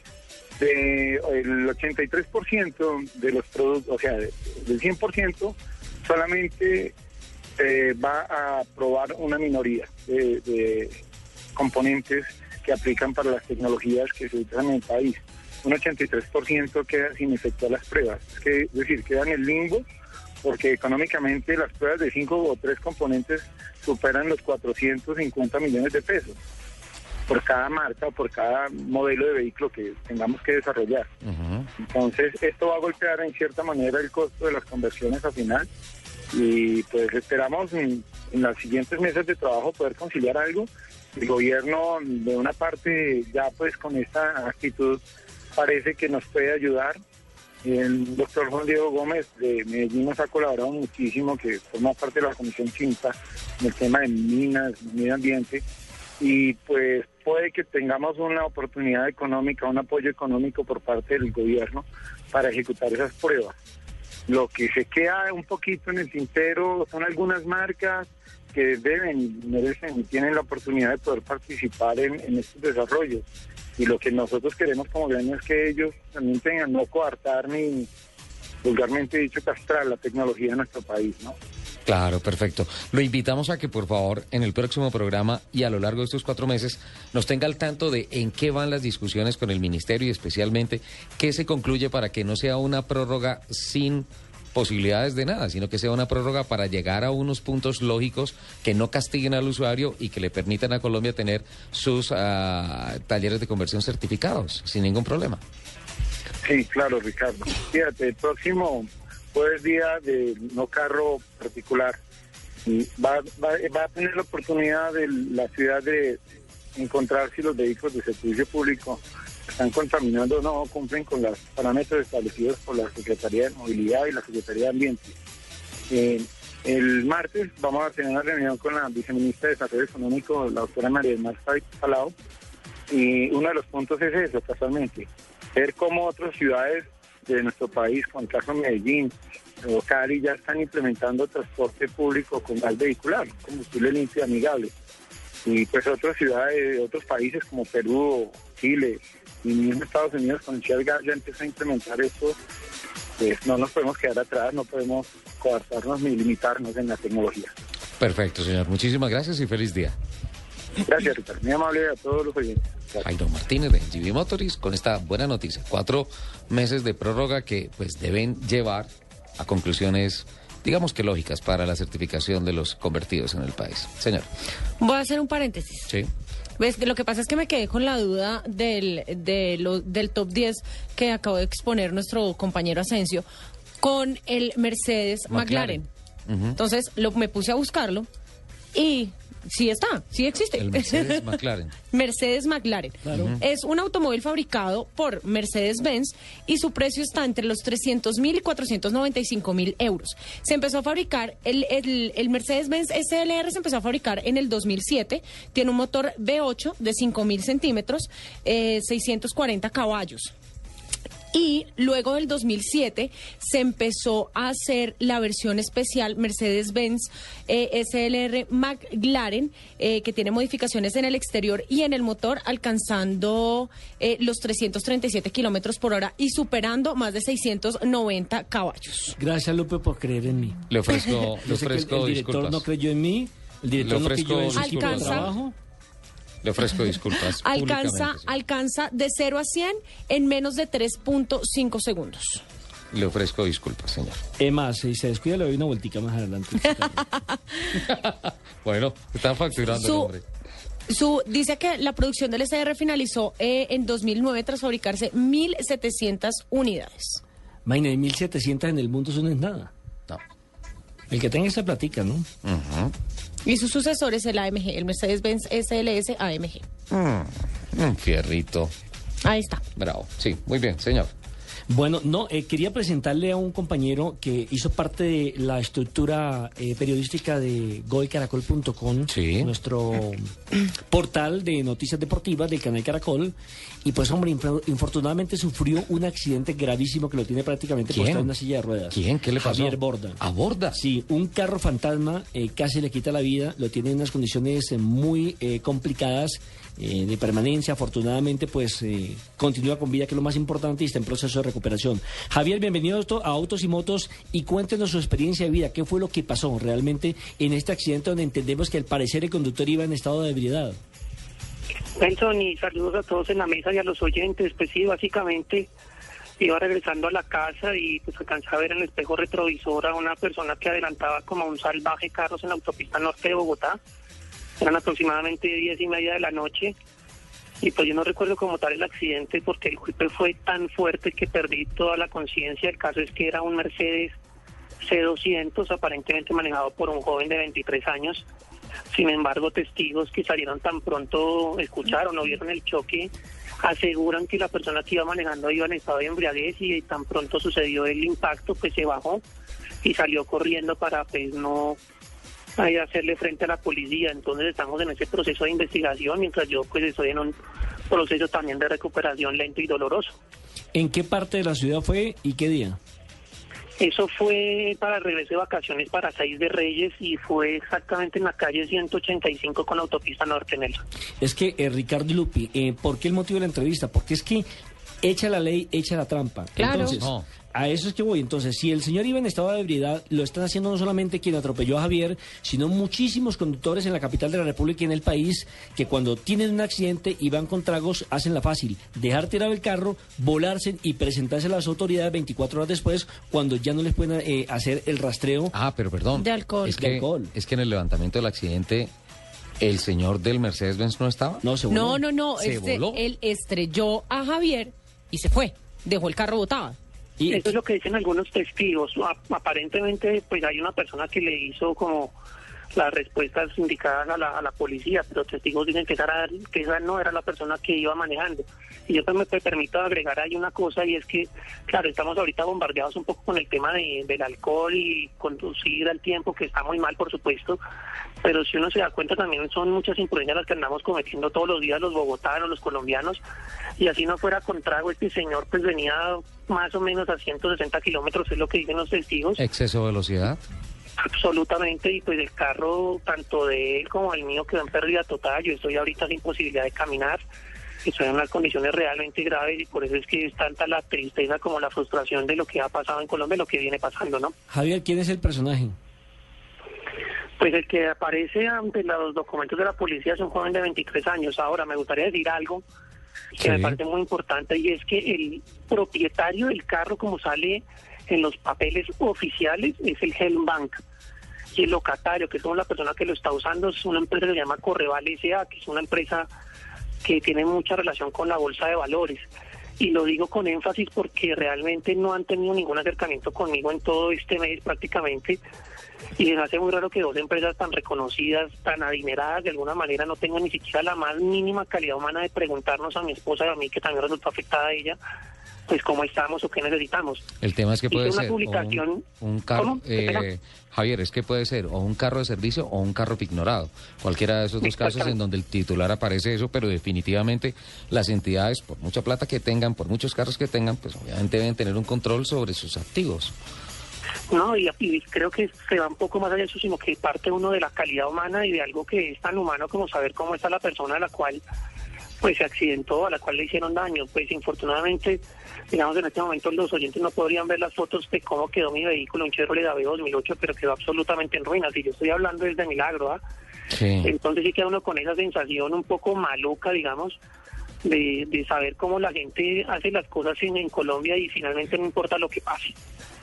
de, el 83% de los productos, o sea, de- del 100%, solamente eh, va a probar una minoría de, de componentes que aplican para las tecnologías que se usan en el país. Un 83% queda sin efectuar las pruebas, es, que, es decir, queda en el limbo porque económicamente las pruebas de cinco o tres componentes superan los 450 millones de pesos por cada marca o por cada modelo de vehículo que tengamos que desarrollar. Entonces, esto va a golpear en cierta manera el costo de las conversiones al final y pues esperamos en, en las siguientes meses de trabajo poder conciliar algo. El gobierno, de una parte, ya pues con esta actitud parece que nos puede ayudar. El doctor Juan Diego Gómez de Medellín nos ha colaborado muchísimo, que forma parte de la Comisión Chinta en el tema de minas, medio ambiente y pues puede que tengamos una oportunidad económica, un apoyo económico por parte del gobierno para ejecutar esas pruebas. Lo que se queda un poquito en el tintero son algunas marcas que deben merecen y tienen la oportunidad de poder participar en, en estos desarrollos. Y lo que nosotros queremos como gremio es que ellos también tengan no coartar ni vulgarmente dicho castrar la tecnología de nuestro país, ¿no? Claro, perfecto. Lo invitamos a que por favor en el próximo programa y a lo largo de estos cuatro meses nos tenga al tanto de en qué van las discusiones con el ministerio y especialmente qué se concluye para que no sea una prórroga sin posibilidades de nada, sino que sea una prórroga para llegar a unos puntos lógicos que no castiguen al usuario y que le permitan a Colombia tener sus ah, talleres de conversión certificados sin ningún problema. Sí, claro, Ricardo. Fíjate, el próximo jueves día de no carro particular y va, va, va a tener la oportunidad de la ciudad de encontrar si los vehículos de servicio público están contaminando o no, cumplen con los parámetros establecidos por la Secretaría de Movilidad y la Secretaría de Ambiente. Eh, el martes vamos a tener una reunión con la viceministra de Desarrollo Económico, la doctora María del Mar Palau, y uno de los puntos es eso, casualmente, ver cómo otras ciudades de nuestro país, como el caso de Medellín o Cali, ya están implementando transporte público con gas vehicular, combustible limpio y amigable. Y pues otras ciudades, otros países como Perú, Chile y mismo Estados Unidos con el Gas ya empiezan a implementar esto. Pues no nos podemos quedar atrás, no podemos coartarnos ni limitarnos en la tecnología. Perfecto, señor. Muchísimas gracias y feliz día. Gracias, Ricardo. Muy amable a todos los oyentes. Jairo Martínez de GV Motoris con esta buena noticia. Cuatro meses de prórroga que pues deben llevar a conclusiones, digamos que lógicas para la certificación de los convertidos en el país. Señor. Voy a hacer un paréntesis. Sí. ¿Ves? Lo que pasa es que me quedé con la duda del, de lo- del top 10 que acabó de exponer nuestro compañero Asensio con el Mercedes McLaren. McLaren. Entonces lo, me puse a buscarlo y sí está, sí existe. El Mercedes <laughs> McLaren. Mercedes McLaren. Claro. Es un automóvil fabricado por Mercedes-Benz y su precio está entre los 300 mil y 495 mil euros. Se empezó a fabricar, el, el- el Mercedes-Benz SLR se empezó a fabricar en el 2007. Tiene un motor V8 de 5 mil centímetros, eh, 640 caballos. Y luego del 2007 se empezó a hacer la versión especial Mercedes-Benz eh, SLR McLaren, eh, que tiene modificaciones en el exterior y en el motor, alcanzando eh, los 337 kilómetros por hora y superando más de 690 caballos. Gracias, Lupe, por creer en mí. Le ofrezco, <laughs> le el- ofrezco el, director disculpas. no creyó en mí, el director Le no creyó en su equipo de disculpas. trabajo. Le ofrezco disculpas. Alcanza, alcanza de 0 a 100 en menos de 3.5 segundos. Le ofrezco disculpas, señor. Es más, si se descuida, le doy una vueltica más adelante. <laughs> Bueno, están facturando el hombre. Su, dice que la producción del SR finalizó eh, en 2009 tras fabricarse 1.700 unidades. Imagínate, 1700 en el mundo, eso no es nada. No. El que tenga esa platica, ¿no? Y su sucesor es el AMG, el Mercedes-Benz SLS AMG. Mm, un fierrito. Ahí está. Bravo. Sí, muy bien, señor. Bueno, no, eh, quería presentarle a un compañero que hizo parte de la estructura eh, periodística de goycaracol.com, nuestro <clears throat> portal de noticias deportivas del canal Caracol. Y pues, hombre, inf- infortunadamente sufrió un accidente gravísimo que lo tiene prácticamente postrado en una silla de ruedas. ¿Quién? ¿Qué le pasó? Javier Borda. ¿A Borda? Sí, un carro fantasma eh, casi le quita la vida, lo tiene en unas condiciones eh, muy eh, complicadas eh, de permanencia. Afortunadamente, pues eh, continúa con vida, que es lo más importante, y está en proceso de recuperación. Javier, bienvenido a Auto- a Autos y Motos y cuéntenos su experiencia de vida. ¿Qué fue lo que pasó realmente en este accidente donde entendemos que al parecer el conductor iba en estado de ebriedad? Benson, y saludos a todos en la mesa y a los oyentes. Pues sí, básicamente iba regresando a la casa y pues alcancé a ver en el espejo retrovisor a una persona que adelantaba como un salvaje carros en la autopista norte de Bogotá. Eran aproximadamente diez y media de la noche. Y pues yo no recuerdo como tal el accidente porque el golpe fue tan fuerte que perdí toda la conciencia. El caso es que era un Mercedes C200 aparentemente manejado por un joven de 23 años. Sin embargo, testigos que salieron tan pronto, escucharon o vieron el choque, aseguran que la persona que iba manejando iba en estado de embriaguez y tan pronto sucedió el impacto, pues se bajó y salió corriendo para pues no ahí hacerle frente a la policía. Entonces estamos en ese proceso de investigación, mientras yo pues estoy en un proceso también de recuperación lento y doloroso. ¿En qué parte de la ciudad fue y qué día? Eso fue para el regreso de vacaciones para Seis de Reyes y fue exactamente en la calle 185 con autopista norte Nelson. Es que, eh, Ricardo Lupi, eh, ¿por qué el motivo de la entrevista? Porque es que echa la ley, echa la trampa. Claro. Entonces, No. A eso es que voy. Entonces, si el señor iba en estado de ebriedad, lo están haciendo no solamente quien atropelló a Javier, sino muchísimos conductores en la capital de la República y en el país que cuando tienen un accidente y van con tragos, hacen la fácil. Dejar tirado el carro, volarse y presentarse a las autoridades 24 horas después cuando ya no les pueden eh, hacer el rastreo. Ah, pero perdón. De alcohol. Es De que, alcohol. es que en el levantamiento del accidente, ¿el señor del Mercedes-Benz no estaba? No, se No, no, no. ¿Se este, voló? él estrelló a Javier y se fue. Dejó el carro botado. Eso es lo que dicen algunos testigos. Aparentemente, pues hay una persona que le hizo como las respuestas indicadas a la, a la policía, pero testigos dicen que esa, que esa no era la persona que iba manejando. Y yo me me permito agregar ahí una cosa y es que, claro, estamos ahorita bombardeados un poco con el tema de- del alcohol y conducir al tiempo, que está muy mal, por supuesto, pero si uno se da cuenta también son muchas imprudencias las que andamos cometiendo todos los días los bogotanos, los colombianos, y así no fuera con trago, este señor pues venía más o menos a 160 kilómetros, es lo que dicen los testigos, Exceso de velocidad. Absolutamente, y pues el carro, tanto de él como el mío, quedó en pérdida total, yo estoy ahorita sin posibilidad de caminar, estoy en unas condiciones realmente graves y por eso es que es tanta la tristeza como la frustración de lo que ha pasado en Colombia y lo que viene pasando, ¿no? Javier, ¿quién es el personaje? Pues el que aparece ante los documentos de la policía es un joven de 23 años. Ahora, me gustaría decir algo que me Sí. parece muy importante y es que el propietario del carro, como sale en los papeles oficiales, es el Helm Bank. Y el locatario, que es la persona que lo está usando, es una empresa que se llama Correval S.A., que es una empresa que tiene mucha relación con la bolsa de valores. Y lo digo con énfasis porque realmente no han tenido ningún acercamiento conmigo en todo este mes prácticamente. Y me hace muy raro que dos empresas tan reconocidas, tan adineradas, de alguna manera no tengan ni siquiera la más mínima calidad humana de preguntarnos a mi esposa y a mí, que también resultó afectada a ella, pues cómo estamos o qué necesitamos. El tema es que Hice puede una ser publicación- un, un carro, eh, Javier, es que puede ser o un carro de servicio o un carro pignorado. Cualquiera de esos dos casos en donde el titular aparece eso, pero definitivamente las entidades, por mucha plata que tengan, por muchos carros que tengan, pues obviamente deben tener un control sobre sus activos. No, y, y creo que se va un poco más allá de eso, sino que parte uno de la calidad humana y de algo que es tan humano como saber cómo está la persona a la cual pues se accidentó, a la cual le hicieron daño. Pues infortunadamente, digamos en este momento los oyentes no podrían ver las fotos de cómo quedó mi vehículo, un Chevrolet Daveo 2008, pero quedó absolutamente en ruinas. Y yo estoy hablando desde milagro, ¿ah? Entonces sí queda uno con esa sensación un poco maluca, digamos, de, de saber cómo la gente hace las cosas en, en Colombia y finalmente no importa lo que pase.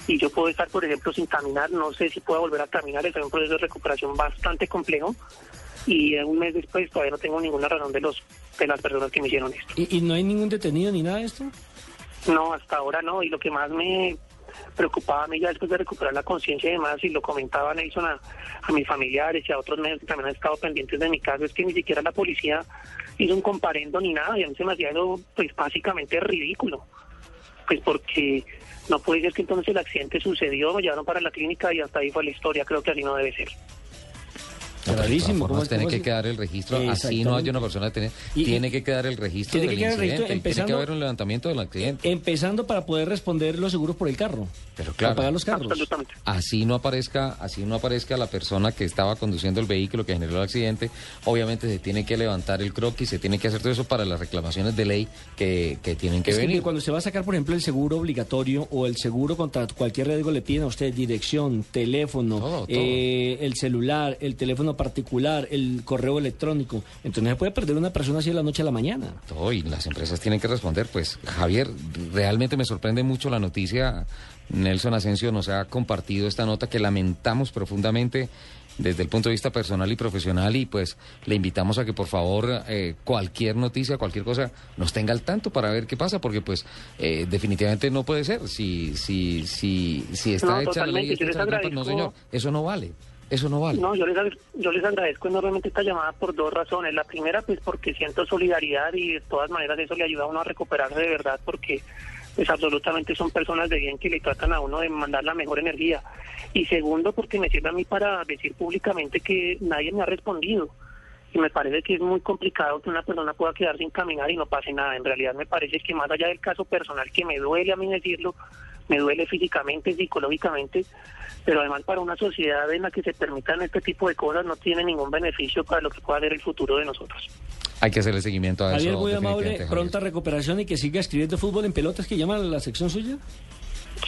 Y yo puedo estar, por ejemplo, sin caminar, no sé si puedo volver a caminar, es un proceso de recuperación bastante complejo y un mes después todavía no tengo ninguna razón de los de las personas que me hicieron esto. ¿Y, y no hay ningún detenido ni nada de esto? No, hasta ahora no. Y lo que más me preocupaba a mí ya después de recuperar la conciencia y demás, y lo comentaba Nelson a, a mis familiares y a otros medios que también han estado pendientes de mi caso, es que ni siquiera la policía hizo un comparendo ni nada. Y a mí se me hacía algo, pues básicamente ridículo. Pues porque no puede ser que entonces el accidente sucedió, me llevaron para la clínica y hasta ahí fue la historia. Creo que así no debe ser. Clarísimo, ¿cómo ¿Cómo es- tiene que quedar el registro? Así no haya una persona tener, Y- tiene que quedar el registro tiene del que quedar el registro, incidente, tiene que haber un levantamiento del accidente. Empezando para poder responder los seguros por el carro. Pero Para claro, pagar los carros. así no aparezca, así no aparezca la persona que estaba conduciendo el vehículo que generó el accidente, obviamente se tiene que levantar el croquis, se tiene que hacer todo eso para las reclamaciones de ley que, que tienen que Es que venir. cuando se va a sacar, por ejemplo, el seguro obligatorio o el seguro contra cualquier riesgo, le piden a usted dirección, teléfono, todo. eh, el celular, el teléfono particular, el correo electrónico. Entonces no se puede perder una persona así de la noche a la mañana. Todo, y las empresas tienen que responder. Pues Javier, realmente me sorprende mucho la noticia. Nelson Asensio nos ha compartido esta nota que lamentamos profundamente desde el punto de vista personal y profesional y pues le invitamos a que por favor eh, cualquier noticia, cualquier cosa nos tenga al tanto para ver qué pasa porque pues eh, definitivamente no puede ser si si si si está No, hecha la ley no señor eso no vale eso no vale No, yo les, yo les agradezco enormemente esta llamada por dos razones. La primera, pues porque siento solidaridad y de todas maneras eso le ayuda a uno a recuperarse de verdad porque pues absolutamente son personas de bien que le tratan a uno de mandar la mejor energía. Y segundo, porque me sirve a mí para decir públicamente que nadie me ha respondido. Y me parece que es muy complicado que una persona pueda quedar sin caminar y no pase nada. En realidad me parece que más allá del caso personal, que me duele a mí decirlo, me duele físicamente, psicológicamente, pero además para una sociedad en la que se permitan este tipo de cosas no tiene ningún beneficio para lo que pueda ser el futuro de nosotros. hay que hacerle seguimiento a Javier, eso muy amable, Javier. pronta recuperación y que siga escribiendo fútbol en pelotas que llama la sección suya.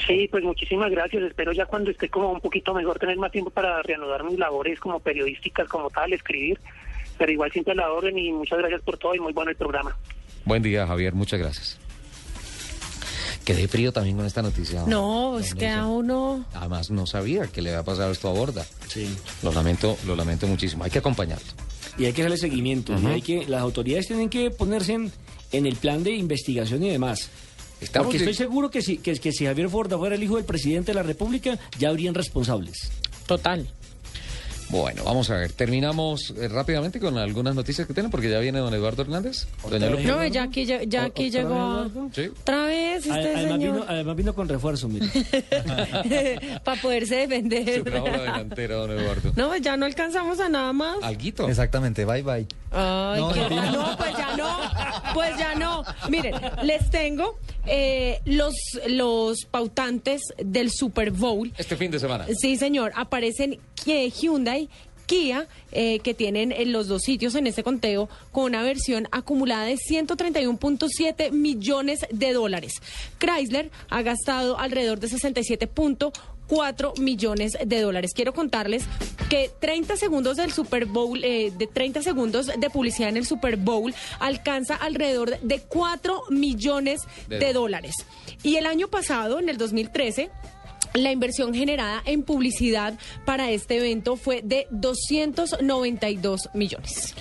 Sí, pues muchísimas gracias. Espero ya cuando esté como un poquito mejor tener más tiempo para reanudar mis labores como periodísticas, como tal, escribir. Pero igual siempre a la orden y muchas gracias por todo y muy bueno el programa. Buen día, Javier. Muchas gracias. Quedé frío también con esta noticia. No, es que a uno... Además, no sabía que le había pasado esto a Borda. Sí. Lo lamento, lo lamento muchísimo. Hay que acompañarlo. Y hay que darle seguimiento. y hay que, las autoridades tienen que ponerse en, en el plan de investigación y demás. Estamos Porque de- estoy seguro que si, que, que si Javier Forda fuera el hijo del presidente de la República, ya habrían responsables. Total. Bueno, vamos a ver. Terminamos eh, rápidamente con algunas noticias que tienen, porque ya viene don Eduardo Hernández. Doña Lupi. No, ya aquí, ya, ya aquí ¿Otra llegó. vez, a- Eduardo? Sí. Otra vez este Además vino, señor. además vino con refuerzo, mire. <laughs> Para poderse defender. Se trajo la delantera, don Eduardo. No, pues ya no alcanzamos a nada más. Alguito. Exactamente, bye bye. Ay, No, qué mentira. no, pues ya no, pues ya no. Miren, les tengo eh, los, los pautantes del Super Bowl. Este fin de semana. Sí, señor, aparecen eh, Hyundai. Kia, eh, que tienen en los dos sitios en este conteo, con una versión acumulada de 131.7 millones de dólares. Chrysler ha gastado alrededor de 67.4 millones de dólares. Quiero contarles que 30 segundos del Super Bowl, eh, de 30 segundos de publicidad en el Super Bowl, alcanza alrededor de 4 millones De de dólares. Y el año pasado, en el 2013, la inversión generada en publicidad para este evento fue de 292 millones.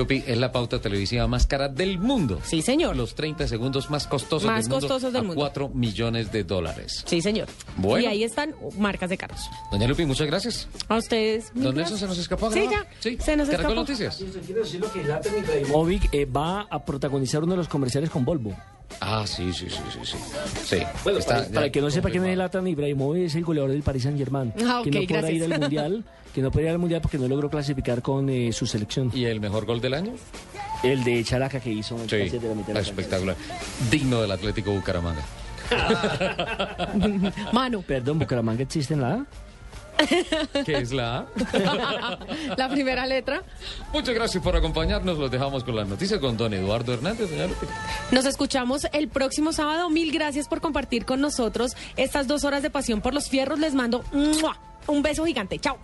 Lupi, es la pauta televisiva más cara del mundo. Sí, señor. Los 30 segundos más costosos Más del mundo. costosos del a mundo. 4 millones de dólares. Sí, señor. Bueno. Y ahí están marcas de carros. Doña Lupi, muchas gracias. A ustedes. Don. Nelson se nos escapó. Sí, ya. Sí. Se nos Caracol escapó. Noticias. Quiero decirlo que eh, va a protagonizar uno de los comerciales con Volvo. Ah, sí, sí, sí, sí. Sí. sí. Bueno, Está para, para el que no sepa quién es. Zlatan Ibrahimovic es el goleador del Paris Saint Germain, Ah, que ok, no podrá gracias. ir al mundial, <laughs> que no puede ir al mundial porque no logró clasificar con eh, su selección. ¿Y el mejor gol del año? El de Characa que hizo en Sí, de la mitad de la cancha. espectacular. Digno del Atlético Bucaramanga. <laughs> Mano. Perdón, Bucaramanga existe en la A. <laughs> ¿Qué es la A? <laughs> la primera letra. Muchas gracias por acompañarnos. Los dejamos con las noticias con don Eduardo Hernández. Lupi. Nos escuchamos el próximo sábado. Mil gracias por compartir con nosotros estas dos horas de pasión por los fierros. Les mando ¡mua! un beso gigante. Chao.